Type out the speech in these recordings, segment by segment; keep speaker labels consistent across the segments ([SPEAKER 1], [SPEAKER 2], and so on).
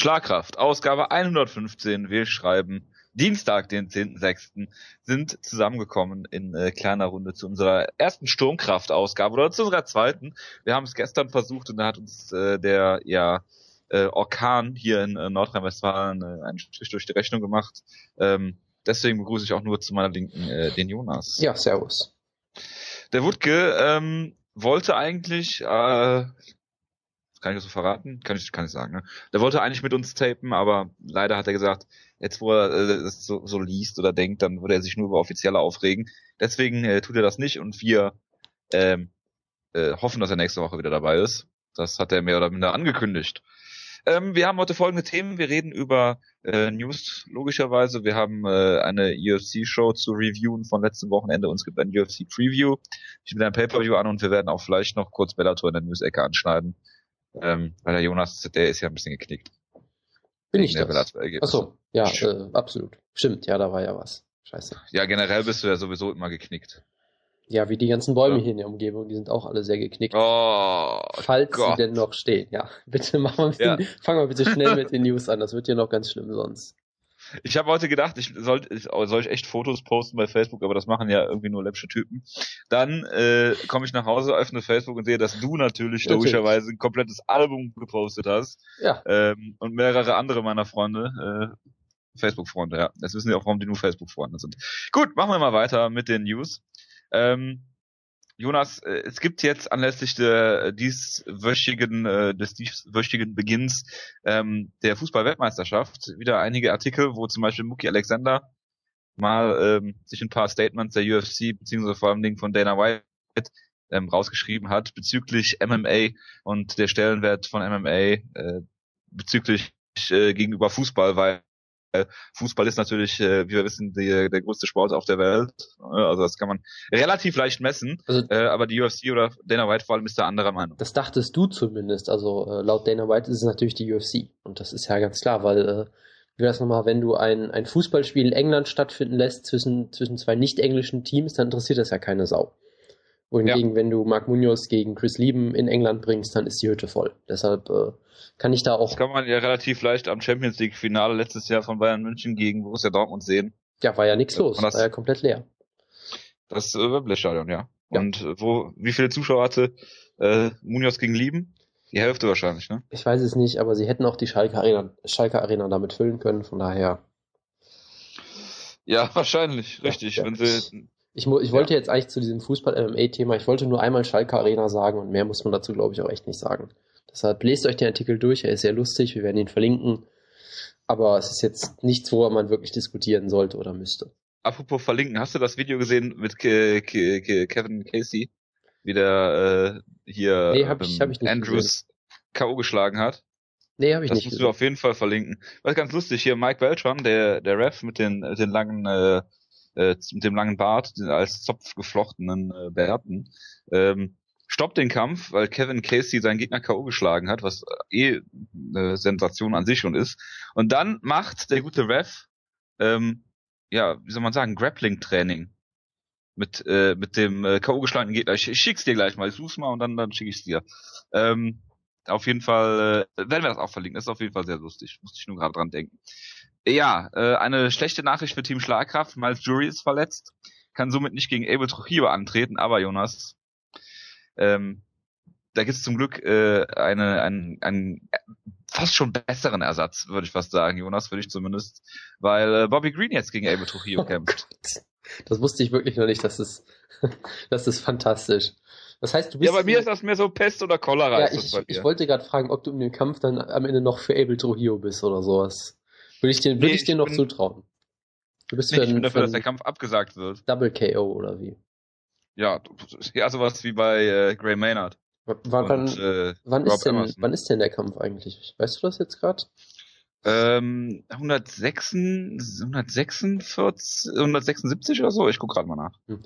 [SPEAKER 1] Schlagkraft, Ausgabe 115. Wir schreiben Dienstag, den 10.06. sind zusammengekommen in äh, kleiner Runde zu unserer ersten Sturmkraft-Ausgabe oder zu unserer zweiten. Wir haben es gestern versucht und da hat uns äh, der ja äh, Orkan hier in äh, Nordrhein-Westfalen äh, einen Strich durch die Rechnung gemacht. Ähm, deswegen begrüße ich auch nur zu meiner Linken äh, den Jonas.
[SPEAKER 2] Ja, servus.
[SPEAKER 1] Der Wutke ähm, wollte eigentlich, äh, kann ich das so verraten? Kann ich, kann ich sagen, ne? Der wollte eigentlich mit uns tapen, aber leider hat er gesagt, jetzt wo er äh, das so, so liest oder denkt, dann würde er sich nur über Offizielle aufregen. Deswegen äh, tut er das nicht und wir ähm, äh, hoffen, dass er nächste Woche wieder dabei ist. Das hat er mehr oder minder angekündigt. Ähm, wir haben heute folgende Themen. Wir reden über äh, News, logischerweise. Wir haben äh, eine UFC-Show zu reviewen von letztem Wochenende. Uns gibt ein UFC-Preview. Ich bin ein Pay-Per-View an und wir werden auch vielleicht noch kurz Bellator in der News-Ecke anschneiden. Ähm, weil der Jonas, der ist ja ein bisschen geknickt.
[SPEAKER 2] Bin ich das? Achso, ja, äh, absolut. Stimmt, ja, da war ja was. Scheiße.
[SPEAKER 1] Ja, generell bist du ja sowieso immer geknickt.
[SPEAKER 2] Ja, wie die ganzen Bäume ja. hier in der Umgebung, die sind auch alle sehr geknickt.
[SPEAKER 1] Oh,
[SPEAKER 2] Falls Gott. sie denn noch stehen, ja. Bitte machen wir ja. fangen wir bitte schnell mit den News an, das wird hier noch ganz schlimm sonst.
[SPEAKER 1] Ich habe heute gedacht, ich soll, soll ich echt Fotos posten bei Facebook, aber das machen ja irgendwie nur läppsche Typen. Dann äh, komme ich nach Hause, öffne Facebook und sehe, dass du natürlich, natürlich. logischerweise ein komplettes Album gepostet hast.
[SPEAKER 2] Ja.
[SPEAKER 1] Ähm, und mehrere andere meiner Freunde, äh, Facebook-Freunde, ja. Jetzt wissen wir auch, warum die nur Facebook-Freunde sind. Gut, machen wir mal weiter mit den News. Ähm, Jonas, äh, es gibt jetzt anlässlich der dieswöchigen, äh, des dieswöchigen Beginns ähm, der Fußball-Weltmeisterschaft wieder einige Artikel, wo zum Beispiel Muki Alexander mal ähm, sich ein paar Statements der UFC beziehungsweise vor allem von Dana White ähm, rausgeschrieben hat bezüglich MMA und der Stellenwert von MMA äh, bezüglich äh, gegenüber Fußball, weil äh, Fußball ist natürlich, äh, wie wir wissen, die, der größte Sport auf der Welt. Also das kann man relativ leicht messen. Also, äh, aber die UFC oder Dana White vor allem ist da anderer Meinung.
[SPEAKER 2] Das dachtest du zumindest. Also äh, laut Dana White ist es natürlich die UFC. Und das ist ja ganz klar, weil äh, wie wäre das nochmal, wenn du ein, ein Fußballspiel in England stattfinden lässt zwischen, zwischen zwei nicht-englischen Teams, dann interessiert das ja keine Sau. Wohingegen, ja. wenn du Mark Munoz gegen Chris Lieben in England bringst, dann ist die Hütte voll. Deshalb äh, kann ich da auch.
[SPEAKER 1] Das kann man ja relativ leicht am Champions League Finale letztes Jahr von Bayern München gegen Borussia Dortmund sehen.
[SPEAKER 2] Ja, war ja nichts los, das, war ja komplett leer.
[SPEAKER 1] Das äh, Wembley-Stadion, ja. ja. Und äh, wo, wie viele Zuschauer hatte äh, Munoz gegen Lieben? Die Hälfte wahrscheinlich, ne?
[SPEAKER 2] Ich weiß es nicht, aber sie hätten auch die Schalke Arena, Schalke Arena damit füllen können, von daher.
[SPEAKER 1] Ja, wahrscheinlich, richtig. Ja, wenn sie
[SPEAKER 2] ich, ich wollte ja. jetzt eigentlich zu diesem Fußball-MMA-Thema, ich wollte nur einmal Schalke Arena sagen und mehr muss man dazu, glaube ich, auch echt nicht sagen. Deshalb lest euch den Artikel durch, er ist sehr lustig, wir werden ihn verlinken. Aber es ist jetzt nichts, worüber man wirklich diskutieren sollte oder müsste.
[SPEAKER 1] Apropos verlinken, hast du das Video gesehen mit Ke Ke Ke Kevin Casey, wie der äh, hier
[SPEAKER 2] nee, hab ich, hab ich nicht
[SPEAKER 1] Andrews K.O. geschlagen hat?
[SPEAKER 2] Nee, habe ich
[SPEAKER 1] das
[SPEAKER 2] nicht.
[SPEAKER 1] Das musst du auf jeden Fall verlinken. Was ganz lustig, hier Mike Beltran, der, der Ref mit den, den langen äh, äh, mit dem langen Bart, als Zopf geflochtenen äh, Bärten, ähm, stoppt den Kampf, weil Kevin Casey seinen Gegner K.O. geschlagen hat, was eh eine Sensation an sich schon ist. Und dann macht der gute Ref, ähm, ja, wie soll man sagen, Grappling-Training mit äh, mit dem äh, K.O. geschlagenen Gegner. Ich, ich schick's dir gleich mal, ich such's mal und dann dann schicke ich's dir. Ähm, auf jeden Fall äh, werden wir das auch verlinken. Das ist auf jeden Fall sehr lustig. Musste ich nur gerade dran denken. Ja, äh, eine schlechte Nachricht für Team Schlagkraft. Miles Jury ist verletzt, kann somit nicht gegen Abel Trujillo antreten, aber Jonas, ähm, da gibt es zum Glück äh, eine, einen, einen fast schon besseren Ersatz, würde ich fast sagen, Jonas, würde ich zumindest, weil äh, Bobby Green jetzt gegen Abel Trujillo oh kämpft.
[SPEAKER 2] Das wusste ich wirklich noch nicht, das ist, das ist fantastisch. Das heißt, du bist.
[SPEAKER 1] Ja, bei mir ist das mehr so Pest oder Cholera.
[SPEAKER 2] Ja, ich, ich wollte gerade fragen, ob du in dem Kampf dann am Ende noch für Abel Trujillo bist oder sowas. Würde ich dir, nee, ich dir noch bin, zutrauen.
[SPEAKER 1] Du bist nee, ich bin dafür, dass der Kampf abgesagt wird.
[SPEAKER 2] Double KO oder wie?
[SPEAKER 1] Ja, ja sowas wie bei äh, Gray Maynard.
[SPEAKER 2] W wann, und, äh, wann, ist denn, wann ist denn der Kampf eigentlich? Weißt du das jetzt gerade?
[SPEAKER 1] Ähm, 106, 146, 176 oder so? Ich guck gerade mal nach. Hm.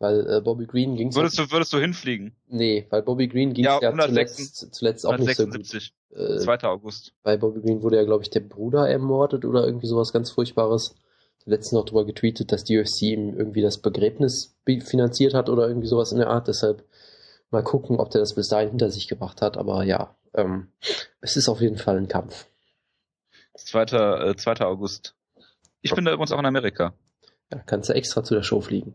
[SPEAKER 2] Weil äh, Bobby Green ging
[SPEAKER 1] würdest du würdest du hinfliegen?
[SPEAKER 2] Nee, weil Bobby Green ging ja, ja zuletzt, zuletzt auch 176, nicht
[SPEAKER 1] so gut. Äh, 2. August.
[SPEAKER 2] Bei Bobby Green wurde ja, glaube ich, der Bruder ermordet oder irgendwie sowas ganz Furchtbares. Letztens noch drüber getweetet, dass die UFC ihm irgendwie das Begräbnis finanziert hat oder irgendwie sowas in der Art. Deshalb mal gucken, ob der das bis dahin hinter sich gebracht hat. Aber ja, ähm, es ist auf jeden Fall ein Kampf.
[SPEAKER 1] 2. Äh, 2. August. Ich bin da übrigens auch in Amerika.
[SPEAKER 2] Ja, kannst du extra zu der Show fliegen.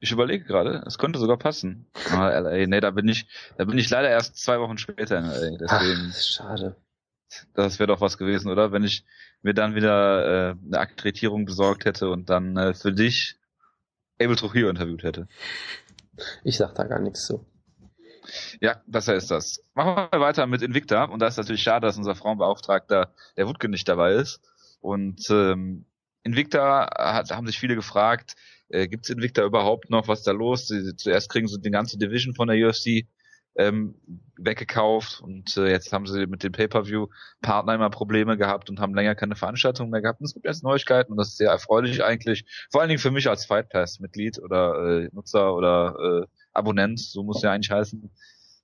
[SPEAKER 1] Ich überlege gerade, es könnte sogar passen. Aber LA, nee, da bin ich, da bin ich leider erst zwei Wochen später in LA. Deswegen.
[SPEAKER 2] Ach, schade.
[SPEAKER 1] Das wäre doch was gewesen, oder? Wenn ich mir dann wieder äh, eine Akkreditierung besorgt hätte und dann äh, für dich Abel Trujillo interviewt hätte.
[SPEAKER 2] Ich sag da gar nichts zu.
[SPEAKER 1] Ja, besser ist das. Machen wir weiter mit Invicta. Und da ist natürlich schade, dass unser Frauenbeauftragter, der Wutke, nicht dabei ist. Und ähm, Invicta hat, haben sich viele gefragt, äh, gibt es Invicta überhaupt noch? Was da los? Sie, zuerst kriegen sie die ganze Division von der UFC ähm, weggekauft und äh, jetzt haben sie mit dem Pay-Per-View-Partner immer Probleme gehabt und haben länger keine Veranstaltungen mehr gehabt. Und es gibt jetzt Neuigkeiten und das ist sehr erfreulich eigentlich. Vor allen Dingen für mich als Fight Pass-Mitglied oder äh, Nutzer oder äh, Abonnent, so muss ja eigentlich heißen.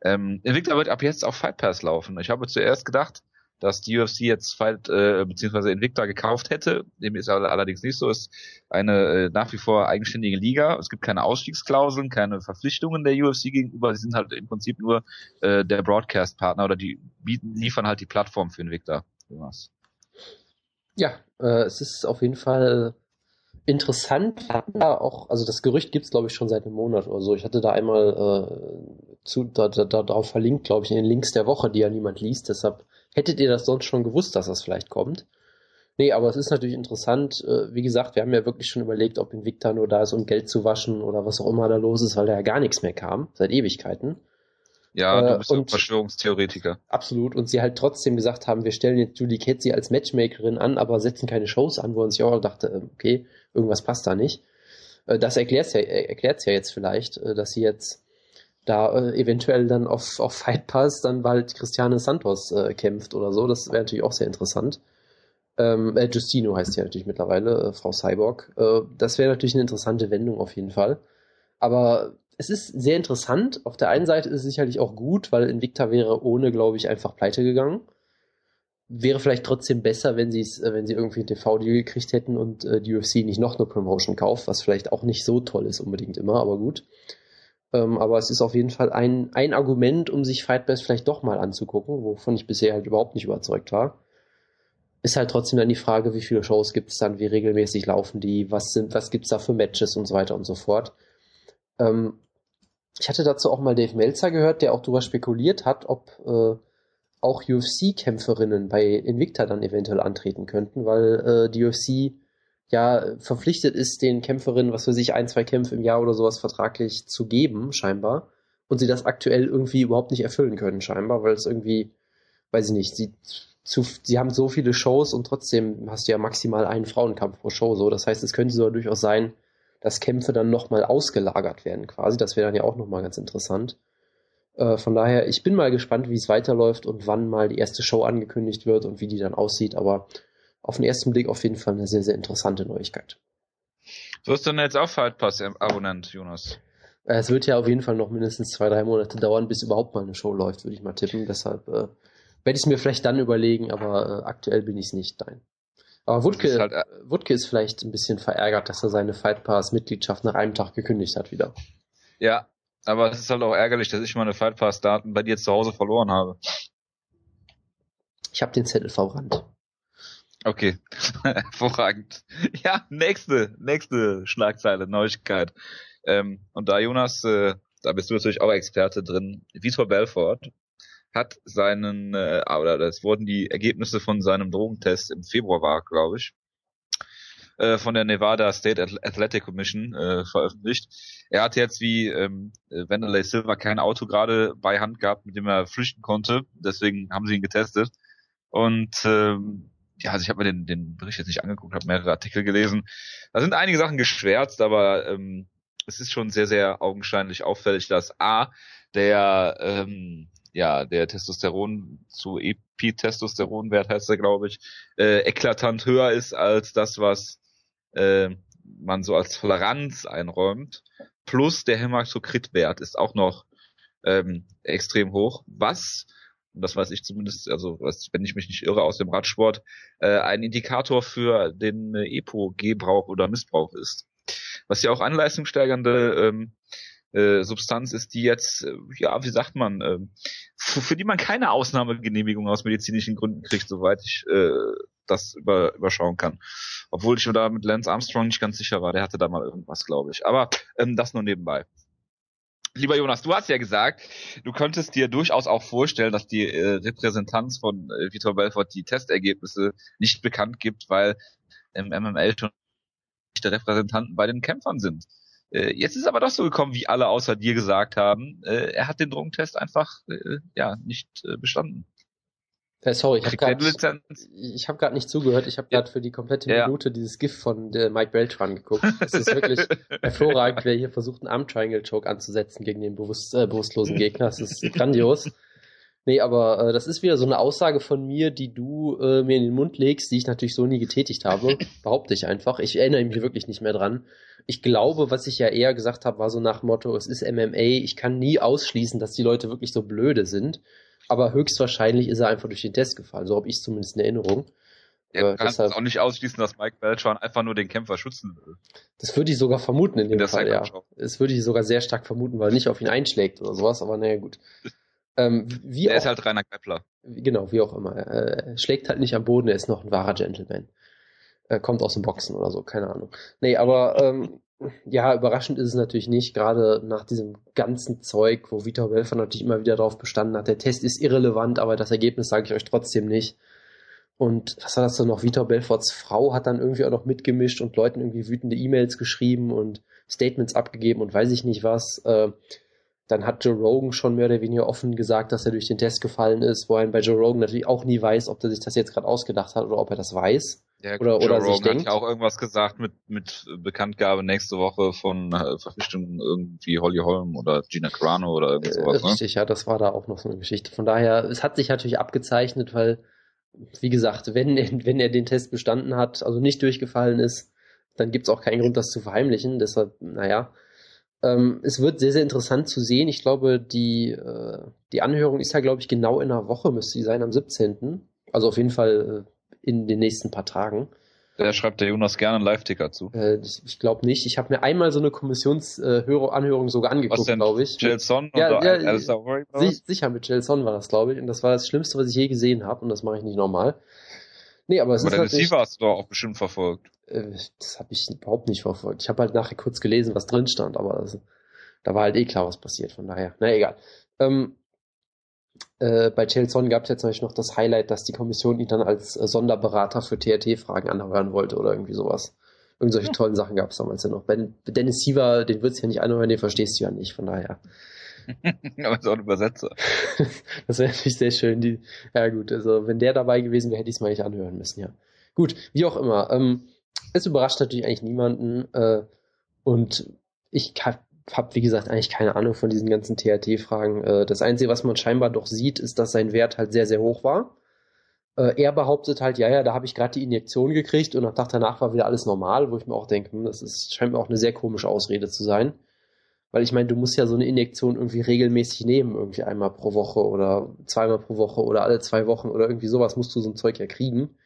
[SPEAKER 1] Ähm, Invicta wird ab jetzt auf Fight Pass laufen. Ich habe zuerst gedacht, dass die UFC jetzt Fight äh, beziehungsweise Invicta gekauft hätte. Dem ist allerdings nicht so. Es ist eine äh, nach wie vor eigenständige Liga. Es gibt keine Ausstiegsklauseln, keine Verpflichtungen der UFC gegenüber. Sie sind halt im Prinzip nur äh, der Broadcast-Partner oder die bieten, liefern halt die Plattform für Invicta.
[SPEAKER 2] Ja, äh, es ist auf jeden Fall interessant. Hatten da auch, also das Gerücht gibt's glaube ich schon seit einem Monat oder so. Ich hatte da einmal äh, zu, da, da, darauf verlinkt, glaube ich, in den Links der Woche, die ja niemand liest. Deshalb hättet ihr das sonst schon gewusst, dass das vielleicht kommt. Nee, aber es ist natürlich interessant. Äh, wie gesagt, wir haben ja wirklich schon überlegt, ob Invicta nur da ist, um Geld zu waschen oder was auch immer da los ist, weil da ja gar nichts mehr kam, seit Ewigkeiten.
[SPEAKER 1] Ja, du äh, bist äh, ein Verschwörungstheoretiker.
[SPEAKER 2] Absolut. Und sie halt trotzdem gesagt haben, wir stellen jetzt Julie Ketzi als Matchmakerin an, aber setzen keine Shows an, wo man sich auch dachte, äh, okay, irgendwas passt da nicht. Das erklärt's ja, erklärt's ja jetzt vielleicht, dass sie jetzt da eventuell dann auf, auf Fight Pass dann bald Christiane Santos äh, kämpft oder so. Das wäre natürlich auch sehr interessant. Ähm, äh, Justino heißt ja natürlich mittlerweile, äh, Frau Cyborg. Äh, das wäre natürlich eine interessante Wendung auf jeden Fall. Aber es ist sehr interessant. Auf der einen Seite ist es sicherlich auch gut, weil Invicta wäre ohne, glaube ich, einfach pleite gegangen. Wäre vielleicht trotzdem besser, wenn sie es, äh, wenn sie irgendwie ein TV-Deal gekriegt hätten und äh, die UFC nicht noch eine Promotion kauft, was vielleicht auch nicht so toll ist unbedingt immer, aber gut. Ähm, aber es ist auf jeden Fall ein, ein Argument, um sich Fight Fightbass vielleicht doch mal anzugucken, wovon ich bisher halt überhaupt nicht überzeugt war. Ist halt trotzdem dann die Frage, wie viele Shows gibt es dann, wie regelmäßig laufen die, was sind, was gibt's da für Matches und so weiter und so fort. Ähm, ich hatte dazu auch mal Dave Meltzer gehört, der auch darüber spekuliert hat, ob äh, auch UFC-Kämpferinnen bei Invicta dann eventuell antreten könnten, weil äh, die UFC ja verpflichtet ist, den Kämpferinnen, was für sich ein, zwei Kämpfe im Jahr oder sowas vertraglich zu geben, scheinbar. Und sie das aktuell irgendwie überhaupt nicht erfüllen können, scheinbar, weil es irgendwie, weiß ich nicht, sie, zu, sie haben so viele Shows und trotzdem hast du ja maximal einen Frauenkampf pro Show, so. Das heißt, es könnte sogar durchaus sein, dass Kämpfe dann nochmal ausgelagert werden quasi. Das wäre dann ja auch nochmal ganz interessant. Äh, von daher, ich bin mal gespannt, wie es weiterläuft und wann mal die erste Show angekündigt wird und wie die dann aussieht. Aber auf den ersten Blick auf jeden Fall eine sehr, sehr interessante Neuigkeit.
[SPEAKER 1] Wirst du denn jetzt auch Fight Pass Abonnent, Jonas?
[SPEAKER 2] Äh, es wird ja auf jeden Fall noch mindestens zwei, drei Monate dauern, bis überhaupt mal eine Show läuft, würde ich mal tippen. Deshalb äh, werde ich es mir vielleicht dann überlegen, aber äh, aktuell bin ich es nicht. Nein. Aber Wutke ist, halt, äh, Wutke ist vielleicht ein bisschen verärgert, dass er seine Fight Pass Mitgliedschaft nach einem Tag gekündigt hat wieder.
[SPEAKER 1] Ja, aber es ist halt auch ärgerlich, dass ich meine Fight Pass Daten bei dir zu Hause verloren habe.
[SPEAKER 2] Ich habe den Zettel verbrannt.
[SPEAKER 1] Okay, hervorragend. Ja, nächste, nächste Schlagzeile, Neuigkeit. Ähm, und da Jonas, äh, da bist du natürlich auch Experte drin. Vitor Belfort hat seinen, äh, oder das wurden die Ergebnisse von seinem Drogentest im Februar war, glaube ich, äh, von der Nevada State Athletic Commission äh, veröffentlicht. Er hat jetzt wie ähm, Wanderlei Silva kein Auto gerade bei Hand gehabt, mit dem er flüchten konnte. Deswegen haben sie ihn getestet. Und ähm, ja, also ich habe mir den, den Bericht jetzt nicht angeguckt, habe mehrere Artikel gelesen. Da sind einige Sachen geschwärzt, aber ähm, es ist schon sehr, sehr augenscheinlich auffällig, dass A, der ähm, ja, der Testosteron zu Epitestosteronwert heißt er, glaube ich, äh, eklatant höher ist als das, was äh, man so als Toleranz einräumt. Plus der Hämatokritwert ist auch noch ähm, extrem hoch, was, das weiß ich zumindest, also wenn ich mich nicht irre aus dem Radsport, äh, ein Indikator für den äh, EPO-Gebrauch oder Missbrauch ist. Was ja auch anleistungssteigernde ähm, äh, Substanz ist, die jetzt, äh, ja, wie sagt man, äh, für, für, die man keine Ausnahmegenehmigung aus medizinischen Gründen kriegt, soweit ich äh, das über, überschauen kann. Obwohl ich mir da mit Lance Armstrong nicht ganz sicher war, der hatte da mal irgendwas, glaube ich. Aber ähm, das nur nebenbei. Lieber Jonas, du hast ja gesagt, du könntest dir durchaus auch vorstellen, dass die äh, Repräsentanz von äh, Vitor Belfort die Testergebnisse nicht bekannt gibt, weil im MML schon der Repräsentanten bei den Kämpfern sind. Äh, jetzt ist aber doch so gekommen, wie alle außer dir gesagt haben. Äh, er hat den Drogentest einfach äh, ja nicht äh, bestanden.
[SPEAKER 2] Äh, sorry, ich habe gerade ich hab grad nicht zugehört. Ich habe gerade für die komplette ja. Minute dieses GIF von äh, Mike Beltran geguckt. Es ist wirklich hervorragend, wer hier versucht, einen Arm Triangle Choke anzusetzen gegen den bewusst, äh, bewusstlosen Gegner. Das ist grandios. Nee, aber äh, das ist wieder so eine Aussage von mir, die du äh, mir in den Mund legst, die ich natürlich so nie getätigt habe. Behaupte ich einfach. Ich erinnere mich wirklich nicht mehr dran. Ich glaube, was ich ja eher gesagt habe, war so nach Motto, es ist MMA, ich kann nie ausschließen, dass die Leute wirklich so blöde sind aber höchstwahrscheinlich ist er einfach durch den Test gefallen. So habe ich zumindest in Erinnerung.
[SPEAKER 1] Ja, du kannst auch nicht ausschließen, dass Mike Beltran einfach nur den Kämpfer schützen will.
[SPEAKER 2] Das würde ich sogar vermuten in dem in Fall, ja. Das würde ich sogar sehr stark vermuten, weil er nicht auf ihn einschlägt oder sowas, aber naja, gut.
[SPEAKER 1] Ähm, wie er ist halt reiner Grappler.
[SPEAKER 2] Genau, wie auch immer. Er schlägt halt nicht am Boden, er ist noch ein wahrer Gentleman. Er kommt aus dem Boxen oder so, keine Ahnung. Nee, aber ähm, ja, überraschend ist es natürlich nicht, gerade nach diesem ganzen Zeug, wo Vitor Belfer natürlich immer wieder darauf bestanden hat, der Test ist irrelevant, aber das Ergebnis sage ich euch trotzdem nicht. Und was war das denn noch? Vitor Belforts Frau hat dann irgendwie auch noch mitgemischt und Leuten irgendwie wütende E-Mails geschrieben und Statements abgegeben und weiß ich nicht was. Äh, dann hat Joe Rogan schon mehr oder weniger offen gesagt, dass er durch den Test gefallen ist, wo er bei Joe Rogan natürlich auch nie weiß, ob er sich das jetzt gerade ausgedacht hat oder ob er das weiß.
[SPEAKER 1] Ja, oder, Joe oder Rogan sich denkt. hat ja auch irgendwas gesagt mit, mit Bekanntgabe nächste Woche von äh, Verpflichtungen irgendwie Holly Holm oder Gina Carano oder irgend sowas.
[SPEAKER 2] Äh, richtig, ne? ja, das war da auch noch so eine Geschichte. Von daher, es hat sich natürlich abgezeichnet, weil, wie gesagt, wenn, wenn er den Test bestanden hat, also nicht durchgefallen ist, dann gibt's auch keinen Grund, das zu verheimlichen. Deshalb, naja, ähm, es wird sehr, sehr interessant zu sehen. Ich glaube, die, äh, die Anhörung ist ja, glaube ich, genau in einer Woche, müsste sie sein, am 17. Also auf jeden Fall äh, in den nächsten paar Tagen.
[SPEAKER 1] Da schreibt der Jonas gerne einen Live-Ticker zu.
[SPEAKER 2] Äh, ich glaube nicht. Ich habe mir einmal so eine Kommissionsanhörung äh, sogar angeguckt, glaube ich.
[SPEAKER 1] Gelson
[SPEAKER 2] ja, oder ja, sich, Sicher, mit Gelson war das, glaube ich. Und das war das Schlimmste, was ich je gesehen habe. Und das mache ich nicht normal. Nee, aber es aber ist
[SPEAKER 1] deine Siva hast du doch auch bestimmt verfolgt.
[SPEAKER 2] Äh, das habe ich überhaupt nicht verfolgt. Ich habe halt nachher kurz gelesen, was drin stand, aber das, da war halt eh klar, was passiert. Von daher, na egal. Ähm, äh, bei Chelson gab es jetzt natürlich noch das Highlight, dass die Kommission ihn dann als äh, Sonderberater für TRT-Fragen anhören wollte oder irgendwie sowas. Irgendwelche ja. tollen Sachen gab es damals ja noch. Ben, Dennis Siever, den würdest du ja nicht anhören, den verstehst du ja nicht, von daher.
[SPEAKER 1] Aber ist auch ein Übersetzer.
[SPEAKER 2] das wäre natürlich sehr schön. Die, ja gut, also wenn der dabei gewesen wäre, hätte ich es mal nicht anhören müssen, ja. Gut, wie auch immer. Ähm, es überrascht natürlich eigentlich niemanden. Äh, und ich habe, wie gesagt, eigentlich keine Ahnung von diesen ganzen THT-Fragen. Äh, das Einzige, was man scheinbar doch sieht, ist, dass sein Wert halt sehr, sehr hoch war. Äh, er behauptet halt, ja, ja, da habe ich gerade die Injektion gekriegt und am Tag danach war wieder alles normal, wo ich mir auch denke, hm, das ist, scheint mir auch eine sehr komische Ausrede zu sein. Weil ich meine, du musst ja so eine Injektion irgendwie regelmäßig nehmen, irgendwie einmal pro Woche oder zweimal pro Woche oder alle zwei Wochen oder irgendwie sowas musst du so ein Zeug ja kriegen.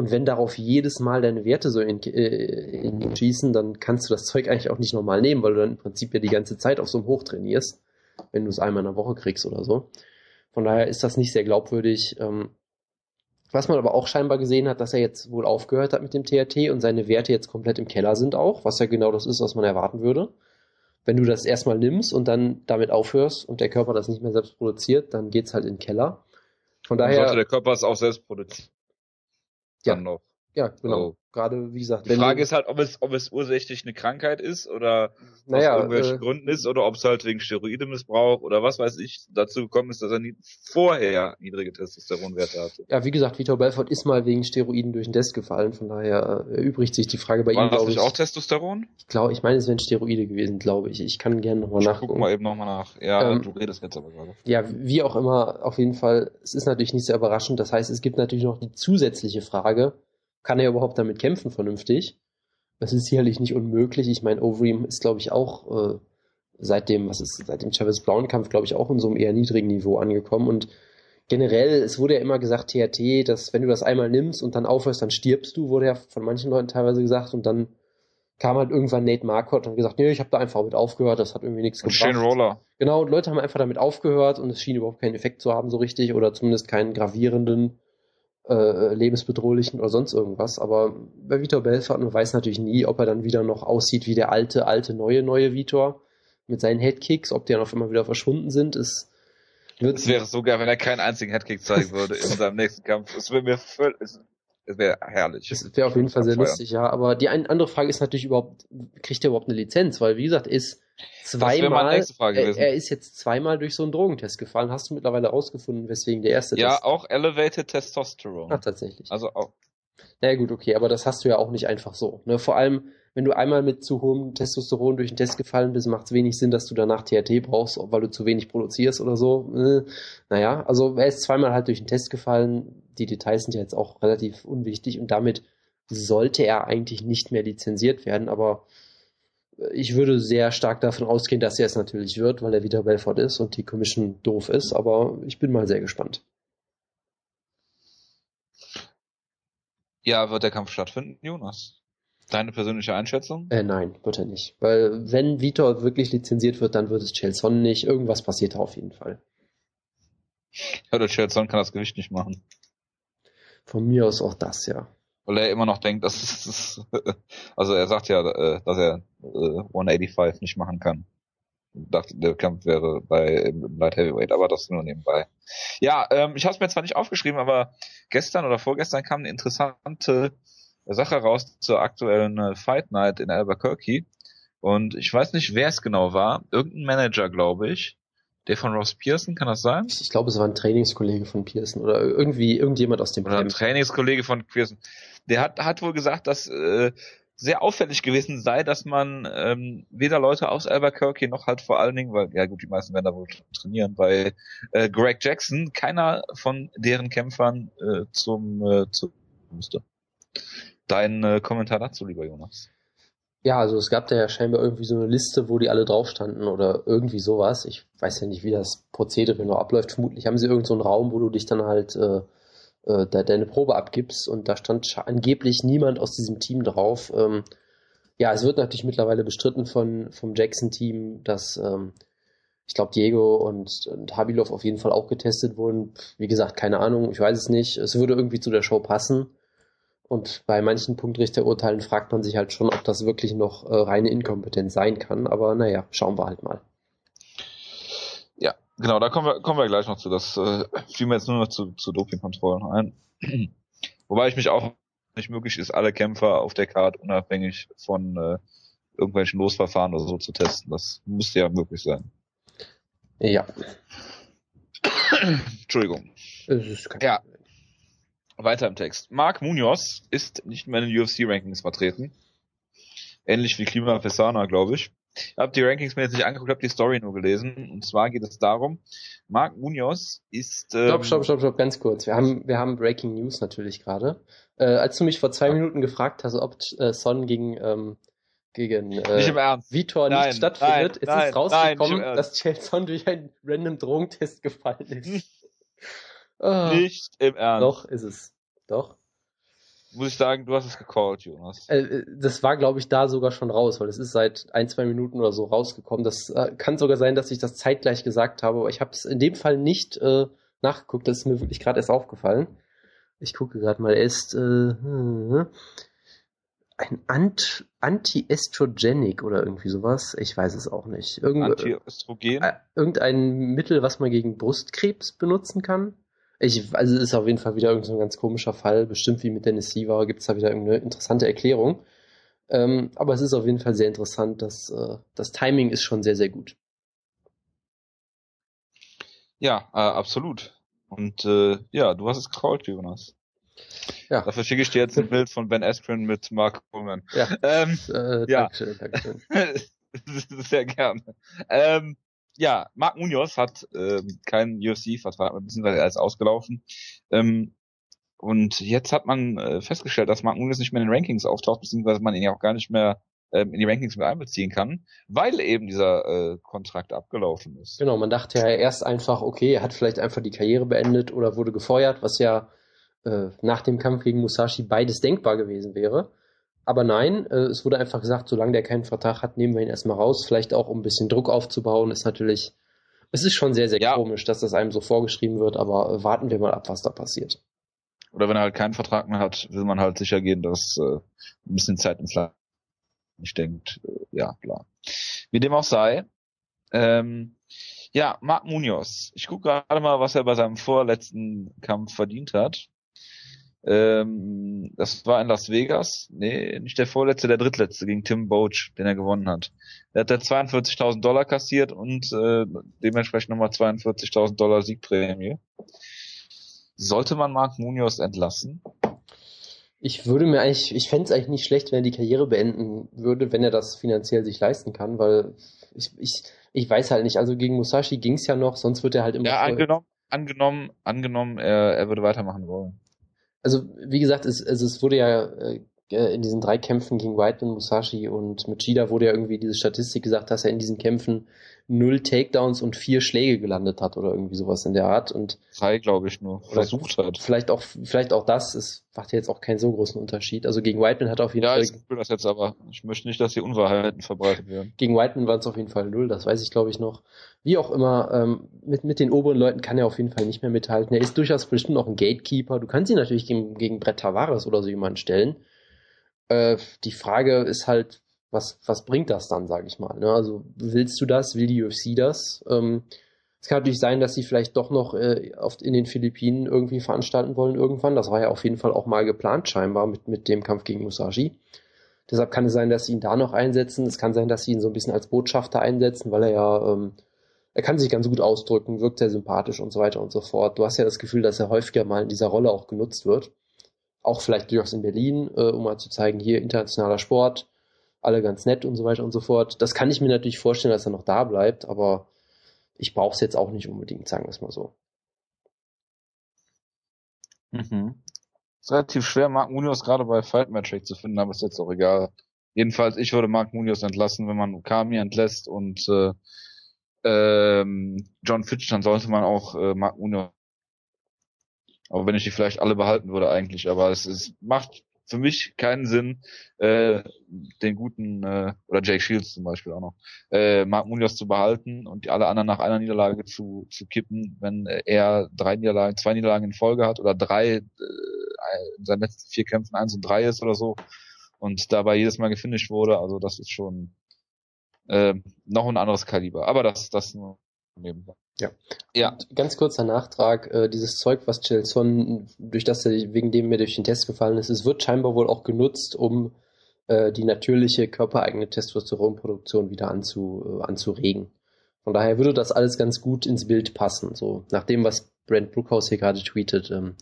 [SPEAKER 2] Und wenn darauf jedes Mal deine Werte so in, äh, in schießen, dann kannst du das Zeug eigentlich auch nicht normal nehmen, weil du dann im Prinzip ja die ganze Zeit auf so einem Hoch trainierst, wenn du es einmal in der Woche kriegst oder so. Von daher ist das nicht sehr glaubwürdig. Ähm, was man aber auch scheinbar gesehen hat, dass er jetzt wohl aufgehört hat mit dem THT und seine Werte jetzt komplett im Keller sind auch, was ja genau das ist, was man erwarten würde wenn du das erstmal nimmst und dann damit aufhörst und der Körper das nicht mehr selbst produziert, dann geht's halt in den Keller.
[SPEAKER 1] Von daher. Sollte der Körper es auch selbst produzieren.
[SPEAKER 2] Ja. Ja, genau. So. Gerade, wie gesagt.
[SPEAKER 1] Die Frage ist halt, ob es, ob es ursächlich eine Krankheit ist oder naja, aus irgendwelchen äh, Gründen ist oder ob es halt wegen Steroidemissbrauch oder was weiß ich dazu gekommen ist, dass er nie, vorher niedrige Testosteronwerte hatte.
[SPEAKER 2] Ja, wie gesagt, Vitor Belfort ist mal wegen Steroiden durch den Desk gefallen, von daher äh, erübrigt sich die Frage bei
[SPEAKER 1] War
[SPEAKER 2] ihm,
[SPEAKER 1] glaube ich. auch Testosteron?
[SPEAKER 2] Ich glaube, ich meine, es wären Steroide gewesen, glaube ich. Ich kann gerne nochmal nachgucken.
[SPEAKER 1] Guck mal eben nochmal nach. Ja, ähm, du redest jetzt aber gerade.
[SPEAKER 2] Ja, wie auch immer, auf jeden Fall, es ist natürlich nicht sehr überraschend. Das heißt, es gibt natürlich noch die zusätzliche Frage, kann er überhaupt damit kämpfen vernünftig? Das ist sicherlich nicht unmöglich. Ich meine, Overeem ist, glaube ich, auch äh, seit dem, was ist, seit dem Chavez Brown Kampf, glaube ich, auch in so einem eher niedrigen Niveau angekommen. Und generell, es wurde ja immer gesagt, THT, dass wenn du das einmal nimmst und dann aufhörst, dann stirbst du, wurde ja von manchen Leuten teilweise gesagt. Und dann kam halt irgendwann Nate Marquardt und gesagt, nee, ich habe da einfach mit aufgehört, das hat irgendwie nichts
[SPEAKER 1] und gebracht. Shane Roller.
[SPEAKER 2] Genau, und Leute haben einfach damit aufgehört und es schien überhaupt keinen Effekt zu haben so richtig oder zumindest keinen gravierenden. Äh, lebensbedrohlichen oder sonst irgendwas. Aber bei Vitor Belfort, man weiß natürlich nie, ob er dann wieder noch aussieht wie der alte, alte, neue, neue Vitor mit seinen Headkicks, ob die dann auf einmal wieder verschwunden sind, ist
[SPEAKER 1] es wäre so geil, wenn er keinen einzigen Headkick zeigen würde in seinem nächsten Kampf. Es wäre mir völlig, es wäre herrlich.
[SPEAKER 2] Es wäre auf jeden Fall sehr lustig, ja. Aber die ein, andere Frage ist natürlich überhaupt, kriegt er überhaupt eine Lizenz? Weil, wie gesagt, ist zweimal, er, er, ist jetzt zweimal durch so einen Drogentest gefallen. Hast du mittlerweile rausgefunden, weswegen der erste
[SPEAKER 1] Ja, Test? auch Elevated Testosterone.
[SPEAKER 2] Ach, tatsächlich.
[SPEAKER 1] Also auch.
[SPEAKER 2] Na naja, gut, okay, aber das hast du ja auch nicht einfach so. Ne? Vor allem, wenn du einmal mit zu hohem Testosteron durch den Test gefallen bist, macht es wenig Sinn, dass du danach THT brauchst, weil du zu wenig produzierst oder so. Äh, naja, also er ist zweimal halt durch den Test gefallen. Die Details sind ja jetzt auch relativ unwichtig und damit sollte er eigentlich nicht mehr lizenziert werden, aber ich würde sehr stark davon ausgehen, dass er es natürlich wird, weil er wieder Belfort ist und die Commission doof ist, aber ich bin mal sehr gespannt.
[SPEAKER 1] Ja, wird der Kampf stattfinden, Jonas? Deine persönliche Einschätzung?
[SPEAKER 2] Äh, nein, wird er nicht. Weil wenn Vitor wirklich lizenziert wird, dann wird es Chelson nicht. Irgendwas passiert da auf jeden Fall.
[SPEAKER 1] Ja, der Chelson kann das Gewicht nicht machen.
[SPEAKER 2] Von mir aus auch das, ja.
[SPEAKER 1] Weil er immer noch denkt, dass es, also er sagt ja, äh, dass er 185 äh, nicht machen kann. Dachte, der Kampf wäre bei Light Heavyweight, aber das nur nebenbei. Ja, ähm, ich habe es mir zwar nicht aufgeschrieben, aber gestern oder vorgestern kam eine interessante Sache raus zur aktuellen äh, Fight Night in Albuquerque. Und ich weiß nicht, wer es genau war. Irgendein Manager, glaube ich. Der von Ross Pearson, kann das sein?
[SPEAKER 2] Ich glaube, es war ein Trainingskollege von Pearson oder irgendwie irgendjemand aus dem
[SPEAKER 1] Oder ein Trainingskollege von Pearson. Der hat, hat wohl gesagt, dass äh, sehr auffällig gewesen sei, dass man ähm, weder Leute aus Albuquerque noch halt vor allen Dingen, weil ja gut, die meisten werden da wohl trainieren, bei äh, Greg Jackson keiner von deren Kämpfern äh, zum äh, zu musste. Dein äh, Kommentar dazu, lieber Jonas?
[SPEAKER 2] Ja, also es gab da ja scheinbar irgendwie so eine Liste, wo die alle drauf standen oder irgendwie sowas. Ich weiß ja nicht, wie das Prozedere noch abläuft. Vermutlich haben sie irgendeinen so Raum, wo du dich dann halt äh, äh, de deine Probe abgibst und da stand angeblich niemand aus diesem Team drauf. Ähm, ja, es wird natürlich mittlerweile bestritten von vom Jackson-Team, dass ähm, ich glaube Diego und, und Habilov auf jeden Fall auch getestet wurden. Wie gesagt, keine Ahnung, ich weiß es nicht. Es würde irgendwie zu der Show passen. Und bei manchen Punktrichterurteilen fragt man sich halt schon, ob das wirklich noch äh, reine Inkompetenz sein kann. Aber naja, schauen wir halt mal.
[SPEAKER 1] Ja, genau, da kommen wir, kommen wir gleich noch zu. Das äh, fiel mir jetzt nur noch zu, zu Dopingkontrollen ein. Wobei ich mich auch nicht möglich ist, alle Kämpfer auf der Karte unabhängig von äh, irgendwelchen Losverfahren oder so zu testen. Das müsste ja möglich sein.
[SPEAKER 2] Ja.
[SPEAKER 1] Entschuldigung.
[SPEAKER 2] Ist kein
[SPEAKER 1] ja, weiter im Text. Mark Munoz ist nicht mehr in den UFC-Rankings vertreten. Ähnlich wie Klima Pesana, glaube ich. Ich habe die Rankings mir jetzt nicht angeguckt, habe die Story nur gelesen. Und zwar geht es darum, Mark Munoz ist...
[SPEAKER 2] Ähm, stopp, stopp, stopp, stopp, ganz kurz. Wir haben, wir haben Breaking News natürlich gerade. Äh, als du mich vor zwei Minuten gefragt hast, ob äh, Son gegen, ähm, gegen
[SPEAKER 1] äh,
[SPEAKER 2] Vitor nein, nicht stattfindet, nein, ist nein, es rausgekommen, dass Son durch einen random Drogentest gefallen ist.
[SPEAKER 1] Oh. Nicht im Ernst.
[SPEAKER 2] Doch, ist es. Doch.
[SPEAKER 1] Muss ich sagen, du hast es gecallt, Jonas.
[SPEAKER 2] Äh, das war, glaube ich, da sogar schon raus, weil es ist seit ein, zwei Minuten oder so rausgekommen. Das äh, kann sogar sein, dass ich das zeitgleich gesagt habe, aber ich habe es in dem Fall nicht äh, nachgeguckt. Das ist mir wirklich gerade erst aufgefallen. Ich gucke gerade mal. Er ist äh, hm, ein Ant Anti-Estrogenic oder irgendwie sowas. Ich weiß es auch nicht.
[SPEAKER 1] Irgend Anti-Östrogen?
[SPEAKER 2] Äh, irgendein Mittel, was man gegen Brustkrebs benutzen kann. Ich, also es ist auf jeden Fall wieder irgendein so ganz komischer Fall. Bestimmt wie mit Dennis Siever gibt es da wieder irgendeine interessante Erklärung. Ähm, aber es ist auf jeden Fall sehr interessant. dass äh, das Timing ist schon sehr, sehr gut.
[SPEAKER 1] Ja, äh, absolut. Und äh, ja, du hast es gecallt, Jonas. Ja. Dafür schicke ich dir jetzt ein Bild von Ben Askren mit Mark Coleman.
[SPEAKER 2] Ja. Ähm, äh, ja. Dankeschön, Dankeschön.
[SPEAKER 1] Sehr gerne. Ähm, ja, Marc Munoz hat ähm, keinen UFC-Vertrag beziehungsweise er ist ausgelaufen. Ähm, und jetzt hat man äh, festgestellt, dass Marc Munoz nicht mehr in den Rankings auftaucht, beziehungsweise man ihn ja auch gar nicht mehr ähm, in die Rankings mit einbeziehen kann, weil eben dieser äh, Kontrakt abgelaufen ist.
[SPEAKER 2] Genau, man dachte ja erst einfach, okay, er hat vielleicht einfach die Karriere beendet oder wurde gefeuert, was ja äh, nach dem Kampf gegen Musashi beides denkbar gewesen wäre. Aber nein, äh, es wurde einfach gesagt, solange der keinen Vertrag hat, nehmen wir ihn erstmal raus. Vielleicht auch, um ein bisschen Druck aufzubauen, ist natürlich, es ist schon sehr, sehr ja. komisch, dass das einem so vorgeschrieben wird, aber äh, warten wir mal ab, was da passiert.
[SPEAKER 1] oder wenn er halt keinen Vertrag mehr hat, will man halt sicher gehen, dass äh, ein bisschen Zeit ins Land nicht denkt, äh, ja, klar. Wie dem auch sei, ähm, ja, Marc Munoz. Ich gucke gerade mal, was er bei seinem vorletzten Kampf verdient hat. Ähm, das war in Las Vegas. Nee, nicht der vorletzte, der drittletzte gegen Tim Boach, den er gewonnen hat. Der hat 42.000 Dollar kassiert und äh, dementsprechend nochmal 42.000 Dollar Siegprämie. Sollte man Mark Munoz entlassen?
[SPEAKER 2] Ich würde mir eigentlich, ich fände es eigentlich nicht schlecht, wenn er die Karriere beenden würde, wenn er das finanziell sich leisten kann, weil ich, ich, ich weiß halt nicht, also gegen Musashi ging es ja noch, sonst wird er halt immer.
[SPEAKER 1] Ja, angenommen, angenommen, angenommen, er, er würde weitermachen wollen
[SPEAKER 2] also wie gesagt, es, also es wurde ja äh, in diesen drei Kämpfen gegen Whiteman, Musashi und Machida wurde ja irgendwie diese Statistik gesagt, dass er in diesen Kämpfen null Takedowns und vier Schläge gelandet hat oder irgendwie sowas in der Art und
[SPEAKER 1] drei glaube ich nur versucht hat.
[SPEAKER 2] Vielleicht auch vielleicht auch das, es macht jetzt auch keinen so großen Unterschied. Also gegen Whiteman hat er auf jeden
[SPEAKER 1] ja,
[SPEAKER 2] Fall
[SPEAKER 1] Ja, ich will das jetzt aber ich möchte nicht, dass hier Unwahrheiten verbreitet werden.
[SPEAKER 2] Gegen Whiteman waren es auf jeden Fall null, das weiß ich glaube ich noch. Wie auch immer, ähm, mit, mit den oberen Leuten kann er auf jeden Fall nicht mehr mithalten. Er ist durchaus bestimmt noch ein Gatekeeper. Du kannst ihn natürlich gegen, gegen Brett Tavares oder so jemanden stellen. Äh, die Frage ist halt, was, was bringt das dann, sage ich mal. Ne? Also willst du das, will die UFC das? Ähm, es kann natürlich sein, dass sie vielleicht doch noch äh, oft in den Philippinen irgendwie veranstalten wollen irgendwann. Das war ja auf jeden Fall auch mal geplant scheinbar mit, mit dem Kampf gegen Musashi. Deshalb kann es sein, dass sie ihn da noch einsetzen. Es kann sein, dass sie ihn so ein bisschen als Botschafter einsetzen, weil er ja, ähm, er kann sich ganz gut ausdrücken, wirkt sehr sympathisch und so weiter und so fort. Du hast ja das Gefühl, dass er häufiger mal in dieser Rolle auch genutzt wird. Auch vielleicht durchaus in Berlin, äh, um mal zu zeigen, hier internationaler Sport, alle ganz nett und so weiter und so fort. Das kann ich mir natürlich vorstellen, dass er noch da bleibt, aber ich brauche es jetzt auch nicht unbedingt, sagen wir es mal so.
[SPEAKER 1] Mhm. Ist relativ schwer, Mark Munoz gerade bei Fight Metric zu finden, aber ist jetzt auch egal. Jedenfalls, ich würde Mark Munoz entlassen, wenn man Kami entlässt und äh, ähm, John Fitch, dann sollte man auch äh, Mark Munoz aber wenn ich die vielleicht alle behalten würde eigentlich, aber es, es macht für mich keinen Sinn, äh, den guten, äh, oder Jake Shields zum Beispiel auch noch, äh, Mark Munoz zu behalten und alle anderen nach einer Niederlage zu, zu kippen, wenn er drei Niederlagen, zwei Niederlagen in Folge hat oder drei, äh, in seinen letzten vier Kämpfen eins und drei ist oder so und dabei jedes Mal gefinisht wurde, also das ist schon äh, noch ein anderes Kaliber. Aber das, das nur nebenbei.
[SPEAKER 2] Ja. ja. Und ganz kurzer Nachtrag, äh, dieses Zeug, was Chelson, durch das er wegen dem mir durch den Test gefallen ist, es wird scheinbar wohl auch genutzt, um äh, die natürliche körpereigene Testosteronproduktion wieder anzu, äh, anzuregen. Von daher würde das alles ganz gut ins Bild passen. So, nach dem, was Brent Brookhouse hier gerade tweetet, ähm,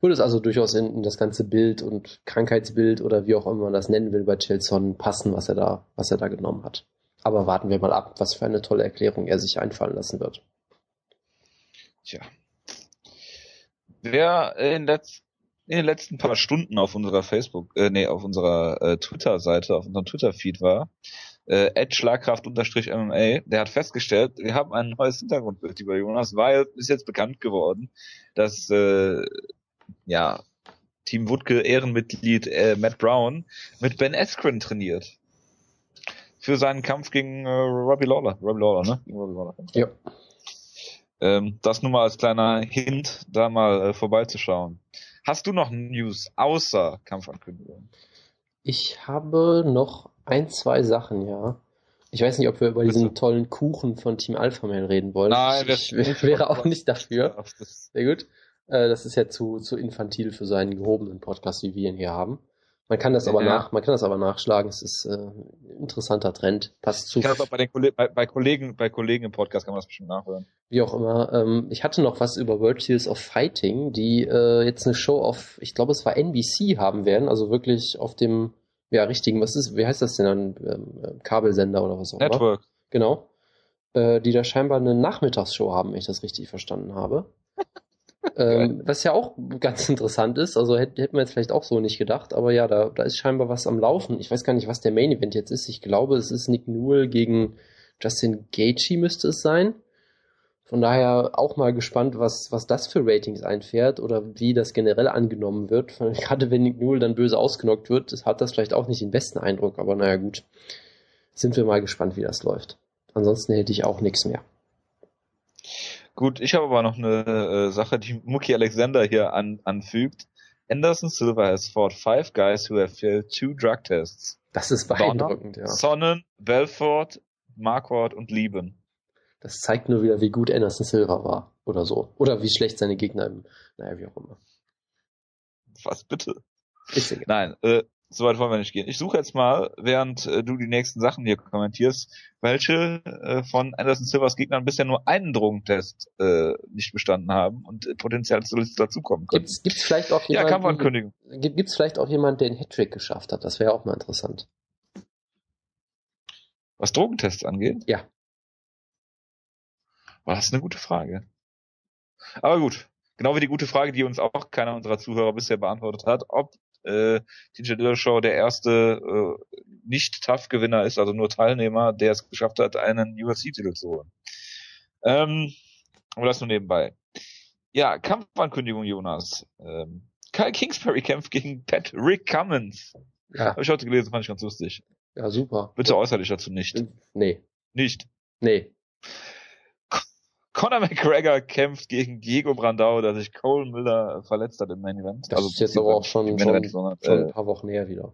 [SPEAKER 2] würde es also durchaus in, in, das ganze Bild und Krankheitsbild oder wie auch immer man das nennen will bei Chelson passen, was er da, was er da genommen hat. Aber warten wir mal ab, was für eine tolle Erklärung er sich einfallen lassen wird.
[SPEAKER 1] Tja. Wer in, letz in den letzten paar Stunden auf unserer Facebook, äh, nee, auf unserer äh, Twitter-Seite, auf unserem Twitter-Feed war, äh, Schlagkraft-MMA, der hat festgestellt, wir haben ein neues Hintergrundbild über Jonas, weil ist jetzt bekannt geworden, dass äh, ja Team Wutke Ehrenmitglied äh, Matt Brown mit Ben Askren trainiert. Für seinen Kampf gegen äh, Robbie Lawler. Robbie Lawler, ne? Robbie Lawler.
[SPEAKER 2] Ja.
[SPEAKER 1] Ähm, das nur mal als kleiner Hint, da mal äh, vorbeizuschauen. Hast du noch News außer Kampfankündigung?
[SPEAKER 2] Ich habe noch ein, zwei Sachen, ja. Ich weiß nicht, ob wir über Bitte. diesen tollen Kuchen von Team Alpha Man reden wollen.
[SPEAKER 1] Nein,
[SPEAKER 2] ich, ich wäre auch nicht dafür. Sehr gut. Äh, das ist ja zu, zu infantil für so einen gehobenen Podcast, wie wir ihn hier haben. Man kann das aber ja. nach, man kann das aber nachschlagen. Es ist äh, ein interessanter Trend. Passt zu.
[SPEAKER 1] Ich kann das auch bei den Kollegen, bei, bei, Kollegen, bei Kollegen im Podcast kann man das bestimmt nachhören.
[SPEAKER 2] Wie auch immer. Ähm, ich hatte noch was über World Series of Fighting, die äh, jetzt eine Show auf, ich glaube, es war NBC haben werden, also wirklich auf dem, ja richtigen, was ist, wie heißt das denn dann, ähm, Kabelsender oder was auch
[SPEAKER 1] immer. Network.
[SPEAKER 2] Genau. Äh, die da scheinbar eine Nachmittagsshow haben, wenn ich das richtig verstanden habe. Ähm, was ja auch ganz interessant ist, also hätte, hätte man jetzt vielleicht auch so nicht gedacht, aber ja, da, da ist scheinbar was am Laufen. Ich weiß gar nicht, was der Main Event jetzt ist. Ich glaube, es ist Nick Newell gegen Justin Gaethje müsste es sein. Von daher auch mal gespannt, was, was das für Ratings einfährt oder wie das generell angenommen wird. Gerade wenn Nick Newell dann böse ausgenockt wird, hat das vielleicht auch nicht den besten Eindruck, aber naja gut. Sind wir mal gespannt, wie das läuft. Ansonsten hätte ich auch nichts mehr.
[SPEAKER 1] Gut, ich habe aber noch eine äh, Sache, die Mookie Alexander hier an, anfügt. Anderson Silva has fought five guys who have failed two drug tests.
[SPEAKER 2] Das ist beeindruckend,
[SPEAKER 1] ja. Sonnen, Belfort, Marquardt und Lieben.
[SPEAKER 2] Das zeigt nur wieder, wie gut Anderson Silva war. Oder so. Oder wie schlecht seine Gegner im, naja, wie auch immer.
[SPEAKER 1] Was bitte? Nein, äh, so weit wollen wir nicht gehen. Ich suche jetzt mal, während äh, du die nächsten Sachen hier kommentierst, welche äh, von Anderson Silvers Gegnern bisher nur einen Drogentest äh, nicht bestanden haben und äh, potenziell dazukommen können.
[SPEAKER 2] Gibt's, gibt's vielleicht auch
[SPEAKER 1] jemanden, ja,
[SPEAKER 2] gibt's vielleicht auch jemanden, der einen Hattrick geschafft hat? Das wäre auch mal interessant.
[SPEAKER 1] Was Drogentests angeht?
[SPEAKER 2] Ja.
[SPEAKER 1] War das eine gute Frage. Aber gut, genau wie die gute Frage, die uns auch keiner unserer Zuhörer bisher beantwortet hat, ob äh, TJ Dillashaw der erste äh, Nicht-Tough-Gewinner ist, also nur Teilnehmer, der es geschafft hat, einen UFC-Titel zu holen. Ähm, aber das nur nebenbei. Ja, Kampfankündigung, Jonas. Ähm, Kyle Kingsbury kämpft gegen Pat Rick Cummins. Ja. Habe ich heute gelesen, fand ich ganz lustig.
[SPEAKER 2] Ja, super.
[SPEAKER 1] Bitte äußere dich dazu nicht.
[SPEAKER 2] Nee.
[SPEAKER 1] Nicht?
[SPEAKER 2] Nee.
[SPEAKER 1] Conor McGregor kämpft gegen Diego Brandao, der sich Cole Miller verletzt hat im Main Event.
[SPEAKER 2] Das also ist jetzt aber auch schon, schon, Event, sondern, schon ein paar Wochen näher wieder.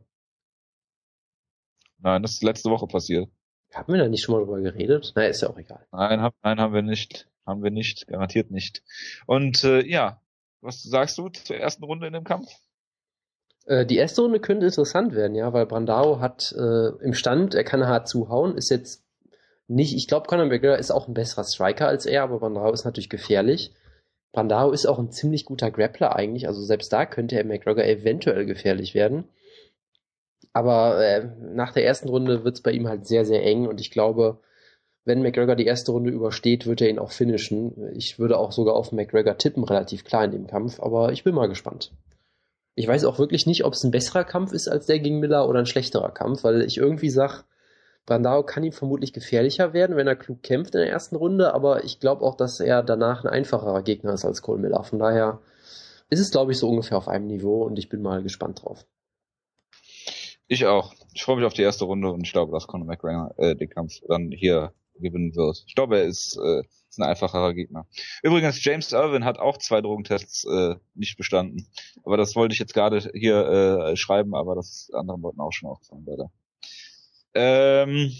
[SPEAKER 1] Nein, das ist letzte Woche passiert.
[SPEAKER 2] Haben wir da nicht schon mal drüber geredet? Naja, ist ja auch egal.
[SPEAKER 1] Nein, hab, nein, haben wir nicht. Haben wir nicht. Garantiert nicht. Und äh, ja, was sagst du zur ersten Runde in dem Kampf?
[SPEAKER 2] Äh, die erste Runde könnte interessant werden, ja, weil Brandao hat äh, im Stand, er kann hart zuhauen, ist jetzt nicht, ich glaube, Conor McGregor ist auch ein besserer Striker als er, aber Brandao ist natürlich gefährlich. Brandao ist auch ein ziemlich guter Grappler eigentlich, also selbst da könnte er McGregor eventuell gefährlich werden. Aber äh, nach der ersten Runde wird es bei ihm halt sehr, sehr eng und ich glaube, wenn McGregor die erste Runde übersteht, wird er ihn auch finishen. Ich würde auch sogar auf McGregor tippen, relativ klar in dem Kampf, aber ich bin mal gespannt. Ich weiß auch wirklich nicht, ob es ein besserer Kampf ist als der gegen Miller oder ein schlechterer Kampf, weil ich irgendwie sag, Brandao kann ihm vermutlich gefährlicher werden, wenn er klug kämpft in der ersten Runde, aber ich glaube auch, dass er danach ein einfacherer Gegner ist als Cole Miller. Von daher ist es, glaube ich, so ungefähr auf einem Niveau und ich bin mal gespannt drauf.
[SPEAKER 1] Ich auch. Ich freue mich auf die erste Runde und ich glaube, dass Conor McGregor äh, den Kampf dann hier gewinnen wird. Ich glaube, er ist, äh, ist ein einfacherer Gegner. Übrigens, James Irwin hat auch zwei Drogentests äh, nicht bestanden. Aber das wollte ich jetzt gerade hier äh, schreiben, aber das anderen wollten auch schon aufgefallen, leider. Ähm,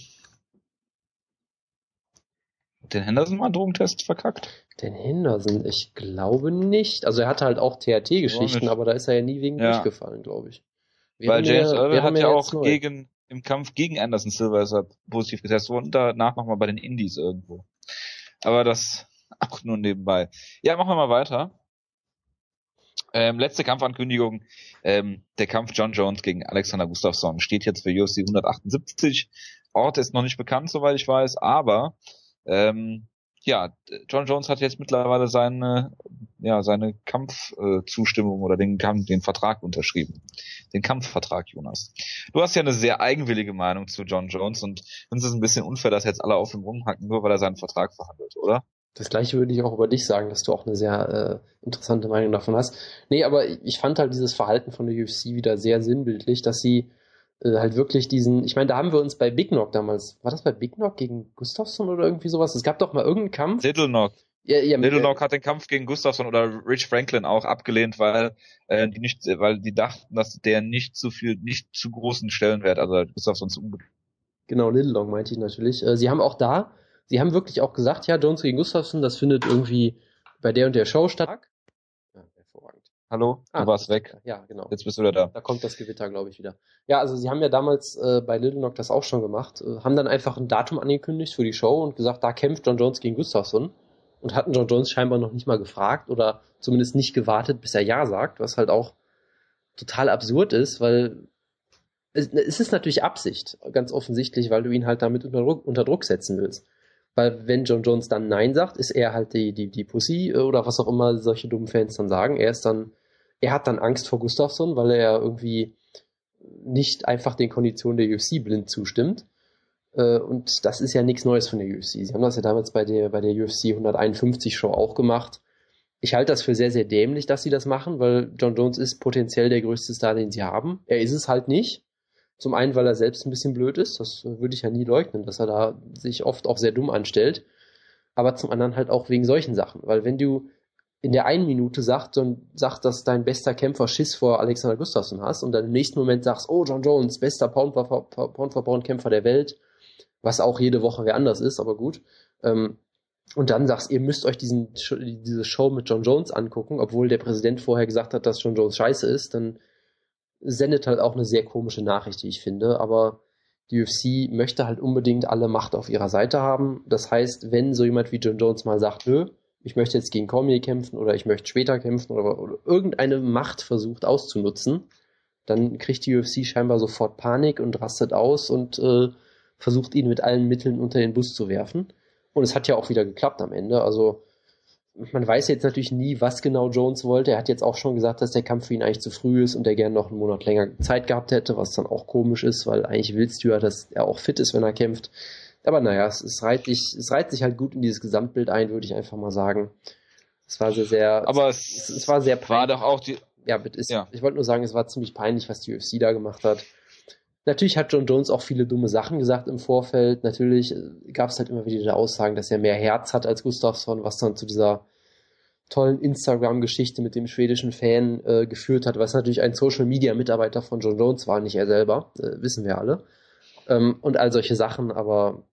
[SPEAKER 1] den Henderson mal einen Drogentest verkackt?
[SPEAKER 2] Den Henderson, ich glaube nicht. Also er hatte halt auch THT-Geschichten, aber da ist er ja nie wegen ja. durchgefallen, glaube ich.
[SPEAKER 1] Wir Weil James ja, Irwin hat ja auch gegen im Kampf gegen Anderson Silver ist er positiv getestet worden, danach nochmal bei den Indies irgendwo. Aber das auch nur nebenbei. Ja, machen wir mal weiter. Ähm, letzte Kampfankündigung. Ähm, der Kampf John Jones gegen Alexander Gustafsson steht jetzt für UFC 178. Ort ist noch nicht bekannt, soweit ich weiß, aber ähm, ja, John Jones hat jetzt mittlerweile seine, ja, seine Kampfzustimmung äh, oder den, den Vertrag unterschrieben. Den Kampfvertrag, Jonas. Du hast ja eine sehr eigenwillige Meinung zu John Jones und uns ist ein bisschen unfair, dass jetzt alle auf ihm rumhacken, nur weil er seinen Vertrag verhandelt, oder?
[SPEAKER 2] Das gleiche würde ich auch über dich sagen, dass du auch eine sehr äh, interessante Meinung davon hast. Nee, aber ich fand halt dieses Verhalten von der UFC wieder sehr sinnbildlich, dass sie äh, halt wirklich diesen, ich meine, da haben wir uns bei Big Knock damals, war das bei Big Knock gegen Gustafsson oder irgendwie sowas? Es gab doch mal irgendeinen Kampf.
[SPEAKER 1] Little Knock. Ja, ja, Little Knock hat den Kampf gegen Gustafsson oder Rich Franklin auch abgelehnt, weil äh, die nicht, weil die dachten, dass der nicht zu viel, nicht zu großen Stellenwert, also Gustafsson zu unbedingt.
[SPEAKER 2] Genau, Little Knock meinte ich natürlich. Äh, sie haben auch da sie haben wirklich auch gesagt, ja, Jones gegen Gustafsson, das findet irgendwie bei der und der Show statt.
[SPEAKER 1] Ja, hervorragend. Hallo, ah, du warst weg.
[SPEAKER 2] Ja, genau.
[SPEAKER 1] Jetzt bist du wieder da.
[SPEAKER 2] Da kommt das Gewitter, glaube ich, wieder. Ja, also sie haben ja damals äh, bei Little Knock das auch schon gemacht, äh, haben dann einfach ein Datum angekündigt für die Show und gesagt, da kämpft John Jones gegen Gustafsson und hatten John Jones scheinbar noch nicht mal gefragt oder zumindest nicht gewartet, bis er Ja sagt, was halt auch total absurd ist, weil es, es ist natürlich Absicht, ganz offensichtlich, weil du ihn halt damit unter Druck, unter Druck setzen willst. Weil wenn John Jones dann Nein sagt, ist er halt die, die, die Pussy äh, oder was auch immer solche dummen Fans dann sagen. Er ist dann, er hat dann Angst vor Gustafsson, weil er irgendwie nicht einfach den Konditionen der UFC blind zustimmt. Äh, und das ist ja nichts Neues von der UFC. Sie haben das ja damals bei der, bei der UFC 151 Show auch gemacht. Ich halte das für sehr, sehr dämlich, dass sie das machen, weil John Jones ist potenziell der größte Star, den sie haben. Er ist es halt nicht. Zum einen, weil er selbst ein bisschen blöd ist, das würde ich ja nie leugnen, dass er da sich oft auch sehr dumm anstellt. aber zum anderen halt auch wegen solchen Sachen. Weil wenn du in der einen Minute sagt, und sagt, dass dein bester Kämpfer Schiss vor Alexander Gustafsson hast und dann im nächsten Moment sagst, oh, John Jones, bester Pound-for-Pound-Kämpfer der Welt, was auch jede Woche wer anders ist, aber gut. Ähm, und dann sagst, ihr müsst euch diesen, diese Show mit John Jones angucken, obwohl der Präsident vorher gesagt hat, dass John Jones scheiße ist, dann sendet halt auch eine sehr komische Nachricht, wie ich finde. Aber die UFC möchte halt unbedingt alle Macht auf ihrer Seite haben. Das heißt, wenn so jemand wie John Jones mal sagt, nö, ich möchte jetzt gegen Cormier kämpfen oder ich möchte später kämpfen oder, oder irgendeine Macht versucht auszunutzen, dann kriegt die UFC scheinbar sofort Panik und rastet aus und äh, versucht ihn mit allen Mitteln unter den Bus zu werfen. Und es hat ja auch wieder geklappt am Ende. Also man weiß jetzt natürlich nie, was genau Jones wollte. Er hat jetzt auch schon gesagt, dass der Kampf für ihn eigentlich zu früh ist und er gerne noch einen Monat länger Zeit gehabt hätte, was dann auch komisch ist, weil eigentlich willst du ja, dass er auch fit ist, wenn er kämpft. Aber naja, es, es, reiht sich, es reiht sich halt gut in dieses Gesamtbild ein, würde ich einfach mal sagen. Es war sehr, sehr.
[SPEAKER 1] Aber es, es, es war sehr peinlich. War doch auch die.
[SPEAKER 2] Ja, ist, ja. ich wollte nur sagen, es war ziemlich peinlich, was die UFC da gemacht hat. Natürlich hat John Jones auch viele dumme Sachen gesagt im Vorfeld. Natürlich äh, gab es halt immer wieder Aussagen, dass er mehr Herz hat als Gustafsson, was dann zu dieser tollen Instagram-Geschichte mit dem schwedischen Fan äh, geführt hat, was natürlich ein Social-Media-Mitarbeiter von John Jones war, nicht er selber, äh, wissen wir alle. Ähm, und all solche Sachen, aber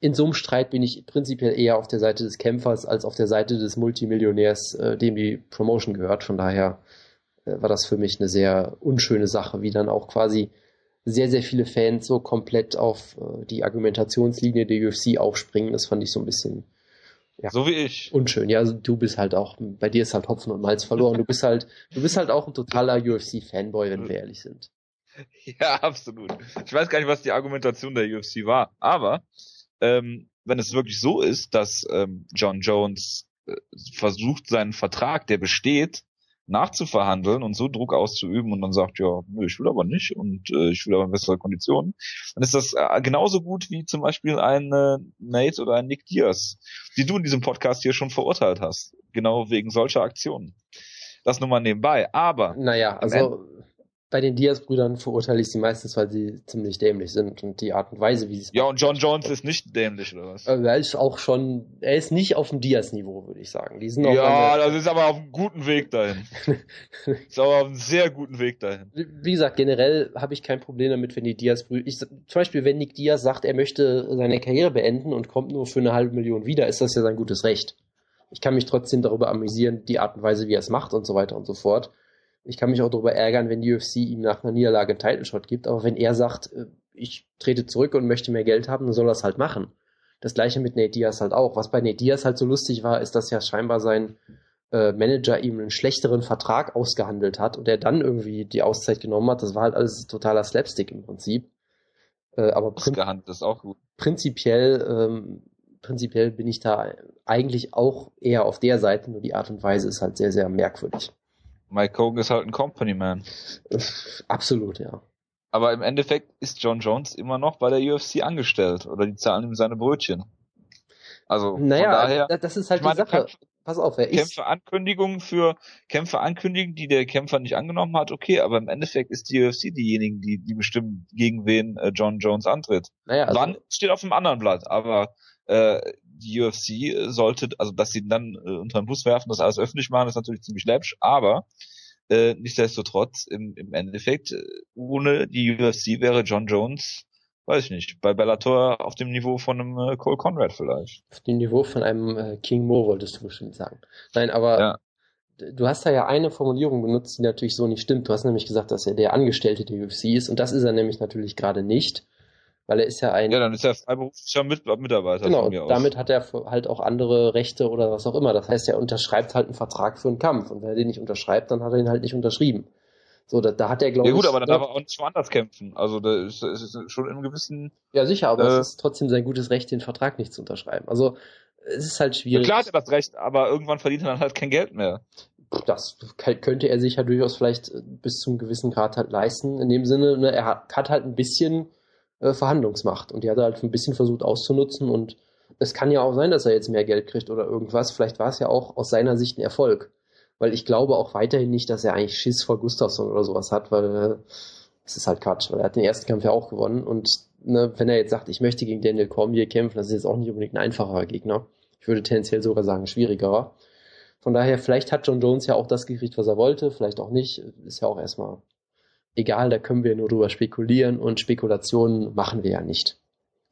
[SPEAKER 2] in so einem Streit bin ich prinzipiell eher auf der Seite des Kämpfers als auf der Seite des Multimillionärs, äh, dem die Promotion gehört. Von daher äh, war das für mich eine sehr unschöne Sache, wie dann auch quasi sehr, sehr viele Fans so komplett auf äh, die Argumentationslinie der UFC aufspringen. Das fand ich so ein bisschen
[SPEAKER 1] ja, so wie ich.
[SPEAKER 2] Unschön. Ja, also du bist halt auch, bei dir ist halt Hopfen und Malz verloren. Du bist halt, du bist halt auch ein totaler UFC-Fanboy, wenn wir ehrlich sind.
[SPEAKER 1] Ja, absolut. Ich weiß gar nicht, was die Argumentation der UFC war, aber ähm, wenn es wirklich so ist, dass ähm, John Jones äh, versucht, seinen Vertrag, der besteht, nachzuverhandeln und so Druck auszuüben und dann sagt, ja, nö, ich will aber nicht und äh, ich will aber bessere Konditionen, dann ist das äh, genauso gut wie zum Beispiel ein äh, Nate oder ein Nick Diaz, die du in diesem Podcast hier schon verurteilt hast, genau wegen solcher Aktionen. Das nur mal nebenbei. Aber
[SPEAKER 2] naja, also bei den Diaz-Brüdern verurteile ich sie meistens, weil sie ziemlich dämlich sind und die Art und Weise, wie sie es
[SPEAKER 1] Ja, und John Jones ist nicht dämlich, oder was?
[SPEAKER 2] Also er ist auch schon, er ist nicht auf dem Diaz-Niveau, würde ich sagen. Die sind
[SPEAKER 1] auch ja, das ist aber auf einem guten Weg dahin. ist aber auf einem sehr guten Weg dahin.
[SPEAKER 2] Wie gesagt, generell habe ich kein Problem damit, wenn die Diaz-Brüder, zum Beispiel, wenn Nick Diaz sagt, er möchte seine Karriere beenden und kommt nur für eine halbe Million wieder, ist das ja sein gutes Recht. Ich kann mich trotzdem darüber amüsieren, die Art und Weise, wie er es macht und so weiter und so fort. Ich kann mich auch darüber ärgern, wenn die UFC ihm nach einer Niederlage einen Title Shot gibt, aber wenn er sagt, äh, ich trete zurück und möchte mehr Geld haben, dann soll er es halt machen. Das gleiche mit Nate Diaz halt auch. Was bei Nate Diaz halt so lustig war, ist, dass ja scheinbar sein äh, Manager ihm einen schlechteren Vertrag ausgehandelt hat und er dann irgendwie die Auszeit genommen hat. Das war halt alles totaler Slapstick im Prinzip. Äh, aber
[SPEAKER 1] ausgehandelt ist auch gut.
[SPEAKER 2] Prinzipiell, ähm, prinzipiell bin ich da eigentlich auch eher auf der Seite, nur die Art und Weise ist halt sehr, sehr merkwürdig.
[SPEAKER 1] Mike Hogan ist halt ein Company Man.
[SPEAKER 2] Absolut, ja.
[SPEAKER 1] Aber im Endeffekt ist John Jones immer noch bei der UFC angestellt oder die zahlen ihm seine Brötchen. Also
[SPEAKER 2] naja, daher, das ist halt die Sache. Kämpfe,
[SPEAKER 1] Pass auf, er ist. Kämpfe Ankündigungen für Kämpfe ankündigen, die der Kämpfer nicht angenommen hat, okay, aber im Endeffekt ist die UFC diejenigen, die, die bestimmen, gegen wen äh, John Jones antritt. Naja, also, Wann steht auf dem anderen Blatt, aber äh, die UFC sollte, also dass sie dann äh, unter den Bus werfen, das alles öffentlich machen, ist natürlich ziemlich läppisch, aber äh, nichtsdestotrotz im, im Endeffekt, äh, ohne die UFC wäre John Jones, weiß ich nicht, bei Bellator auf dem Niveau von einem äh, Cole Conrad vielleicht.
[SPEAKER 2] Auf dem Niveau von einem äh, King Moore wolltest du bestimmt sagen. Nein, aber ja. du hast da ja eine Formulierung benutzt, die natürlich so nicht stimmt. Du hast nämlich gesagt, dass er der Angestellte der UFC ist und das ist er nämlich natürlich gerade nicht weil er ist ja ein.
[SPEAKER 1] Ja, dann ist er freiberuflicher Mitarbeiter.
[SPEAKER 2] Genau, damit hat er halt auch andere Rechte oder was auch immer. Das heißt, er unterschreibt halt einen Vertrag für einen Kampf und wenn er den nicht unterschreibt, dann hat er ihn halt nicht unterschrieben. So, da, da hat er, glaube
[SPEAKER 1] ich. Ja gut, aber dann darf er auch nicht woanders kämpfen. Also da ist, ist, ist schon im gewissen.
[SPEAKER 2] Ja, sicher, aber äh, es ist trotzdem sein gutes Recht, den Vertrag nicht zu unterschreiben. Also es ist halt schwierig.
[SPEAKER 1] Ja, klar hat er das Recht, aber irgendwann verdient er dann halt kein Geld mehr.
[SPEAKER 2] Das könnte er sich ja durchaus vielleicht bis zum gewissen Grad halt leisten. In dem Sinne, ne, er hat, hat halt ein bisschen äh, Verhandlungsmacht. Und die hat er halt ein bisschen versucht auszunutzen und es kann ja auch sein, dass er jetzt mehr Geld kriegt oder irgendwas. Vielleicht war es ja auch aus seiner Sicht ein Erfolg. Weil ich glaube auch weiterhin nicht, dass er eigentlich Schiss vor Gustafsson oder sowas hat, weil äh, es ist halt Quatsch, weil er hat den ersten Kampf ja auch gewonnen und ne, wenn er jetzt sagt, ich möchte gegen Daniel Cormier kämpfen, das ist jetzt auch nicht unbedingt ein einfacher Gegner. Ich würde tendenziell sogar sagen schwierigerer. Von daher, vielleicht hat John Jones ja auch das gekriegt, was er wollte, vielleicht auch nicht. Ist ja auch erstmal egal, da können wir nur drüber spekulieren und Spekulationen machen wir ja nicht.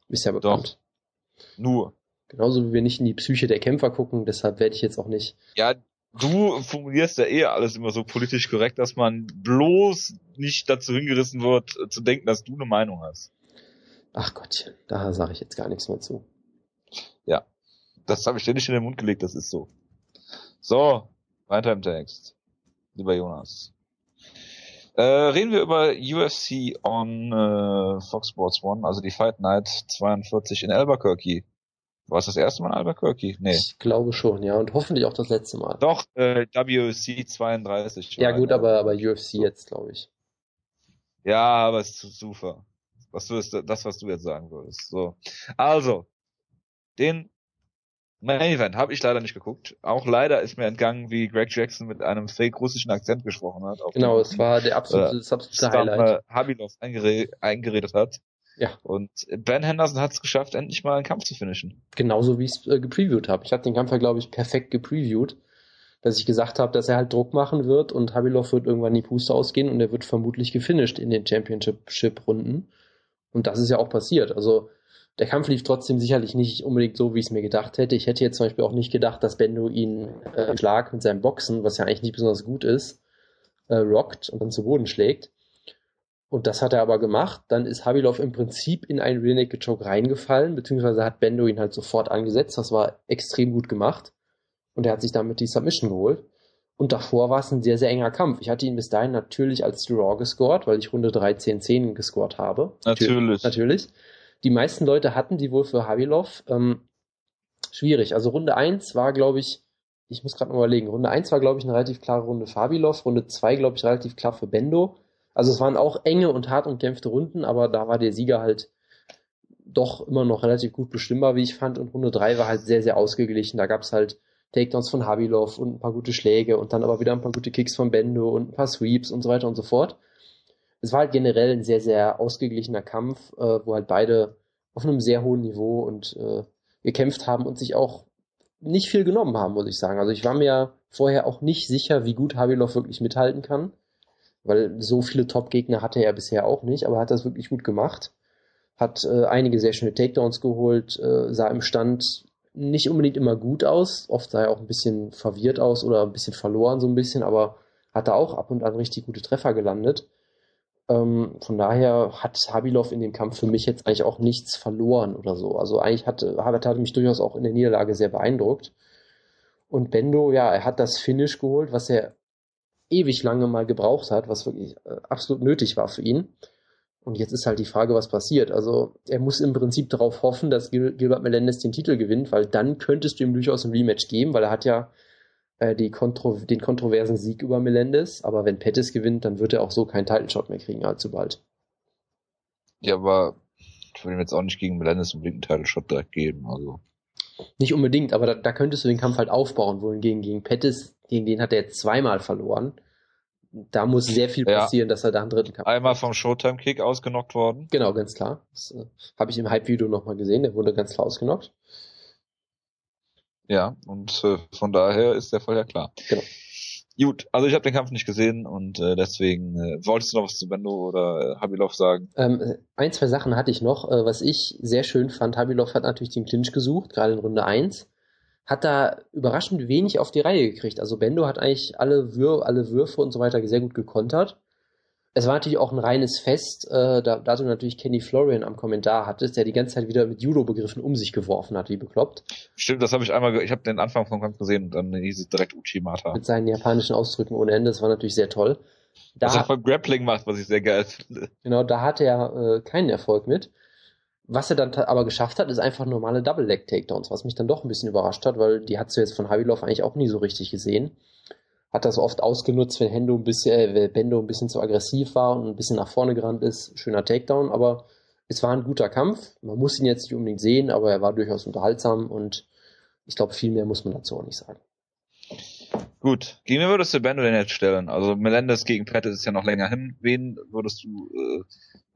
[SPEAKER 2] Ist ja bekannt.
[SPEAKER 1] Doch. Nur.
[SPEAKER 2] Genauso wie wir nicht in die Psyche der Kämpfer gucken, deshalb werde ich jetzt auch nicht.
[SPEAKER 1] Ja, du formulierst ja eh alles immer so politisch korrekt, dass man bloß nicht dazu hingerissen wird, zu denken, dass du eine Meinung hast.
[SPEAKER 2] Ach Gott, da sage ich jetzt gar nichts mehr zu.
[SPEAKER 1] Ja, das habe ich nicht in den Mund gelegt, das ist so. So, weiter im Text. Lieber Jonas. Äh, reden wir über UFC on äh, Fox Sports One, also die Fight Night 42 in Albuquerque. War es das erste Mal in Albuquerque?
[SPEAKER 2] Nee. Ich glaube schon, ja. Und hoffentlich auch das letzte Mal.
[SPEAKER 1] Doch, äh, WC 32.
[SPEAKER 2] Ja gut, aber, aber UFC jetzt, glaube ich.
[SPEAKER 1] Ja, aber es ist super. Was du das, was du jetzt sagen würdest. So. Also, den Main Event habe ich leider nicht geguckt. Auch leider ist mir entgangen, wie Greg Jackson mit einem fake russischen Akzent gesprochen hat.
[SPEAKER 2] Genau, es war der absolute, äh, absolute Highlight.
[SPEAKER 1] Habilov eingere eingeredet hat.
[SPEAKER 2] Ja.
[SPEAKER 1] Und Ben Henderson hat es geschafft, endlich mal einen Kampf zu finishen.
[SPEAKER 2] Genauso wie ich es äh, gepreviewt habe. Ich habe den Kampf ja, glaube ich, perfekt gepreviewt. Dass ich gesagt habe, dass er halt Druck machen wird und Habilov wird irgendwann die Puste ausgehen und er wird vermutlich gefinisht in den Championship-Runden. Und das ist ja auch passiert. Also der Kampf lief trotzdem sicherlich nicht unbedingt so, wie ich es mir gedacht hätte. Ich hätte jetzt zum Beispiel auch nicht gedacht, dass Bendo ihn äh, Schlag mit seinem Boxen, was ja eigentlich nicht besonders gut ist, äh, rockt und dann zu Boden schlägt. Und das hat er aber gemacht. Dann ist Habilov im Prinzip in einen Rear Naked Choke reingefallen, beziehungsweise hat Bendo ihn halt sofort angesetzt. Das war extrem gut gemacht. Und er hat sich damit die Submission geholt. Und davor war es ein sehr, sehr enger Kampf. Ich hatte ihn bis dahin natürlich als Draw gescored, weil ich Runde 13-10 gescored habe.
[SPEAKER 1] Natürlich.
[SPEAKER 2] Natürlich. Die meisten Leute hatten die wohl für Habilov. Ähm, schwierig. Also Runde 1 war, glaube ich, ich muss gerade mal überlegen, Runde 1 war, glaube ich, eine relativ klare Runde für Habilov, Runde 2, glaube ich, relativ klar für Bendo. Also es waren auch enge und hart umkämpfte Runden, aber da war der Sieger halt doch immer noch relativ gut bestimmbar, wie ich fand. Und Runde 3 war halt sehr, sehr ausgeglichen. Da gab es halt Takedowns von Habilov und ein paar gute Schläge und dann aber wieder ein paar gute Kicks von Bendo und ein paar Sweeps und so weiter und so fort es war halt generell ein sehr, sehr ausgeglichener Kampf, äh, wo halt beide auf einem sehr hohen Niveau und äh, gekämpft haben und sich auch nicht viel genommen haben, muss ich sagen. Also ich war mir vorher auch nicht sicher, wie gut Habilov wirklich mithalten kann, weil so viele Top-Gegner hatte er bisher auch nicht, aber hat das wirklich gut gemacht. Hat äh, einige sehr schöne Takedowns geholt, äh, sah im Stand nicht unbedingt immer gut aus, oft sah er auch ein bisschen verwirrt aus oder ein bisschen verloren so ein bisschen, aber hat da auch ab und an richtig gute Treffer gelandet. Ähm, von daher hat Habilov in dem Kampf für mich jetzt eigentlich auch nichts verloren oder so. Also eigentlich hat Habert hat mich durchaus auch in der Niederlage sehr beeindruckt. Und Bendo, ja, er hat das Finish geholt, was er ewig lange mal gebraucht hat, was wirklich äh, absolut nötig war für ihn. Und jetzt ist halt die Frage, was passiert. Also er muss im Prinzip darauf hoffen, dass Gilbert Melendez den Titel gewinnt, weil dann könntest du ihm durchaus ein Rematch geben, weil er hat ja äh, die Kontro den kontroversen Sieg über Melendez, aber wenn Pettis gewinnt, dann wird er auch so keinen Title Shot mehr kriegen allzu bald.
[SPEAKER 1] Ja, aber ich würde ihm jetzt auch nicht gegen Melendez einen Title Shot direkt geben, also.
[SPEAKER 2] Nicht unbedingt, aber da, da könntest du den Kampf halt aufbauen, wohingegen gegen Pettis, gegen den hat er jetzt zweimal verloren. Da muss sehr viel passieren, ja. dass er da einen dritten
[SPEAKER 1] Kampf Einmal vom Showtime-Kick ausgenockt worden.
[SPEAKER 2] Genau, ganz klar. Das äh, habe ich im Hype-Video nochmal gesehen, der wurde ganz klar ausgenockt.
[SPEAKER 1] Ja, und äh, von daher ist der Fall ja klar.
[SPEAKER 2] Genau.
[SPEAKER 1] Gut, also ich habe den Kampf nicht gesehen und äh, deswegen äh, wolltest du noch was zu Bendo oder äh, Habilov sagen?
[SPEAKER 2] Ähm, äh, ein, zwei Sachen hatte ich noch. Äh, was ich sehr schön fand, Habilov hat natürlich den Clinch gesucht, gerade in Runde 1. Hat da überraschend wenig auf die Reihe gekriegt. Also Bendo hat eigentlich alle, Wür alle Würfe und so weiter sehr gut gekontert es war natürlich auch ein reines Fest, äh, da, da du natürlich Kenny Florian am Kommentar hattest, der die ganze Zeit wieder mit Judo-Begriffen um sich geworfen hat, wie bekloppt.
[SPEAKER 1] Stimmt, das habe ich einmal, ich habe den Anfang vom Kampf gesehen und dann hieß es direkt Uchimata.
[SPEAKER 2] Mit seinen japanischen Ausdrücken ohne Ende, das war natürlich sehr toll.
[SPEAKER 1] Da, was er von Grappling macht, was ich sehr geil finde.
[SPEAKER 2] Genau, da hatte er äh, keinen Erfolg mit. Was er dann aber geschafft hat, ist einfach normale Double-Leg-Takedowns, was mich dann doch ein bisschen überrascht hat, weil die hat du jetzt von Habilov eigentlich auch nie so richtig gesehen hat das oft ausgenutzt, wenn Hendo ein bisschen, äh, Bendo ein bisschen zu aggressiv war und ein bisschen nach vorne gerannt ist. Schöner Takedown, aber es war ein guter Kampf. Man muss ihn jetzt nicht unbedingt sehen, aber er war durchaus unterhaltsam und ich glaube, viel mehr muss man dazu auch nicht sagen.
[SPEAKER 1] Gut, gegen wen würdest du Bendo denn jetzt stellen? Also Melendez gegen Pettis ist ja noch länger hin. Wen würdest du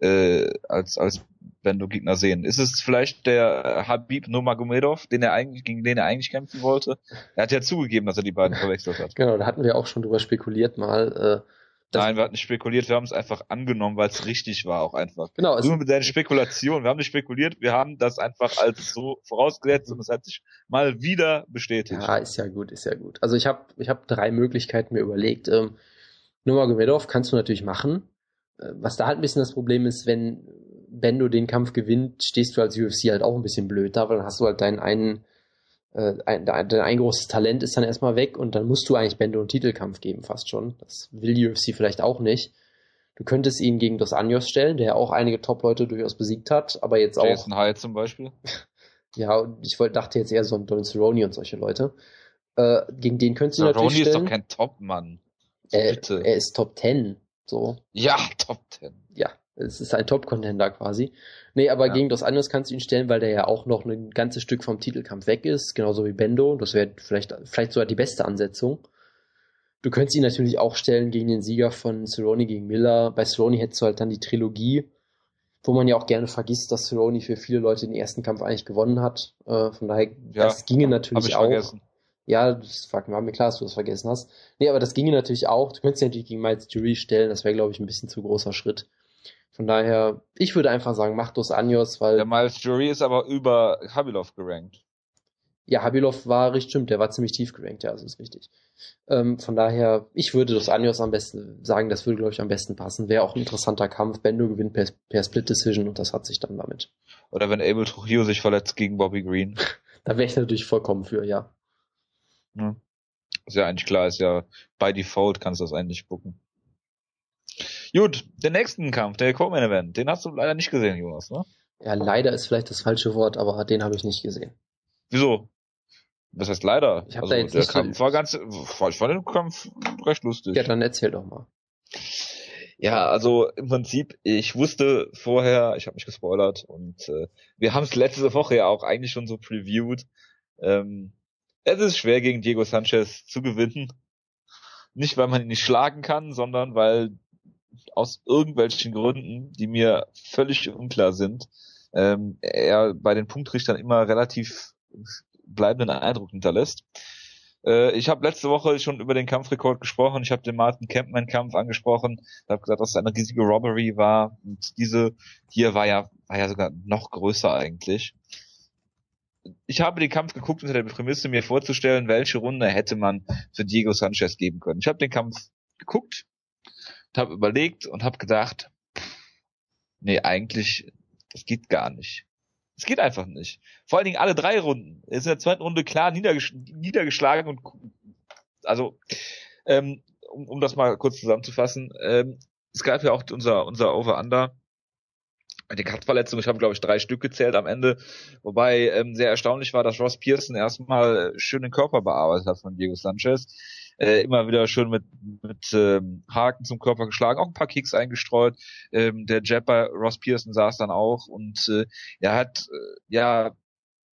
[SPEAKER 1] äh, äh, als, als Bendo Gegner sehen? Ist es vielleicht der Habib Nurmagomedov, den er eigentlich, gegen den er eigentlich kämpfen wollte? Er hat ja zugegeben, dass er die beiden verwechselt hat.
[SPEAKER 2] Genau, da hatten wir auch schon drüber spekuliert mal. Äh,
[SPEAKER 1] Nein, wir hatten nicht spekuliert, wir haben es einfach angenommen, weil es richtig war auch einfach.
[SPEAKER 2] Genau.
[SPEAKER 1] Nur mit deinen Spekulationen. Wir haben nicht spekuliert, wir haben das einfach als so vorausgesetzt und es hat sich mal wieder bestätigt.
[SPEAKER 2] Ja, ist ja gut, ist ja gut. Also ich habe ich hab drei Möglichkeiten mir überlegt. Ähm, Nurmagomedov kannst du natürlich machen. Äh, was da halt ein bisschen das Problem ist, wenn Bendo den Kampf gewinnt, stehst du als UFC halt auch ein bisschen blöd da, weil dann hast du halt deinen einen äh, ein, dein ein großes Talent ist dann erstmal weg und dann musst du eigentlich Bendo einen Titelkampf geben, fast schon. Das will die UFC vielleicht auch nicht. Du könntest ihn gegen Dos Anjos stellen, der auch einige Top-Leute durchaus besiegt hat, aber jetzt
[SPEAKER 1] Jason
[SPEAKER 2] auch.
[SPEAKER 1] Jason Hyde zum Beispiel.
[SPEAKER 2] ja, und ich wollte, dachte jetzt eher so an Don Cerrone und solche Leute. Äh, gegen den könntest du natürlich stellen.
[SPEAKER 1] ist doch kein Top-Mann.
[SPEAKER 2] Er, er ist Top 10. So.
[SPEAKER 1] Ja, Top 10.
[SPEAKER 2] Ja, es ist ein Top-Contender quasi. Nee, aber ja. gegen Dos Anjos kannst du ihn stellen, weil der ja auch noch ein ganzes Stück vom Titelkampf weg ist, genauso wie Bendo. Das wäre vielleicht, vielleicht sogar die beste Ansetzung. Du könntest ihn natürlich auch stellen gegen den Sieger von Cerrone gegen Miller. Bei Cerrone hättest du halt dann die Trilogie, wo man ja auch gerne vergisst, dass Cerrone für viele Leute den ersten Kampf eigentlich gewonnen hat. Äh, von daher, ja, das ginge natürlich auch. Vergessen. Ja, das war mir klar, dass du das vergessen hast. Nee, aber das ginge natürlich auch. Du könntest ihn natürlich gegen Miles Jury stellen. Das wäre, glaube ich, ein bisschen zu großer Schritt. Von daher, ich würde einfach sagen, mach Dos Anjos, weil.
[SPEAKER 1] Der Miles Jury ist aber über Habilov gerankt.
[SPEAKER 2] Ja, Habilov war richtig, stimmt, der war ziemlich tief gerankt, ja, das ist richtig. Ähm, von daher, ich würde Dos Anjos am besten sagen, das würde, glaube ich, am besten passen. Wäre auch ein interessanter Kampf. Bendo gewinnt per, per Split Decision und das hat sich dann damit.
[SPEAKER 1] Oder wenn Abel Trujillo sich verletzt gegen Bobby Green.
[SPEAKER 2] da wäre ich natürlich vollkommen für, ja.
[SPEAKER 1] ja. Ist ja eigentlich klar, ist ja by default kannst du das eigentlich gucken. Gut, den nächsten Kampf, der Co-Main Event, den hast du leider nicht gesehen, Jonas, ne?
[SPEAKER 2] Ja, leider ist vielleicht das falsche Wort, aber den habe ich nicht gesehen.
[SPEAKER 1] Wieso? Was heißt leider?
[SPEAKER 2] Ich hab also, da jetzt der
[SPEAKER 1] Kampf so war ganz, ich fand den Kampf recht lustig.
[SPEAKER 2] Ja, dann erzähl doch mal.
[SPEAKER 1] Ja, also im Prinzip, ich wusste vorher, ich habe mich gespoilert und äh, wir haben es letzte Woche ja auch eigentlich schon so previewed. Ähm, es ist schwer gegen Diego Sanchez zu gewinnen. Nicht, weil man ihn nicht schlagen kann, sondern weil aus irgendwelchen Gründen, die mir völlig unklar sind, ähm, er bei den Punktrichtern immer relativ bleibenden Eindruck hinterlässt. Äh, ich habe letzte Woche schon über den Kampfrekord gesprochen. Ich habe den Martin Kempman Kampf angesprochen. Ich habe gesagt, dass es eine riesige Robbery war. Und diese hier war ja war ja sogar noch größer eigentlich. Ich habe den Kampf geguckt unter der Prämisse, mir vorzustellen, welche Runde hätte man für Diego Sanchez geben können. Ich habe den Kampf geguckt und habe überlegt und habe gedacht, nee, eigentlich, das geht gar nicht. Es geht einfach nicht. Vor allen Dingen alle drei Runden. Er ist in der zweiten Runde klar niedergesch niedergeschlagen und also ähm, um, um das mal kurz zusammenzufassen, ähm, es gab ja auch unser unser Over-Under die Cut-Verletzung, ich habe glaube ich drei Stück gezählt am Ende, wobei ähm, sehr erstaunlich war, dass Ross Pearson erstmal schön den Körper bearbeitet hat von Diego Sanchez äh, immer wieder schön mit, mit ähm, Haken zum Körper geschlagen, auch ein paar Kicks eingestreut. Ähm, der Jab bei Ross Pearson saß dann auch und äh, er hat äh, ja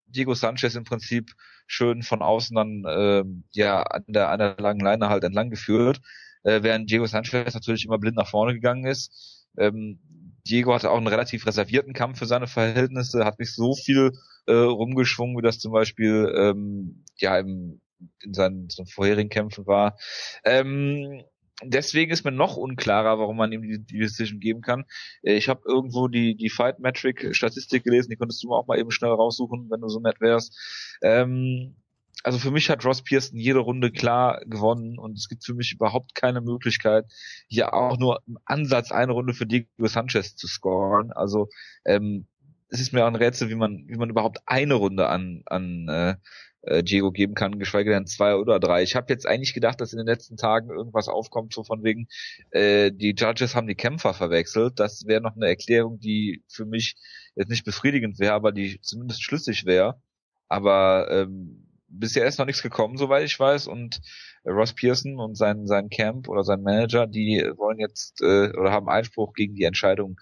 [SPEAKER 1] Diego Sanchez im Prinzip schön von außen dann äh, ja an der, an der langen Leine halt entlang geführt, äh, während Diego Sanchez natürlich immer blind nach vorne gegangen ist. Ähm, Diego hatte auch einen relativ reservierten Kampf für seine Verhältnisse, hat nicht so viel äh, rumgeschwungen, wie das zum Beispiel ähm, ja im in seinen, seinen vorherigen Kämpfen war. Ähm, deswegen ist mir noch unklarer, warum man ihm die, die Decision geben kann. Äh, ich habe irgendwo die, die Fight Metric Statistik gelesen, die konntest du auch mal eben schnell raussuchen, wenn du so nett wärst. Ähm, also für mich hat Ross Pearson jede Runde klar gewonnen und es gibt für mich überhaupt keine Möglichkeit, hier auch nur im Ansatz eine Runde für Diego Sanchez zu scoren. Also ähm, es ist mir auch ein Rätsel, wie man, wie man überhaupt eine Runde an, an äh, äh, Diego geben kann, geschweige denn zwei oder drei. Ich habe jetzt eigentlich gedacht, dass in den letzten Tagen irgendwas aufkommt, so von wegen, äh, die Judges haben die Kämpfer verwechselt. Das wäre noch eine Erklärung, die für mich jetzt nicht befriedigend wäre, aber die zumindest schlüssig wäre. Aber ähm, bisher ist noch nichts gekommen, soweit ich weiß. Und Ross Pearson und sein, sein Camp oder sein Manager, die wollen jetzt äh, oder haben Einspruch gegen die Entscheidung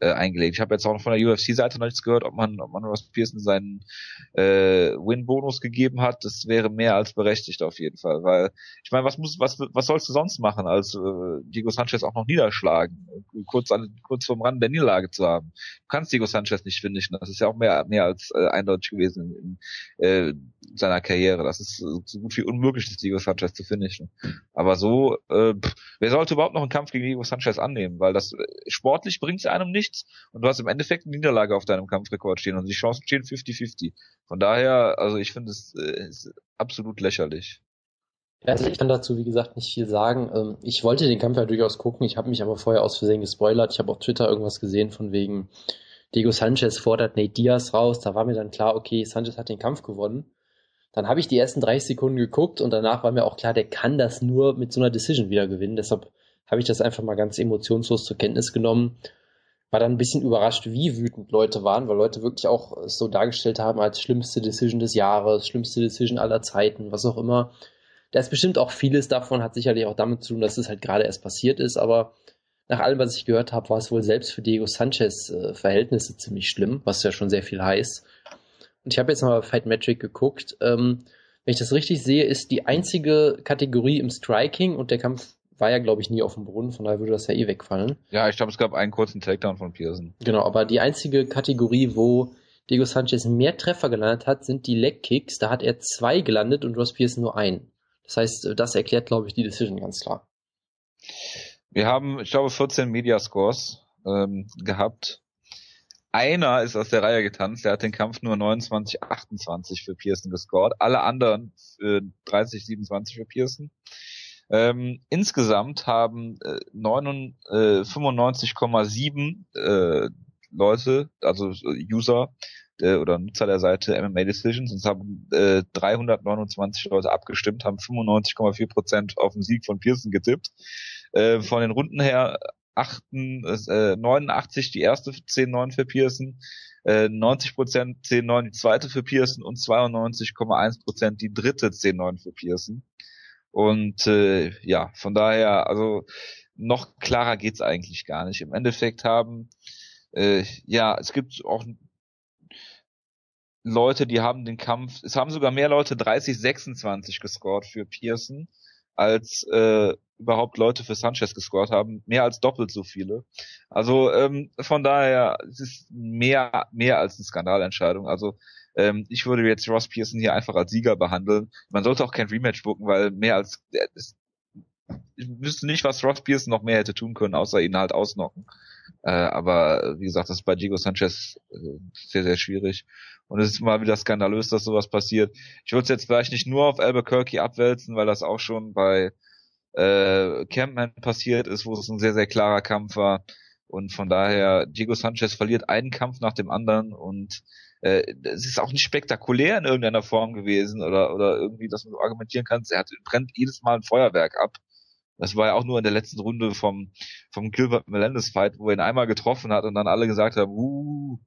[SPEAKER 1] äh, eingelegt. Ich habe jetzt auch noch von der UFC-Seite noch nichts gehört, ob man, ob man Ross Pearson seinen äh, Win-Bonus gegeben hat. Das wäre mehr als berechtigt auf jeden Fall, weil ich meine, was muss, was, was sollst du sonst machen, als äh, Diego Sanchez auch noch niederschlagen, kurz an, kurz vorm Rand der Niederlage zu haben. Du kannst Diego Sanchez nicht finishen. Das ist ja auch mehr, mehr als äh, eindeutig gewesen in, äh, seiner Karriere. Das ist so gut wie unmöglich, das Diego Sanchez zu finishen. Aber so, äh, pff, wer sollte überhaupt noch einen Kampf gegen Diego Sanchez annehmen? Weil das äh, sportlich bringt es einem nichts und du hast im Endeffekt eine Niederlage auf deinem Kampfrekord stehen und die Chancen stehen 50-50. Von daher, also ich finde es äh, ist absolut lächerlich.
[SPEAKER 2] Also ich kann dazu, wie gesagt, nicht viel sagen. Ähm, ich wollte den Kampf ja durchaus gucken, ich habe mich aber vorher aus Versehen gespoilert. Ich habe auf Twitter irgendwas gesehen von wegen Diego Sanchez fordert Nate Diaz raus. Da war mir dann klar, okay, Sanchez hat den Kampf gewonnen. Dann habe ich die ersten 30 Sekunden geguckt und danach war mir auch klar, der kann das nur mit so einer Decision wieder gewinnen. Deshalb habe ich das einfach mal ganz emotionslos zur Kenntnis genommen. War dann ein bisschen überrascht, wie wütend Leute waren, weil Leute wirklich auch so dargestellt haben als schlimmste Decision des Jahres, schlimmste Decision aller Zeiten, was auch immer. Da ist bestimmt auch vieles davon, hat sicherlich auch damit zu tun, dass es halt gerade erst passiert ist, aber nach allem, was ich gehört habe, war es wohl selbst für Diego Sanchez äh, Verhältnisse ziemlich schlimm, was ja schon sehr viel heißt. Und ich habe jetzt nochmal Fight Magic geguckt. Ähm, wenn ich das richtig sehe, ist die einzige Kategorie im Striking und der Kampf war ja, glaube ich, nie auf dem Boden, von daher würde das ja eh wegfallen.
[SPEAKER 1] Ja, ich glaube, es gab einen kurzen Takedown von Pearson.
[SPEAKER 2] Genau, aber die einzige Kategorie, wo Diego Sanchez mehr Treffer gelandet hat, sind die Leg Kicks. Da hat er zwei gelandet und Ross Pearson nur einen. Das heißt, das erklärt, glaube ich, die Decision ganz klar.
[SPEAKER 1] Wir haben, ich glaube, 14 Mediascores ähm, gehabt. Einer ist aus der Reihe getanzt, der hat den Kampf nur 29, 28 für Pearson gescored. Alle anderen äh, 30, 27 für Pearson. Ähm, insgesamt haben äh, 95,7 äh, Leute, also User äh, oder Nutzer der Seite MMA Decisions, und haben äh, 329 Leute abgestimmt, haben 95,4 Prozent auf den Sieg von Pearson getippt. Äh, von den Runden her 8, äh, 89 die erste 10-9 für Pearson, äh, 90 Prozent 10-9 die zweite für Pearson und 92,1 Prozent die dritte 10-9 für Pearson. Und äh, ja, von daher, also noch klarer geht's eigentlich gar nicht. Im Endeffekt haben äh, ja, es gibt auch Leute, die haben den Kampf, es haben sogar mehr Leute 30-26 gescored für Pearson, als äh, überhaupt Leute für Sanchez gescored haben. Mehr als doppelt so viele. Also ähm, von daher, es ist mehr, mehr als eine Skandalentscheidung. Also ähm, ich würde jetzt Ross Pearson hier einfach als Sieger behandeln. Man sollte auch kein Rematch bucken, weil mehr als äh, ich wüsste nicht, was Ross Pearson noch mehr hätte tun können, außer ihn halt ausnocken. Äh, aber wie gesagt, das ist bei Diego Sanchez äh, sehr, sehr schwierig. Und es ist mal wieder skandalös, dass sowas passiert. Ich würde es jetzt vielleicht nicht nur auf Albuquerque abwälzen, weil das auch schon bei äh, Campman passiert ist, wo es ein sehr, sehr klarer Kampf war. Und von daher, Diego Sanchez verliert einen Kampf nach dem anderen und äh, es ist auch nicht spektakulär in irgendeiner Form gewesen oder, oder irgendwie, dass man so argumentieren kann, er hat, brennt jedes Mal ein Feuerwerk ab. Das war ja auch nur in der letzten Runde vom, vom Gilbert Melendez Fight, wo er ihn einmal getroffen hat und dann alle gesagt haben, uh,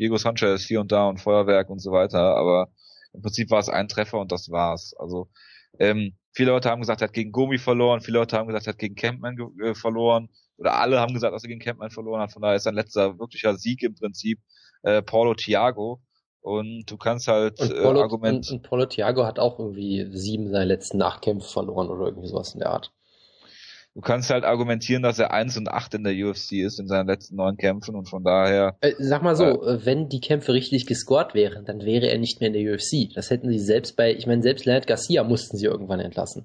[SPEAKER 1] Diego Sanchez hier und da und Feuerwerk und so weiter, aber im Prinzip war es ein Treffer und das war's. Also ähm, viele Leute haben gesagt, er hat gegen Gomi verloren, viele Leute haben gesagt, er hat gegen Campman äh, verloren oder alle haben gesagt, dass er gegen Campman verloren hat. Von daher ist sein letzter wirklicher Sieg im Prinzip äh, Paulo Thiago. Und du kannst halt
[SPEAKER 2] und Paulo, äh, Argument. Und, und Paulo Thiago hat auch irgendwie sieben seiner letzten acht Kämpfe verloren oder irgendwie sowas in der Art.
[SPEAKER 1] Du kannst halt argumentieren, dass er eins und acht in der UFC ist in seinen letzten neun Kämpfen und von daher.
[SPEAKER 2] Äh, sag mal so, äh, wenn die Kämpfe richtig gescored wären, dann wäre er nicht mehr in der UFC. Das hätten sie selbst bei, ich meine, selbst Leonard Garcia mussten sie irgendwann entlassen.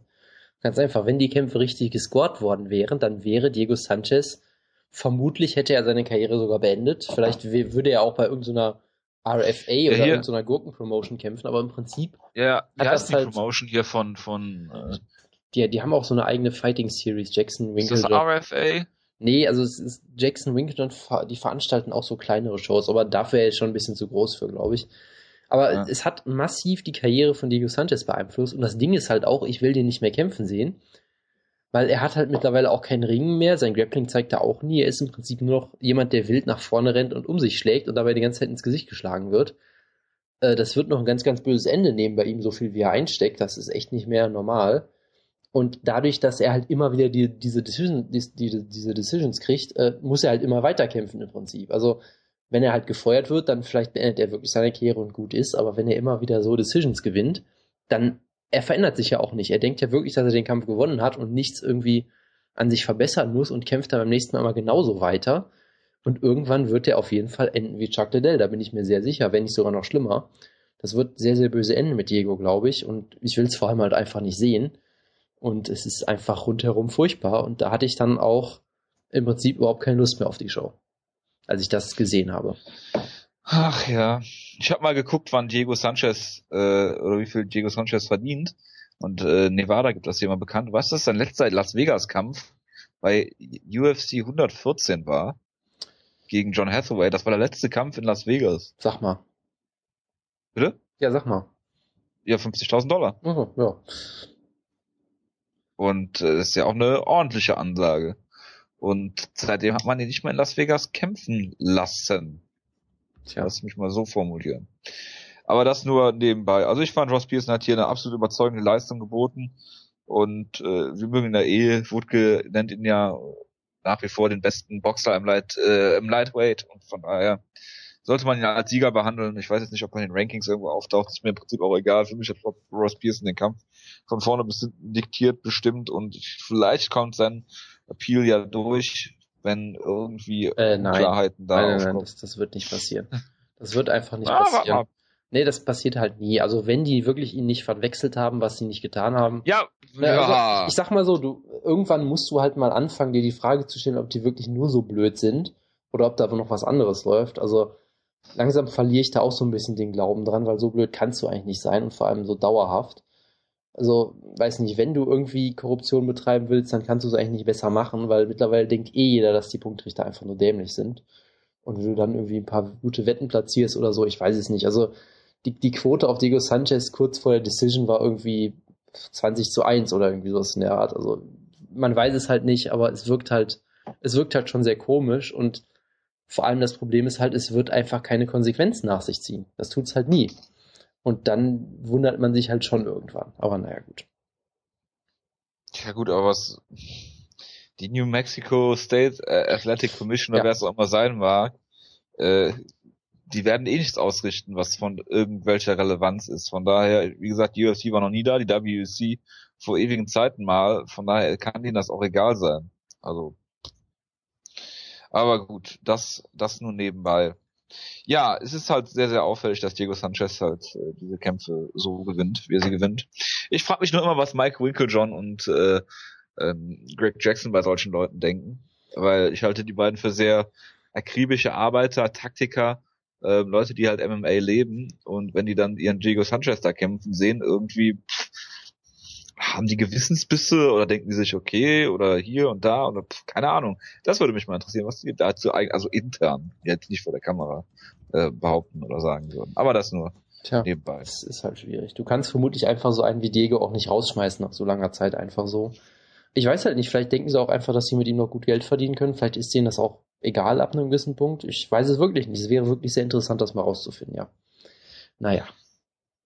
[SPEAKER 2] Ganz einfach, wenn die Kämpfe richtig gescored worden wären, dann wäre Diego Sanchez, vermutlich hätte er seine Karriere sogar beendet. Vielleicht würde er auch bei irgendeiner RFA ja, oder irgendeiner Gurkenpromotion kämpfen, aber im Prinzip.
[SPEAKER 1] Ja, wie heißt die halt, Promotion hier von, von, äh,
[SPEAKER 2] die, die haben auch so eine eigene Fighting Series, Jackson Winkler. Ist das
[SPEAKER 1] RFA?
[SPEAKER 2] Nee, also es ist Jackson Winkler, die veranstalten auch so kleinere Shows, aber dafür ist schon ein bisschen zu groß für, glaube ich. Aber ja. es hat massiv die Karriere von Diego Sanchez beeinflusst und das Ding ist halt auch, ich will den nicht mehr kämpfen sehen, weil er hat halt mittlerweile auch keinen Ring mehr, sein Grappling zeigt er auch nie, er ist im Prinzip nur noch jemand, der wild nach vorne rennt und um sich schlägt und dabei die ganze Zeit ins Gesicht geschlagen wird. Äh, das wird noch ein ganz, ganz böses Ende nehmen bei ihm, so viel wie er einsteckt, das ist echt nicht mehr normal. Und dadurch, dass er halt immer wieder die, diese, Decision, die, die, diese Decisions kriegt, äh, muss er halt immer weiterkämpfen im Prinzip. Also wenn er halt gefeuert wird, dann vielleicht beendet er wirklich seine Karriere und gut ist. Aber wenn er immer wieder so Decisions gewinnt, dann er verändert sich ja auch nicht. Er denkt ja wirklich, dass er den Kampf gewonnen hat und nichts irgendwie an sich verbessern muss und kämpft dann beim nächsten Mal immer genauso weiter. Und irgendwann wird er auf jeden Fall enden wie Chuck Liddell, da bin ich mir sehr sicher, wenn nicht sogar noch schlimmer. Das wird sehr, sehr böse enden mit Diego, glaube ich. Und ich will es vor allem halt einfach nicht sehen. Und es ist einfach rundherum furchtbar. Und da hatte ich dann auch im Prinzip überhaupt keine Lust mehr auf die Show, als ich das gesehen habe.
[SPEAKER 1] Ach ja, ich habe mal geguckt, wann Diego Sanchez äh, oder wie viel Diego Sanchez verdient. Und äh, Nevada gibt das hier mal bekannt. Was ist sein letzter Las Vegas Kampf bei UFC 114 war gegen John Hathaway? Das war der letzte Kampf in Las Vegas.
[SPEAKER 2] Sag mal.
[SPEAKER 1] Bitte?
[SPEAKER 2] Ja, sag mal.
[SPEAKER 1] Ja, 50.000 Dollar.
[SPEAKER 2] Also, ja.
[SPEAKER 1] Und äh, das ist ja auch eine ordentliche Ansage. Und seitdem hat man ihn nicht mehr in Las Vegas kämpfen lassen. Tja. Lass mich mal so formulieren. Aber das nur nebenbei. Also ich fand Ross Pearson hat hier eine absolut überzeugende Leistung geboten. Und äh, wir mögen in der Ehe, Wutke nennt ihn ja nach wie vor den besten Boxer im, Light, äh, im Lightweight. Und von daher sollte man ihn als Sieger behandeln. Ich weiß jetzt nicht, ob er in den Rankings irgendwo auftaucht. Ist mir im Prinzip auch egal. Für mich hat Ross Pearson den Kampf von vorne bis hinten diktiert, bestimmt. Und vielleicht kommt sein Appeal ja durch wenn irgendwie
[SPEAKER 2] äh, nein.
[SPEAKER 1] Klarheiten
[SPEAKER 2] da Nein, nein, nein das, das, wird nicht passieren. Das wird einfach nicht ah, passieren. Nee, das passiert halt nie. Also wenn die wirklich ihn nicht verwechselt haben, was sie nicht getan haben.
[SPEAKER 1] Ja,
[SPEAKER 2] ne, also, ich sag mal so, du irgendwann musst du halt mal anfangen, dir die Frage zu stellen, ob die wirklich nur so blöd sind oder ob da aber noch was anderes läuft. Also langsam verliere ich da auch so ein bisschen den Glauben dran, weil so blöd kannst du eigentlich nicht sein und vor allem so dauerhaft. Also, weiß nicht, wenn du irgendwie Korruption betreiben willst, dann kannst du es eigentlich nicht besser machen, weil mittlerweile denkt eh jeder, dass die Punktrichter einfach nur dämlich sind. Und wenn du dann irgendwie ein paar gute Wetten platzierst oder so, ich weiß es nicht. Also, die, die Quote auf Diego Sanchez kurz vor der Decision war irgendwie 20 zu 1 oder irgendwie sowas in der Art. Also, man weiß es halt nicht, aber es wirkt halt, es wirkt halt schon sehr komisch und vor allem das Problem ist halt, es wird einfach keine Konsequenzen nach sich ziehen. Das tut's halt nie. Und dann wundert man sich halt schon irgendwann. Aber naja, gut.
[SPEAKER 1] Ja gut, aber was die New Mexico State äh, Athletic Commission oder ja. wer es auch immer sein mag, äh, die werden eh nichts ausrichten, was von irgendwelcher Relevanz ist. Von daher, wie gesagt, die UFC war noch nie da, die WC vor ewigen Zeiten mal. Von daher kann denen das auch egal sein. Also, aber gut, das, das nur nebenbei ja, es ist halt sehr, sehr auffällig, dass Diego Sanchez halt äh, diese Kämpfe so gewinnt, wie er sie gewinnt. Ich frage mich nur immer, was Mike Winklejohn und äh, ähm, Greg Jackson bei solchen Leuten denken, weil ich halte die beiden für sehr akribische Arbeiter, Taktiker, äh, Leute, die halt MMA leben und wenn die dann ihren Diego Sanchez da kämpfen sehen, irgendwie pff, haben die Gewissensbisse oder denken die sich okay oder hier und da oder pff, keine Ahnung. Das würde mich mal interessieren, was die dazu also intern, jetzt nicht vor der Kamera, äh, behaupten oder sagen würden. Aber das nur
[SPEAKER 2] Tja, nebenbei. Das ist halt schwierig. Du kannst vermutlich einfach so einen wie Diego auch nicht rausschmeißen nach so langer Zeit einfach so. Ich weiß halt nicht, vielleicht denken sie auch einfach, dass sie mit ihm noch gut Geld verdienen können. Vielleicht ist denen das auch egal ab einem gewissen Punkt. Ich weiß es wirklich nicht. Es wäre wirklich sehr interessant, das mal rauszufinden, ja. Naja.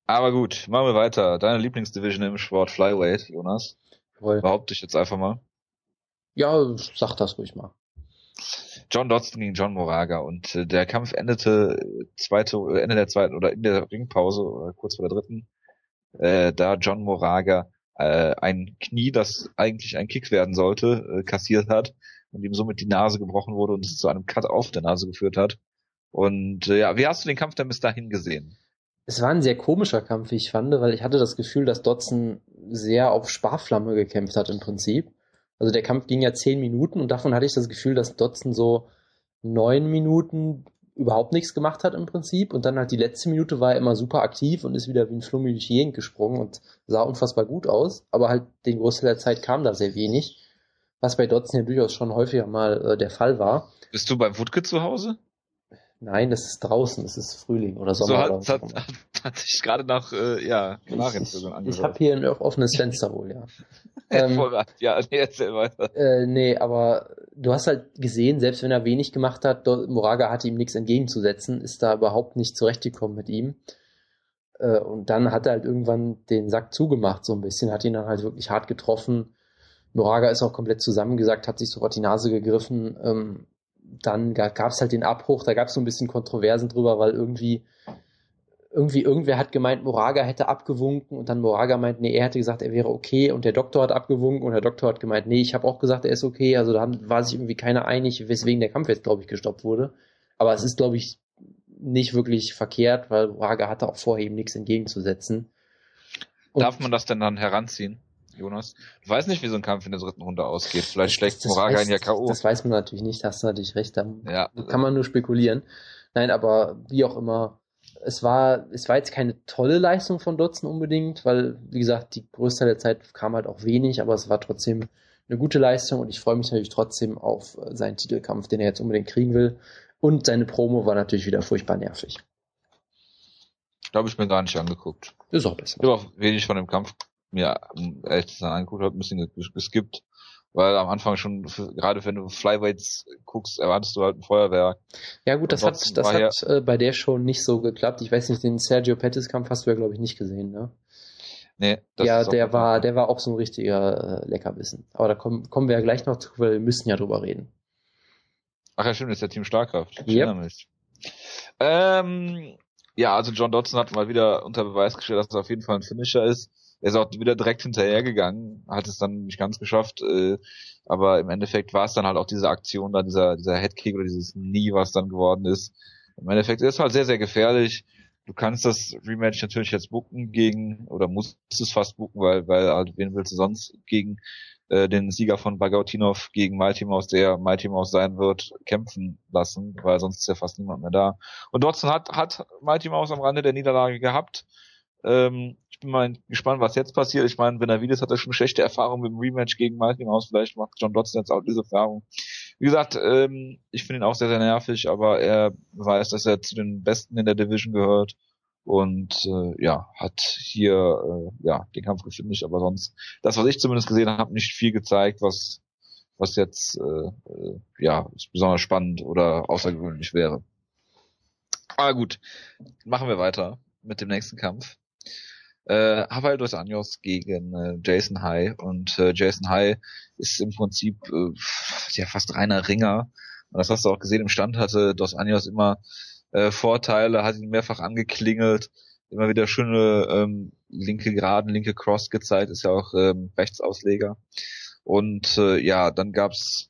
[SPEAKER 1] Aber gut, machen wir weiter. Deine Lieblingsdivision im Sport Flyweight, Jonas. Jawohl. Behaupte ich jetzt einfach mal.
[SPEAKER 2] Ja, sag das ruhig mal.
[SPEAKER 1] John Dodson gegen John Moraga und äh, der Kampf endete äh, zweite, äh, Ende der zweiten oder in der Ringpause oder kurz vor der dritten, äh, da John Moraga äh, ein Knie, das eigentlich ein Kick werden sollte, äh, kassiert hat und ihm somit die Nase gebrochen wurde und es zu einem Cut auf der Nase geführt hat. Und äh, ja, wie hast du den Kampf denn bis dahin gesehen?
[SPEAKER 2] Es war ein sehr komischer Kampf, wie ich fand, weil ich hatte das Gefühl, dass Dotson sehr auf Sparflamme gekämpft hat im Prinzip. Also der Kampf ging ja zehn Minuten und davon hatte ich das Gefühl, dass Dotson so neun Minuten überhaupt nichts gemacht hat im Prinzip und dann halt die letzte Minute war er immer super aktiv und ist wieder wie ein Flummi durch die Gegend gesprungen und sah unfassbar gut aus, aber halt den Großteil der Zeit kam da sehr wenig, was bei Dotson ja durchaus schon häufiger mal äh, der Fall war.
[SPEAKER 1] Bist du bei Wutke zu Hause?
[SPEAKER 2] Nein, das ist draußen, es ist Frühling oder Sommer.
[SPEAKER 1] So hat, hat, hat, hat sich gerade nach äh, ja,
[SPEAKER 2] Nachrichten angehört. Ich habe hier ein offenes Fenster wohl, ja.
[SPEAKER 1] ähm, ja, nee, erzähl weiter.
[SPEAKER 2] Äh, nee, aber du hast halt gesehen, selbst wenn er wenig gemacht hat, Moraga hatte ihm nichts entgegenzusetzen, ist da überhaupt nicht zurechtgekommen mit ihm. Äh, und dann hat er halt irgendwann den Sack zugemacht, so ein bisschen, hat ihn dann halt wirklich hart getroffen. Moraga ist auch komplett zusammengesagt, hat sich sofort die Nase gegriffen. Ähm, dann gab es halt den Abbruch, da gab es so ein bisschen Kontroversen drüber, weil irgendwie irgendwie irgendwer hat gemeint, Moraga hätte abgewunken und dann Moraga meint, nee, er hätte gesagt, er wäre okay und der Doktor hat abgewunken und der Doktor hat gemeint, nee, ich habe auch gesagt, er ist okay. Also da war sich irgendwie keiner einig, weswegen der Kampf jetzt, glaube ich, gestoppt wurde. Aber es ist, glaube ich, nicht wirklich verkehrt, weil Moraga hatte auch vorher ihm nichts entgegenzusetzen.
[SPEAKER 1] Und Darf man das denn dann heranziehen? Jonas. Du weißt nicht, wie so ein Kampf in der dritten Runde ausgeht. Vielleicht schlägt Moraga ihn ja K.O.
[SPEAKER 2] Das weiß man natürlich nicht, hast du natürlich recht. Da ja. kann man nur spekulieren. Nein, aber wie auch immer, es war, es war jetzt keine tolle Leistung von Dotson unbedingt, weil, wie gesagt, die größte der Zeit kam halt auch wenig, aber es war trotzdem eine gute Leistung und ich freue mich natürlich trotzdem auf seinen Titelkampf, den er jetzt unbedingt kriegen will. Und seine Promo war natürlich wieder furchtbar nervig.
[SPEAKER 1] Ich glaube, ich bin gar nicht angeguckt.
[SPEAKER 2] Ist auch besser.
[SPEAKER 1] Ich habe auch wenig von dem Kampf mir ehrlich gesagt angeguckt, habe ein bisschen geskippt weil am Anfang schon, gerade wenn du Flyweights guckst, erwartest du halt ein Feuerwerk.
[SPEAKER 2] Ja gut, das hat, das hat äh, bei der Show nicht so geklappt. Ich weiß nicht, den Sergio Pettis Kampf hast du ja glaube ich nicht gesehen, ne?
[SPEAKER 1] Nee,
[SPEAKER 2] das ja, der war, der war auch so ein richtiger äh, Leckerbissen. Aber da kommen, kommen wir ja gleich noch zu, weil wir müssen ja drüber reden.
[SPEAKER 1] Ach ja, stimmt, das ist der Team Starkraft. Yep. Ähm, ja, also John Dodson hat mal wieder unter Beweis gestellt, dass er auf jeden Fall ein Finisher ist. Er ist auch wieder direkt hinterhergegangen, hat es dann nicht ganz geschafft, äh, aber im Endeffekt war es dann halt auch diese Aktion da, dieser, dieser Headkick oder dieses Nie, was dann geworden ist. Im Endeffekt ist es halt sehr, sehr gefährlich. Du kannst das Rematch natürlich jetzt bucken gegen, oder musst es fast bucken, weil, weil halt, wen willst du sonst gegen äh, den Sieger von Bagautinov gegen Mighty der Mighty sein wird, kämpfen lassen, weil sonst ist ja fast niemand mehr da. Und Dodson hat, hat Mighty am Rande der Niederlage gehabt. Ähm, bin mal gespannt, was jetzt passiert. Ich meine, Benavides hatte schon schlechte Erfahrungen mit dem Rematch gegen Mouse. Vielleicht macht John Dodson jetzt auch diese Erfahrung. Wie gesagt, ähm, ich finde ihn auch sehr, sehr nervig, aber er weiß, dass er zu den Besten in der Division gehört und äh, ja, hat hier äh, ja den Kampf gefinisht, aber sonst das, was ich zumindest gesehen habe, nicht viel gezeigt, was was jetzt äh, äh, ja besonders spannend oder außergewöhnlich wäre. Aber gut, machen wir weiter mit dem nächsten Kampf. Äh, Hawaii dos Anjos gegen äh, Jason High und äh, Jason High ist im Prinzip äh, ja fast reiner Ringer. Und das hast du auch gesehen im Stand hatte Dos Anjos immer äh, Vorteile, hat ihn mehrfach angeklingelt, immer wieder schöne ähm, linke Geraden, linke Cross gezeigt, ist ja auch ähm, Rechtsausleger. Und äh, ja, dann gab's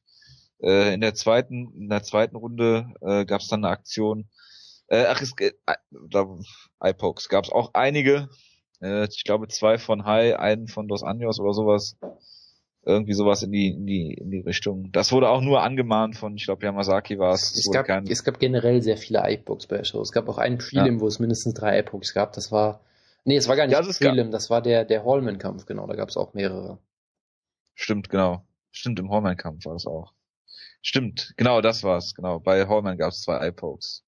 [SPEAKER 1] äh, in der zweiten, in der zweiten Runde äh, gab's dann eine Aktion. Äh, ach, es äh, da, iPokes gab's auch einige. Äh, ich glaube zwei von High, einen von Dos Anjos oder sowas irgendwie sowas in die, in die, in die Richtung. Das wurde auch nur angemahnt von, ich glaube, Yamazaki war es.
[SPEAKER 2] Es gab, kein... es gab generell sehr viele iBooks bei der Show. Es gab auch einen Prelim, ja. wo es mindestens drei iBooks gab. Das war, nee, es war gar nicht ja, das Prelim, das war der, der Hallman-Kampf, genau, da gab es auch mehrere.
[SPEAKER 1] Stimmt, genau. Stimmt, im Hallman-Kampf war das auch. Stimmt, genau, das war's, genau. Bei Hallman gab es zwei iPokes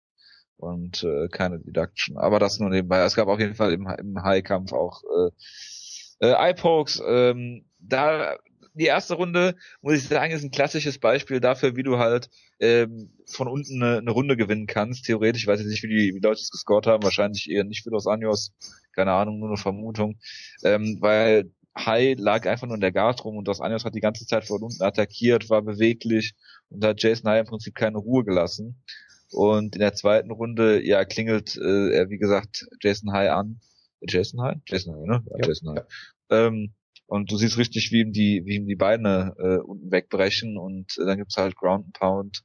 [SPEAKER 1] und äh, keine Deduction. Aber das nur nebenbei. Es gab auf jeden Fall im, im High-Kampf auch äh, äh, iPokes. Ähm, da die erste Runde, muss ich sagen, ist ein klassisches Beispiel dafür, wie du halt ähm, von unten eine, eine Runde gewinnen kannst. Theoretisch weiß ich nicht, wie die, wie Leute es gescored haben, wahrscheinlich eher nicht für Los Anjos, keine Ahnung, nur eine Vermutung. Ähm, weil High lag einfach nur in der Guard rum und Los Anjos hat die ganze Zeit von unten attackiert, war beweglich und hat Jason High im Prinzip keine Ruhe gelassen. Und in der zweiten Runde, ja, klingelt äh, er, wie gesagt, Jason High an. Jason High? Jason High, ne? Ja, ja. Jason High. Ähm, und du siehst richtig, wie ihm die, wie ihm die Beine äh, unten wegbrechen und äh, dann gibt's halt Ground and Pound.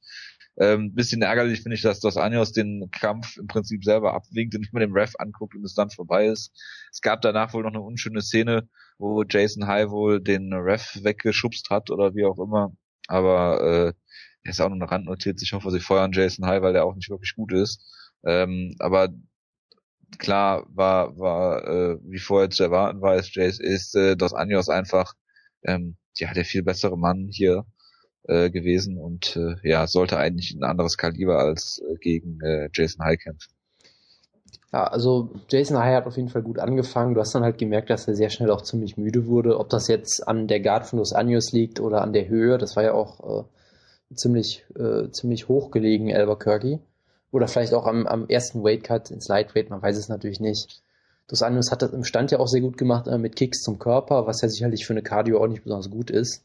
[SPEAKER 1] Ähm, bisschen ärgerlich finde ich, dass Dos Anjos den Kampf im Prinzip selber abwinkt und nicht mal dem Ref anguckt und es dann vorbei ist. Es gab danach wohl noch eine unschöne Szene, wo Jason High wohl den Ref weggeschubst hat oder wie auch immer. Aber äh, er ist auch nur eine Randnotiz. Ich hoffe, sie feuern Jason High, weil der auch nicht wirklich gut ist. Ähm, aber klar war, war äh, wie vorher zu erwarten war, ist, Jace, ist äh, Dos Anjos einfach ähm, ja der viel bessere Mann hier äh, gewesen und äh, ja sollte eigentlich ein anderes Kaliber als äh, gegen äh, Jason High kämpfen.
[SPEAKER 2] Ja, also Jason High hat auf jeden Fall gut angefangen. Du hast dann halt gemerkt, dass er sehr schnell auch ziemlich müde wurde. Ob das jetzt an der Guard von Dos Anjos liegt oder an der Höhe, das war ja auch äh, ziemlich, äh, ziemlich hoch gelegen, Albuquerque. Oder vielleicht auch am, am ersten Weightcut ins Lightweight, man weiß es natürlich nicht. Dos Anjos hat das im Stand ja auch sehr gut gemacht äh, mit Kicks zum Körper, was ja sicherlich für eine Cardio auch nicht besonders gut ist.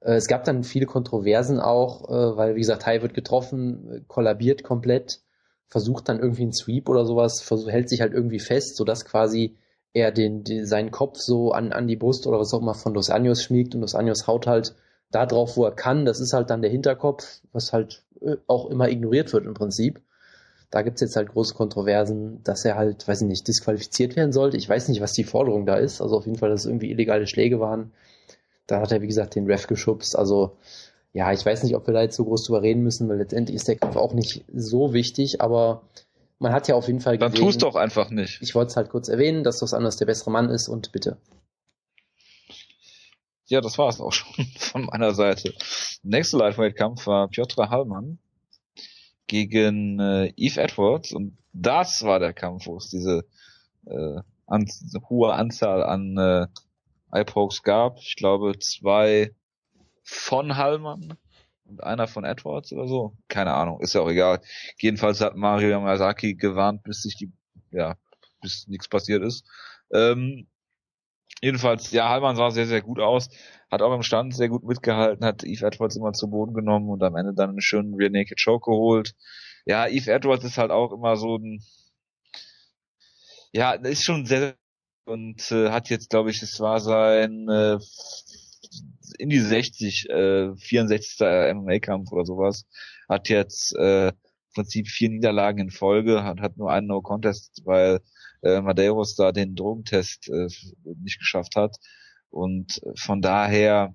[SPEAKER 2] Äh, es gab dann viele Kontroversen auch, äh, weil, wie gesagt, Tai wird getroffen, kollabiert komplett, versucht dann irgendwie einen Sweep oder sowas, versuch, hält sich halt irgendwie fest, sodass quasi er den, den, seinen Kopf so an, an die Brust oder was auch immer von Dos Anjos schmiegt und Dos Anjos haut halt da drauf, wo er kann. Das ist halt dann der Hinterkopf, was halt äh, auch immer ignoriert wird im Prinzip. Da gibt's jetzt halt große Kontroversen, dass er halt, weiß ich nicht, disqualifiziert werden sollte. Ich weiß nicht, was die Forderung da ist. Also auf jeden Fall, dass es irgendwie illegale Schläge waren. Da hat er, wie gesagt, den Ref geschubst. Also ja, ich weiß nicht, ob wir da jetzt so groß drüber reden müssen, weil letztendlich ist der Kampf auch nicht so wichtig, aber man hat ja auf jeden Fall
[SPEAKER 1] gesehen. Dann tust doch einfach nicht.
[SPEAKER 2] Ich wollte es halt kurz erwähnen, dass das anders der bessere Mann ist und bitte.
[SPEAKER 1] Ja, das war es auch schon von meiner Seite. Nächster Lightweight-Kampf war Piotr Hallmann gegen äh, Eve Edwards und das war der Kampf, wo es diese äh, an, hohe Anzahl an äh, Eye-Pokes gab. Ich glaube zwei von Hallmann und einer von Edwards oder so. Keine Ahnung, ist ja auch egal. Jedenfalls hat Mario Yamazaki gewarnt, bis sich die, ja, bis nichts passiert ist. Ähm, jedenfalls, ja, Hallmann sah sehr, sehr gut aus, hat auch im Stand sehr gut mitgehalten, hat Eve Edwards immer zu Boden genommen und am Ende dann einen schönen Rear Naked Choke geholt. Ja, Eve Edwards ist halt auch immer so ein, ja, ist schon sehr, und äh, hat jetzt, glaube ich, es war sein äh, in die 60, äh, 64. MMA-Kampf oder sowas, hat jetzt äh, im Prinzip vier Niederlagen in Folge, hat, hat nur einen No-Contest, weil äh, Madeiros da den Drogentest äh, nicht geschafft hat. Und von daher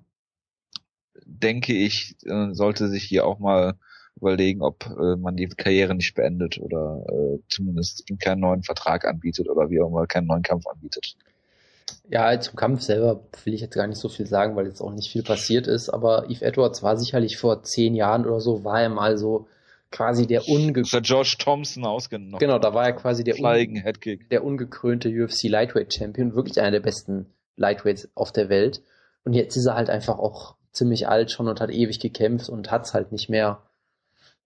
[SPEAKER 1] denke ich, äh, sollte sich hier auch mal überlegen, ob äh, man die Karriere nicht beendet oder äh, zumindest ihm keinen neuen Vertrag anbietet oder wie auch immer keinen neuen Kampf anbietet.
[SPEAKER 2] Ja, zum Kampf selber will ich jetzt gar nicht so viel sagen, weil jetzt auch nicht viel passiert ist, aber Eve Edwards war sicherlich vor zehn Jahren oder so, war er mal so quasi der unge...
[SPEAKER 1] Der Josh Thompson ausgenommen.
[SPEAKER 2] Genau, da war er quasi der, un der ungekrönte UFC Lightweight Champion, wirklich einer der besten Lightweights auf der Welt. Und jetzt ist er halt einfach auch ziemlich alt schon und hat ewig gekämpft und hat's halt nicht mehr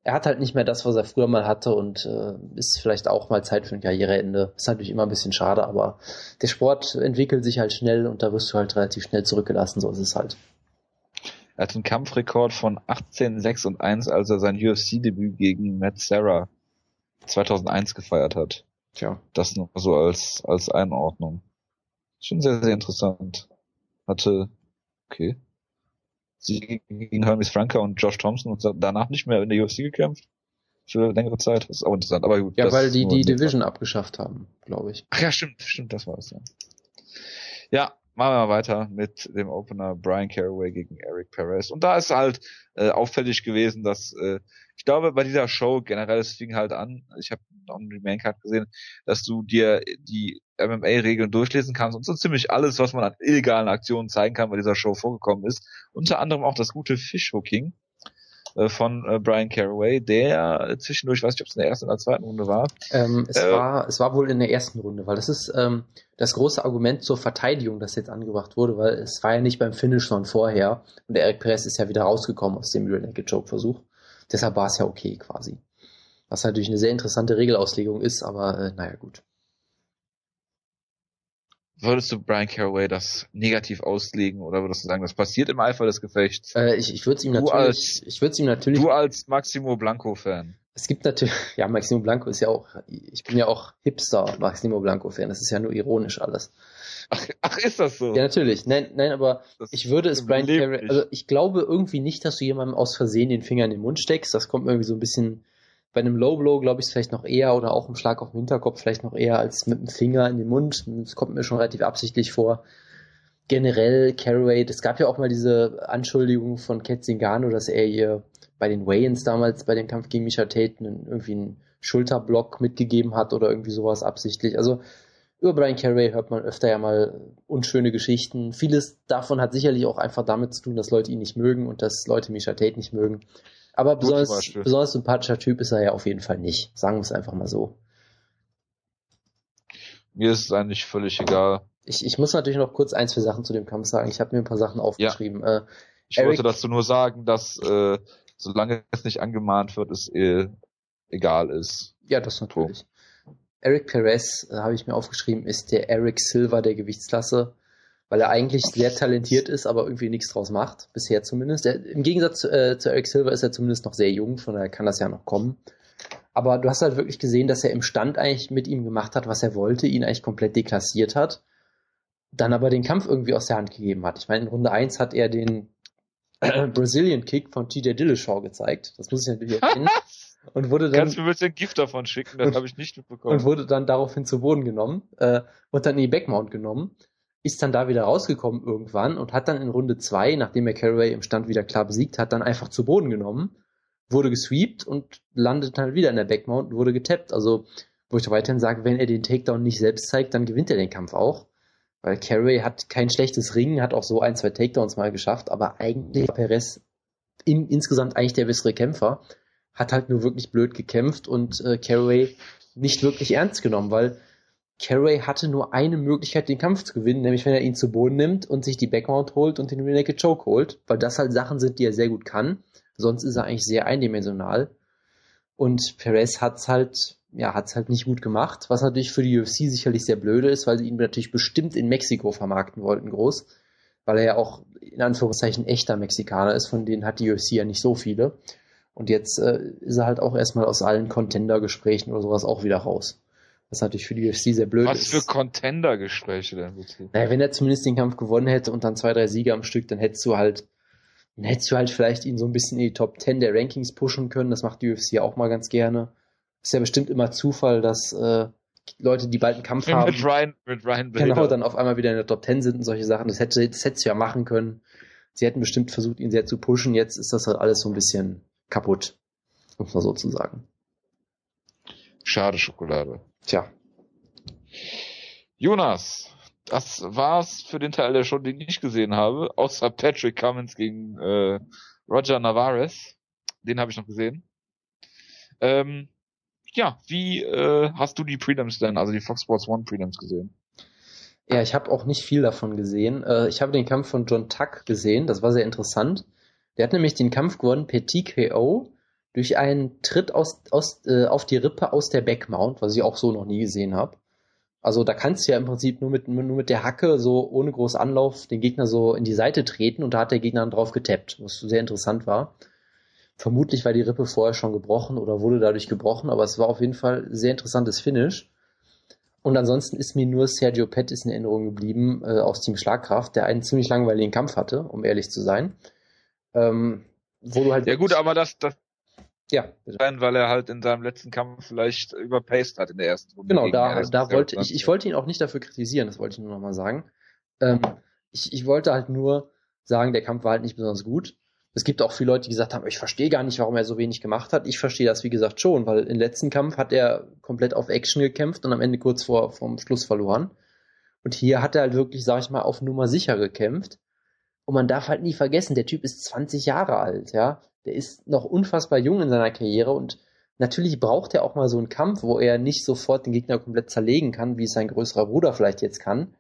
[SPEAKER 2] er hat halt nicht mehr das, was er früher mal hatte und äh, ist vielleicht auch mal Zeit für ein Karriereende. Ist natürlich immer ein bisschen schade, aber der Sport entwickelt sich halt schnell und da wirst du halt relativ schnell zurückgelassen, so ist es halt.
[SPEAKER 1] Er hat einen Kampfrekord von 18, 6 und 1, als er sein UFC-Debüt gegen Matt Serra 2001 gefeiert hat. Tja. Das nur so als, als Einordnung. Schon sehr, sehr interessant. Hatte, okay. Siege gegen Hermes Franker und Josh Thompson und danach nicht mehr in der UFC gekämpft. Für längere Zeit. Das ist auch interessant. Aber gut.
[SPEAKER 2] Ja, weil die die Division Zeit. abgeschafft haben, glaube ich.
[SPEAKER 1] Ach ja, stimmt, stimmt, das war es ja. Ja, machen wir mal weiter mit dem Opener Brian Caraway gegen Eric Perez. Und da ist halt äh, auffällig gewesen, dass äh, ich glaube bei dieser Show generell, es fing halt an, ich habe noch einen Remain Card gesehen, dass du dir die MMA-Regeln durchlesen kannst und so ziemlich alles, was man an illegalen Aktionen zeigen kann, bei dieser Show vorgekommen ist. Unter anderem auch das gute Fishhooking von äh, Brian Caraway, der zwischendurch, weiß ich, ob es in der ersten oder zweiten Runde war.
[SPEAKER 2] Ähm, es äh, war, es war wohl in der ersten Runde, weil das ist ähm, das große Argument zur Verteidigung, das jetzt angebracht wurde, weil es war ja nicht beim Finish, sondern vorher und Eric Perez ist ja wieder rausgekommen aus dem Real Naked Joke Versuch. Deshalb war es ja okay quasi. Was natürlich eine sehr interessante Regelauslegung ist, aber äh, naja gut.
[SPEAKER 1] Würdest du Brian Caraway das negativ auslegen oder würdest du sagen, das passiert im Eifer des Gefechts?
[SPEAKER 2] Äh, ich ich würde es ihm natürlich, als, ich würde ihm natürlich.
[SPEAKER 1] Du als Maximo Blanco Fan.
[SPEAKER 2] Es gibt natürlich, ja, Maximo Blanco ist ja auch, ich bin ja auch Hipster Maximo Blanco Fan. Das ist ja nur ironisch alles.
[SPEAKER 1] Ach, ach ist das so?
[SPEAKER 2] Ja, natürlich. Nein, nein, aber das ich würde es Brian Caraway, also ich glaube irgendwie nicht, dass du jemandem aus Versehen den Finger in den Mund steckst. Das kommt mir irgendwie so ein bisschen bei einem Low Blow glaube ich es vielleicht noch eher oder auch im Schlag auf den Hinterkopf vielleicht noch eher als mit dem Finger in den Mund. Das kommt mir schon relativ absichtlich vor. Generell Caraway, es gab ja auch mal diese Anschuldigung von Ketzingano, dass er hier bei den Wayans damals bei dem Kampf gegen Misha Tate irgendwie einen Schulterblock mitgegeben hat oder irgendwie sowas absichtlich. Also über Brian Caraway hört man öfter ja mal unschöne Geschichten. Vieles davon hat sicherlich auch einfach damit zu tun, dass Leute ihn nicht mögen und dass Leute Misha Tate nicht mögen. Aber besonders, besonders sympathischer Typ ist er ja auf jeden Fall nicht. Sagen wir es einfach mal so.
[SPEAKER 1] Mir ist es eigentlich völlig egal.
[SPEAKER 2] Ich, ich muss natürlich noch kurz ein, zwei Sachen zu dem Kampf sagen. Ich habe mir ein paar Sachen aufgeschrieben. Ja. Äh,
[SPEAKER 1] ich Eric, wollte dazu nur sagen, dass äh, solange es nicht angemahnt wird, es äh, egal ist.
[SPEAKER 2] Ja, das natürlich. Eric Perez, äh, habe ich mir aufgeschrieben, ist der Eric Silver der Gewichtsklasse, weil er eigentlich sehr talentiert ist, aber irgendwie nichts draus macht, bisher zumindest. Er, Im Gegensatz zu, äh, zu Eric Silver ist er zumindest noch sehr jung, von daher kann das ja noch kommen. Aber du hast halt wirklich gesehen, dass er im Stand eigentlich mit ihm gemacht hat, was er wollte, ihn eigentlich komplett deklassiert hat, dann aber den Kampf irgendwie aus der Hand gegeben hat. Ich meine, in Runde 1 hat er den äh, Brazilian Kick von TJ Dillashaw gezeigt. Das muss ich natürlich erkennen.
[SPEAKER 1] Und wurde dann, Kannst du mir bitte ein Gift davon schicken? Das habe ich nicht mitbekommen.
[SPEAKER 2] Und wurde dann daraufhin zu Boden genommen äh, und dann in die Backmount genommen. Ist dann da wieder rausgekommen irgendwann und hat dann in Runde 2, nachdem er Carraway im Stand wieder klar besiegt hat, dann einfach zu Boden genommen wurde gesweept und landet dann wieder in der Backmount und wurde getappt. Also, wo ich weiterhin sage, wenn er den Takedown nicht selbst zeigt, dann gewinnt er den Kampf auch. Weil Carey hat kein schlechtes Ringen, hat auch so ein, zwei Takedowns mal geschafft, aber eigentlich war Perez in, insgesamt eigentlich der bessere Kämpfer. Hat halt nur wirklich blöd gekämpft und äh, Carey nicht wirklich ernst genommen, weil Carey hatte nur eine Möglichkeit, den Kampf zu gewinnen, nämlich wenn er ihn zu Boden nimmt und sich die Backmount holt und den Rear Naked Choke holt, weil das halt Sachen sind, die er sehr gut kann. Sonst ist er eigentlich sehr eindimensional. Und Perez hat's halt, ja, hat's halt nicht gut gemacht, was natürlich für die UFC sicherlich sehr blöde ist, weil sie ihn natürlich bestimmt in Mexiko vermarkten wollten, groß. Weil er ja auch in Anführungszeichen echter Mexikaner ist, von denen hat die UFC ja nicht so viele. Und jetzt äh, ist er halt auch erstmal aus allen Contender-Gesprächen oder sowas auch wieder raus. Was natürlich für die UFC sehr blöd
[SPEAKER 1] Was
[SPEAKER 2] ist.
[SPEAKER 1] Was für Contender-Gespräche denn bitte?
[SPEAKER 2] Naja, wenn er zumindest den Kampf gewonnen hätte und dann zwei, drei Siege am Stück, dann hättest du halt dann hättest du halt vielleicht ihn so ein bisschen in die Top 10 der Rankings pushen können. Das macht die UFC auch mal ganz gerne. Ist ja bestimmt immer Zufall, dass äh, Leute, die bald einen Kampf haben,
[SPEAKER 1] mit Ryan, mit Ryan
[SPEAKER 2] genau, dann auf einmal wieder in der Top 10 sind und solche Sachen. Das hätte, das hättest du ja machen können. Sie hätten bestimmt versucht, ihn sehr zu pushen. Jetzt ist das halt alles so ein bisschen kaputt, muss man so zu sagen.
[SPEAKER 1] Schade Schokolade.
[SPEAKER 2] Tja.
[SPEAKER 1] Jonas, das war's für den Teil der Show, den ich gesehen habe, außer Patrick Cummins gegen äh, Roger Navarez. Den habe ich noch gesehen. Ähm, ja, wie äh, hast du die Prelims denn, also die Fox Sports One Prelims gesehen?
[SPEAKER 2] Ja, ich habe auch nicht viel davon gesehen. Äh, ich habe den Kampf von John Tuck gesehen, das war sehr interessant. Der hat nämlich den Kampf gewonnen per TKO durch einen Tritt aus, aus, äh, auf die Rippe aus der Backmount, was ich auch so noch nie gesehen habe. Also da kannst du ja im Prinzip nur mit, nur mit der Hacke so ohne groß Anlauf den Gegner so in die Seite treten und da hat der Gegner dann drauf getappt, was sehr interessant war. Vermutlich war die Rippe vorher schon gebrochen oder wurde dadurch gebrochen, aber es war auf jeden Fall sehr interessantes Finish. Und ansonsten ist mir nur Sergio Pettis in Erinnerung geblieben äh, aus Team Schlagkraft, der einen ziemlich langweiligen Kampf hatte, um ehrlich zu sein. Ähm,
[SPEAKER 1] wo du halt ja gut, aber das, das,
[SPEAKER 2] ja.
[SPEAKER 1] Bitte. Weil er halt in seinem letzten Kampf vielleicht überpaced hat in der ersten Runde.
[SPEAKER 2] Genau, da, da wollte ich, ich wollte ihn auch nicht dafür kritisieren, das wollte ich nur nochmal sagen. Ähm, ich, ich wollte halt nur sagen, der Kampf war halt nicht besonders gut. Es gibt auch viele Leute, die gesagt haben, ich verstehe gar nicht, warum er so wenig gemacht hat. Ich verstehe das, wie gesagt, schon, weil im letzten Kampf hat er komplett auf Action gekämpft und am Ende kurz vor vom Schluss verloren. Und hier hat er halt wirklich, sag ich mal, auf Nummer sicher gekämpft. Und man darf halt nie vergessen, der Typ ist 20 Jahre alt, ja der ist noch unfassbar jung in seiner Karriere und natürlich braucht er auch mal so einen Kampf, wo er nicht sofort den Gegner komplett zerlegen kann, wie es sein größerer Bruder vielleicht jetzt kann,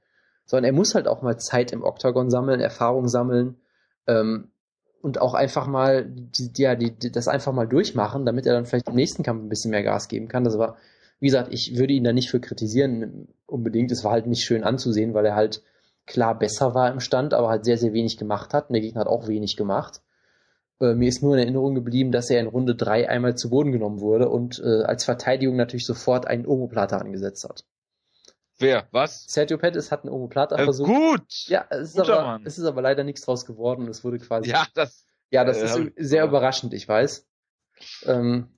[SPEAKER 2] sondern er muss halt auch mal Zeit im Oktagon sammeln, Erfahrung sammeln ähm, und auch einfach mal die, ja, die, die, das einfach mal durchmachen, damit er dann vielleicht im nächsten Kampf ein bisschen mehr Gas geben kann. Das war, wie gesagt, ich würde ihn da nicht für kritisieren unbedingt. Es war halt nicht schön anzusehen, weil er halt klar besser war im Stand, aber halt sehr, sehr wenig gemacht hat. Und der Gegner hat auch wenig gemacht. Äh, mir ist nur in Erinnerung geblieben, dass er in Runde 3 einmal zu Boden genommen wurde und äh, als Verteidigung natürlich sofort einen Omoplata angesetzt hat.
[SPEAKER 1] Wer? Was?
[SPEAKER 2] Sergio Pettis hat einen Omoplata
[SPEAKER 1] äh,
[SPEAKER 2] versucht.
[SPEAKER 1] Gut!
[SPEAKER 2] Ja, es ist, aber, es ist aber leider nichts draus geworden. Es wurde quasi.
[SPEAKER 1] Ja, das.
[SPEAKER 2] Ja, das äh, ist sehr überraschend, ich weiß. Ähm,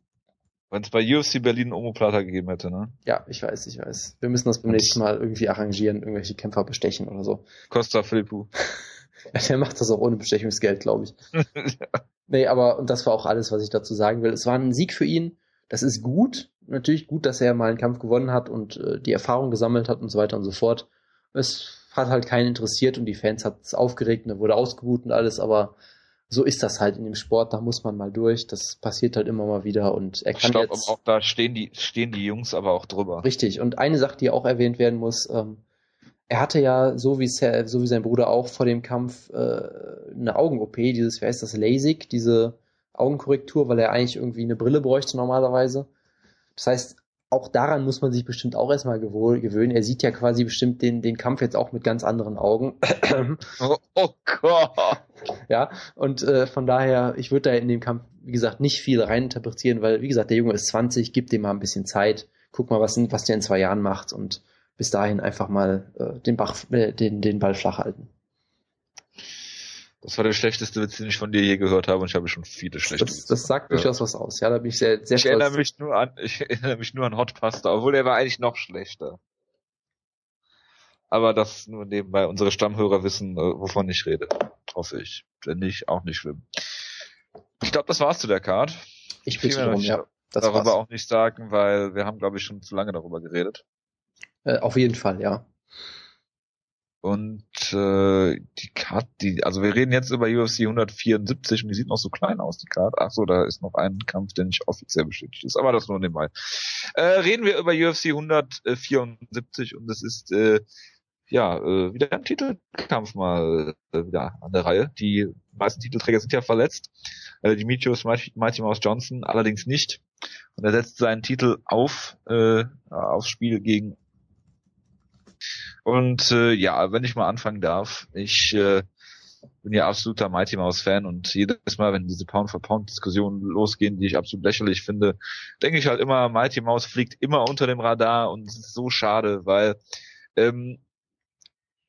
[SPEAKER 1] Wenn es bei UFC Berlin Omoplata gegeben hätte, ne?
[SPEAKER 2] Ja, ich weiß, ich weiß. Wir müssen das beim nächsten Mal irgendwie arrangieren, irgendwelche Kämpfer bestechen oder so.
[SPEAKER 1] Costa Philippou.
[SPEAKER 2] Der macht das auch ohne Bestechungsgeld, glaube ich. ja. Nee, aber und das war auch alles, was ich dazu sagen will. Es war ein Sieg für ihn. Das ist gut. Natürlich gut, dass er mal einen Kampf gewonnen hat und äh, die Erfahrung gesammelt hat und so weiter und so fort. Es hat halt keinen interessiert und die Fans hat es aufgeregt und er wurde ausgebucht und alles, aber so ist das halt in dem Sport, da muss man mal durch. Das passiert halt immer mal wieder und er kann glaub, jetzt.
[SPEAKER 1] Auch da stehen die, stehen die Jungs aber auch drüber.
[SPEAKER 2] Richtig. Und eine Sache, die auch erwähnt werden muss, ähm, er hatte ja, so wie, so wie sein Bruder auch vor dem Kampf, äh, eine Augen-OP, dieses, wer ist das, LASIK, diese Augenkorrektur, weil er eigentlich irgendwie eine Brille bräuchte normalerweise. Das heißt, auch daran muss man sich bestimmt auch erstmal gewöhnen. Er sieht ja quasi bestimmt den, den Kampf jetzt auch mit ganz anderen Augen.
[SPEAKER 1] oh, oh Gott.
[SPEAKER 2] Ja, und äh, von daher, ich würde da in dem Kampf, wie gesagt, nicht viel reininterpretieren, weil, wie gesagt, der Junge ist 20, gib dem mal ein bisschen Zeit, guck mal, was, was der in zwei Jahren macht und bis dahin einfach mal äh, den, Bach, äh, den, den Ball flach halten.
[SPEAKER 1] Das war der schlechteste Witz, den ich von dir je gehört habe und ich habe schon viele schlechte
[SPEAKER 2] das, Das sagt durchaus was aus. Ja, da bin ich sehr, sehr
[SPEAKER 1] ich stolz. Erinnere mich nur an, ich erinnere mich nur an Hot Pasta, obwohl der war eigentlich noch schlechter. Aber das nur nebenbei. Unsere Stammhörer wissen, äh, wovon ich rede. Hoffe ich. Wenn nicht, auch nicht schlimm. Ich glaube, das war's zu der Card.
[SPEAKER 2] Ich bitte darum, ja.
[SPEAKER 1] Das darüber war's. auch nicht sagen, weil wir haben, glaube ich, schon zu lange darüber geredet.
[SPEAKER 2] Äh, auf jeden Fall, ja.
[SPEAKER 1] Und äh, die Card, die, also wir reden jetzt über UFC 174 und die sieht noch so klein aus, die Card. Ach so, da ist noch ein Kampf, der nicht offiziell bestätigt ist, aber das nur nebenbei. Äh, reden wir über UFC 174 und es ist äh, ja äh, wieder ein Titelkampf mal äh, wieder an der Reihe. Die meisten Titelträger sind ja verletzt. Äh, Dimitrios Mighty Mouse Johnson allerdings nicht. Und er setzt seinen Titel auf äh, aufs Spiel gegen und äh, ja, wenn ich mal anfangen darf, ich äh, bin ja absoluter Mighty Mouse Fan und jedes Mal, wenn diese Pound for Pound Diskussionen losgehen, die ich absolut lächerlich finde, denke ich halt immer, Mighty Mouse fliegt immer unter dem Radar und es ist so schade, weil ähm,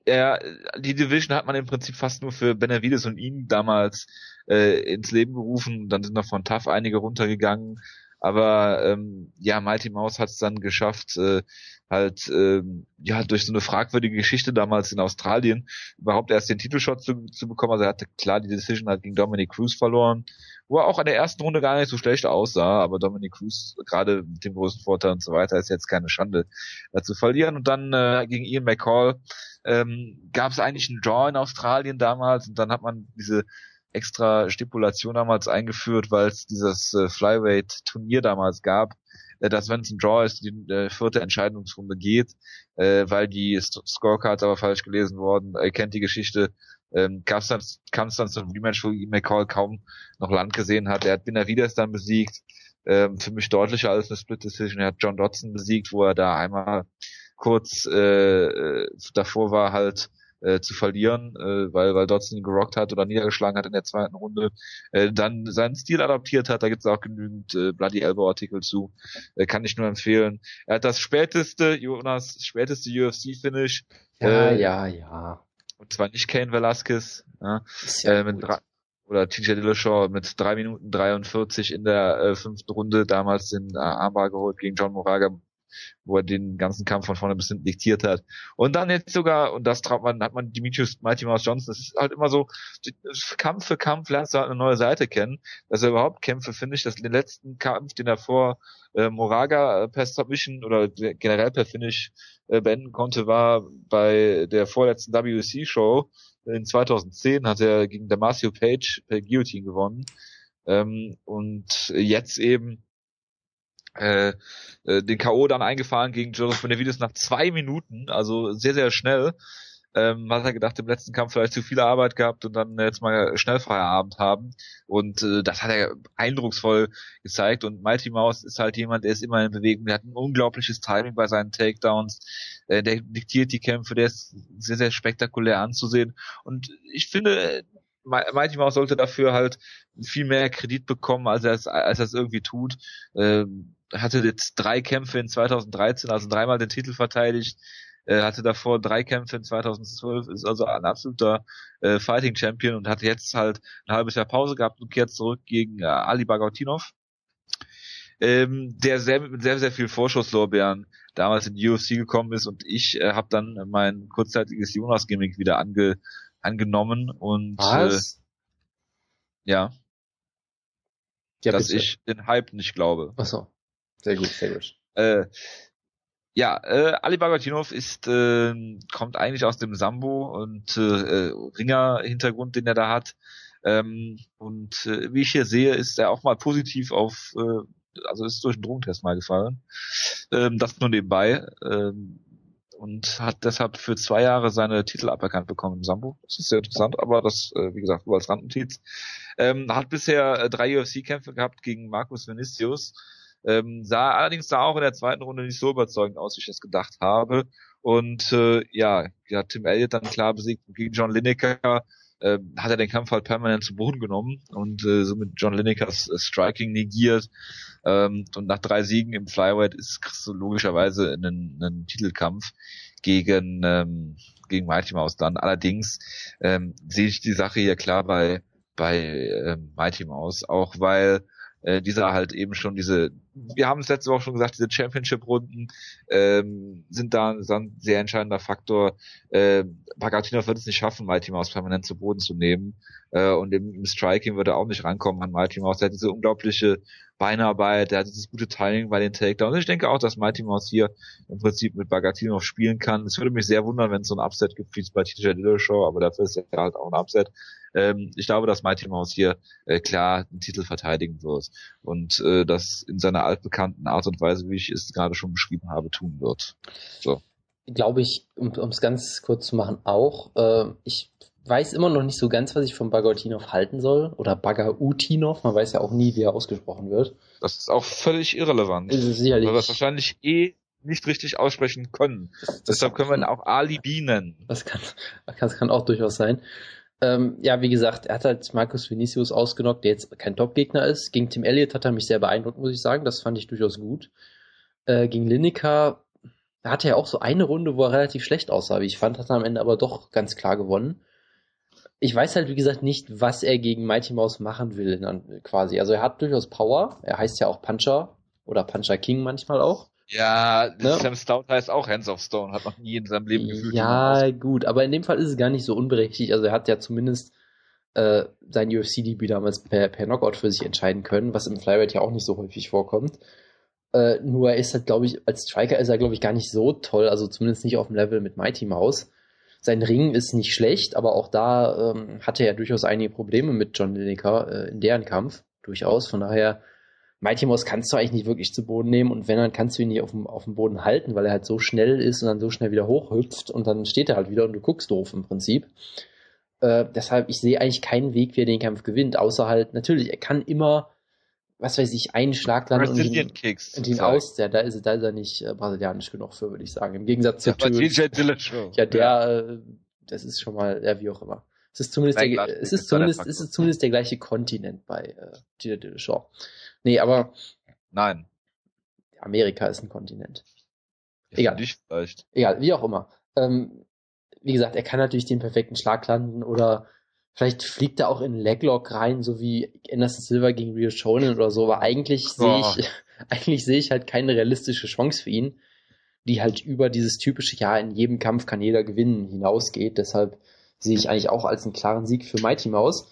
[SPEAKER 1] er, die Division hat man im Prinzip fast nur für Benavides und ihn damals äh, ins Leben gerufen. Dann sind noch von TAF einige runtergegangen. Aber ähm, ja, Mighty Mouse hat es dann geschafft, äh, halt ähm, ja durch so eine fragwürdige Geschichte damals in Australien überhaupt erst den Titelshot zu, zu bekommen. Also er hatte klar die Decision halt gegen Dominic Cruz verloren, wo er auch in der ersten Runde gar nicht so schlecht aussah, aber Dominic Cruz gerade mit dem großen Vorteil und so weiter ist jetzt keine Schande äh, zu verlieren. Und dann äh, gegen Ian McCall ähm, gab es eigentlich einen Draw in Australien damals und dann hat man diese extra Stipulation damals eingeführt, weil es dieses äh, Flyweight-Turnier damals gab, äh, dass wenn es ein Draw ist, die äh, vierte Entscheidungsrunde geht, äh, weil die Scorecards aber falsch gelesen worden, er kennt die Geschichte, ähm, es dann, dann zu einem Rematch, wo McCall kaum noch Land gesehen hat. Er hat Benavides dann besiegt, ähm, für mich deutlicher als eine Split Decision. Er hat John Dodson besiegt, wo er da einmal kurz äh, äh davor war, halt äh, zu verlieren, äh, weil, weil Dodson ihn gerockt hat oder niedergeschlagen hat in der zweiten Runde, äh, dann seinen Stil adaptiert hat, da gibt es auch genügend äh, Bloody Elbow Artikel zu, äh, kann ich nur empfehlen. Er hat das späteste, Jonas, späteste UFC-Finish.
[SPEAKER 2] Ja, äh, ja, ja.
[SPEAKER 1] Und zwar nicht Kane Velasquez, ja, ja äh, mit drei, oder TJ Dillashaw mit drei Minuten 43 in der äh, fünften Runde damals den äh, Armbar geholt gegen John Moraga wo er den ganzen Kampf von vorne bis hinten diktiert hat. Und dann jetzt sogar, und das traut man, hat man Demetrius Mighty Mouse Johnson, das ist halt immer so, Kampf für Kampf lernst du halt eine neue Seite kennen, dass er überhaupt kämpfe, finde ich, dass den letzten Kampf, den er vor äh, Moraga äh, per Submission oder generell per Finish äh, beenden konnte, war bei der vorletzten WC-Show in 2010 hat er gegen Damasio Page per Guillotine gewonnen. Ähm, und jetzt eben äh, äh, den K.O. dann eingefahren gegen Joseph Benavides nach zwei Minuten, also sehr, sehr schnell. Ähm, hat er gedacht, im letzten Kampf vielleicht zu viel Arbeit gehabt und dann jetzt mal schnell Feierabend haben. Und äh, das hat er eindrucksvoll gezeigt. Und Mighty Mouse ist halt jemand, der ist immer in Bewegung, der hat ein unglaubliches Timing bei seinen Takedowns, äh, der diktiert die Kämpfe, der ist sehr, sehr spektakulär anzusehen. Und ich finde, Mighty Mouse sollte dafür halt viel mehr Kredit bekommen, als er es, als er es irgendwie tut. Ähm, hatte jetzt drei Kämpfe in 2013, also dreimal den Titel verteidigt, äh, hatte davor drei Kämpfe in 2012, ist also ein absoluter äh, Fighting Champion und hat jetzt halt ein halbes Jahr Pause gehabt und kehrt zurück gegen äh, Ali Bagautinov. Ähm, der sehr mit sehr sehr viel Vorschusslorbeeren damals in die UFC gekommen ist und ich äh, habe dann mein kurzzeitiges Jonas Gimmick wieder ange, angenommen und
[SPEAKER 2] Was?
[SPEAKER 1] Äh, ja, ja dass bitte. ich den Hype nicht glaube.
[SPEAKER 2] Ach so. Sehr gut, sehr gut.
[SPEAKER 1] Äh, ja, äh, Ali Bagatinov ist äh, kommt eigentlich aus dem Sambo und äh, Ringer-Hintergrund, den er da hat. Ähm, und äh, wie ich hier sehe, ist er auch mal positiv auf, äh, also ist durch einen Drogentest mal gefallen. Ähm, das nur nebenbei. Ähm, und hat deshalb für zwei Jahre seine Titel aberkannt bekommen im Sambo. Das ist sehr interessant, aber das, äh, wie gesagt, nur als Randnotiz. Ähm, hat bisher äh, drei UFC-Kämpfe gehabt gegen Markus Vinicius Ähm, sah allerdings sah auch in der zweiten Runde nicht so überzeugend aus, wie ich das gedacht habe. Und äh, ja, ja, Tim Elliott dann klar besiegt gegen John Lineker. Äh, hat er den Kampf halt permanent zu Boden genommen und äh, somit John Linekers äh, Striking negiert. Ähm, und nach drei Siegen im Flyweight ist kriegst du logischerweise einen, einen Titelkampf gegen ähm, gegen Mighty Mouse dann. Allerdings ähm, sehe ich die Sache hier klar bei bei ähm, Mighty Mouse, auch weil äh, dieser halt eben schon diese, wir haben es letzte Woche schon gesagt, diese Championship-Runden ähm, sind da ein sehr entscheidender Faktor. Äh, Bagatinov wird es nicht schaffen, Mighty permanent zu Boden zu nehmen. Äh, und im, im Striking würde er auch nicht rankommen an Mighty. Der hat diese unglaubliche Beinarbeit, der hat dieses gute Timing bei den Takedowns. Ich denke auch, dass Mighty hier im Prinzip mit Bagatinov spielen kann. Es würde mich sehr wundern, wenn es so ein Upset gibt wie bei TJ Dillashaw, aber dafür ist ja halt auch ein Upset. Ähm, ich glaube, dass Mighty Mouse hier äh, klar den Titel verteidigen wird und äh, das in seiner altbekannten Art und Weise, wie ich es gerade schon beschrieben habe, tun wird. So.
[SPEAKER 2] Glaube ich, um es ganz kurz zu machen, auch. Äh, ich weiß immer noch nicht so ganz, was ich von Bagautinov halten soll. Oder Bagautinov, man weiß ja auch nie, wie er ausgesprochen wird.
[SPEAKER 1] Das ist auch völlig irrelevant.
[SPEAKER 2] Ist es sicherlich.
[SPEAKER 1] Weil wir es wahrscheinlich eh nicht richtig aussprechen können. Das Deshalb können wir ihn auch Alibi nennen.
[SPEAKER 2] Das kann, das kann auch durchaus sein. Ähm, ja, wie gesagt, er hat halt Markus Vinicius ausgenockt, der jetzt kein Top-Gegner ist. Gegen Tim Elliott hat er mich sehr beeindruckt, muss ich sagen. Das fand ich durchaus gut. Äh, gegen Lineker hatte er auch so eine Runde, wo er relativ schlecht aussah, wie ich fand, hat er am Ende aber doch ganz klar gewonnen. Ich weiß halt, wie gesagt, nicht, was er gegen Mighty Mouse machen will, quasi. Also er hat durchaus Power. Er heißt ja auch Puncher oder Puncher King manchmal auch.
[SPEAKER 1] Ja, ne? Sam Stout heißt auch Hands of Stone, hat noch nie in seinem Leben gefühlt.
[SPEAKER 2] Ja, gut, aber in dem Fall ist es gar nicht so unberechtigt. Also er hat ja zumindest äh, sein UFC-Debüt damals per, per Knockout für sich entscheiden können, was im Flyweight ja auch nicht so häufig vorkommt. Äh, nur er ist halt, glaube ich, als Striker ist er, glaube ich, gar nicht so toll, also zumindest nicht auf dem Level mit Mighty Mouse. Sein Ring ist nicht schlecht, aber auch da ähm, hatte er durchaus einige Probleme mit John Lineker äh, in deren Kampf, durchaus. Von daher Mighty Mouse kannst du eigentlich nicht wirklich zu Boden nehmen und wenn, dann kannst du ihn nicht auf dem, auf dem Boden halten, weil er halt so schnell ist und dann so schnell wieder hochhüpft und dann steht er halt wieder und du guckst doof im Prinzip. Äh, deshalb, ich sehe eigentlich keinen Weg, wie er den Kampf gewinnt, außer halt, natürlich, er kann immer, was weiß ich, einen Schlag landen und ihn, und ihn aus, der, da ist, da ist er nicht äh, brasilianisch genug für, würde ich sagen. Im Gegensatz zu
[SPEAKER 1] ja, Ja,
[SPEAKER 2] der, ja. Äh, das ist schon mal, ja, wie auch immer. Es ist zumindest, der, es ist zumindest, es ist zumindest der gleiche Kontinent bei äh, Gilles Dillashaw. Nee, aber.
[SPEAKER 1] Nein.
[SPEAKER 2] Amerika ist ein Kontinent.
[SPEAKER 1] Ja, Egal. Nicht vielleicht.
[SPEAKER 2] Egal, wie auch immer. Ähm, wie gesagt, er kann natürlich den perfekten Schlag landen oder vielleicht fliegt er auch in Leglock rein, so wie Anderson Silver gegen Rio Shonen oder so, aber eigentlich sehe ich, eigentlich sehe ich halt keine realistische Chance für ihn, die halt über dieses typische, ja, in jedem Kampf kann jeder gewinnen hinausgeht. Deshalb sehe ich eigentlich auch als einen klaren Sieg für Mighty Mouse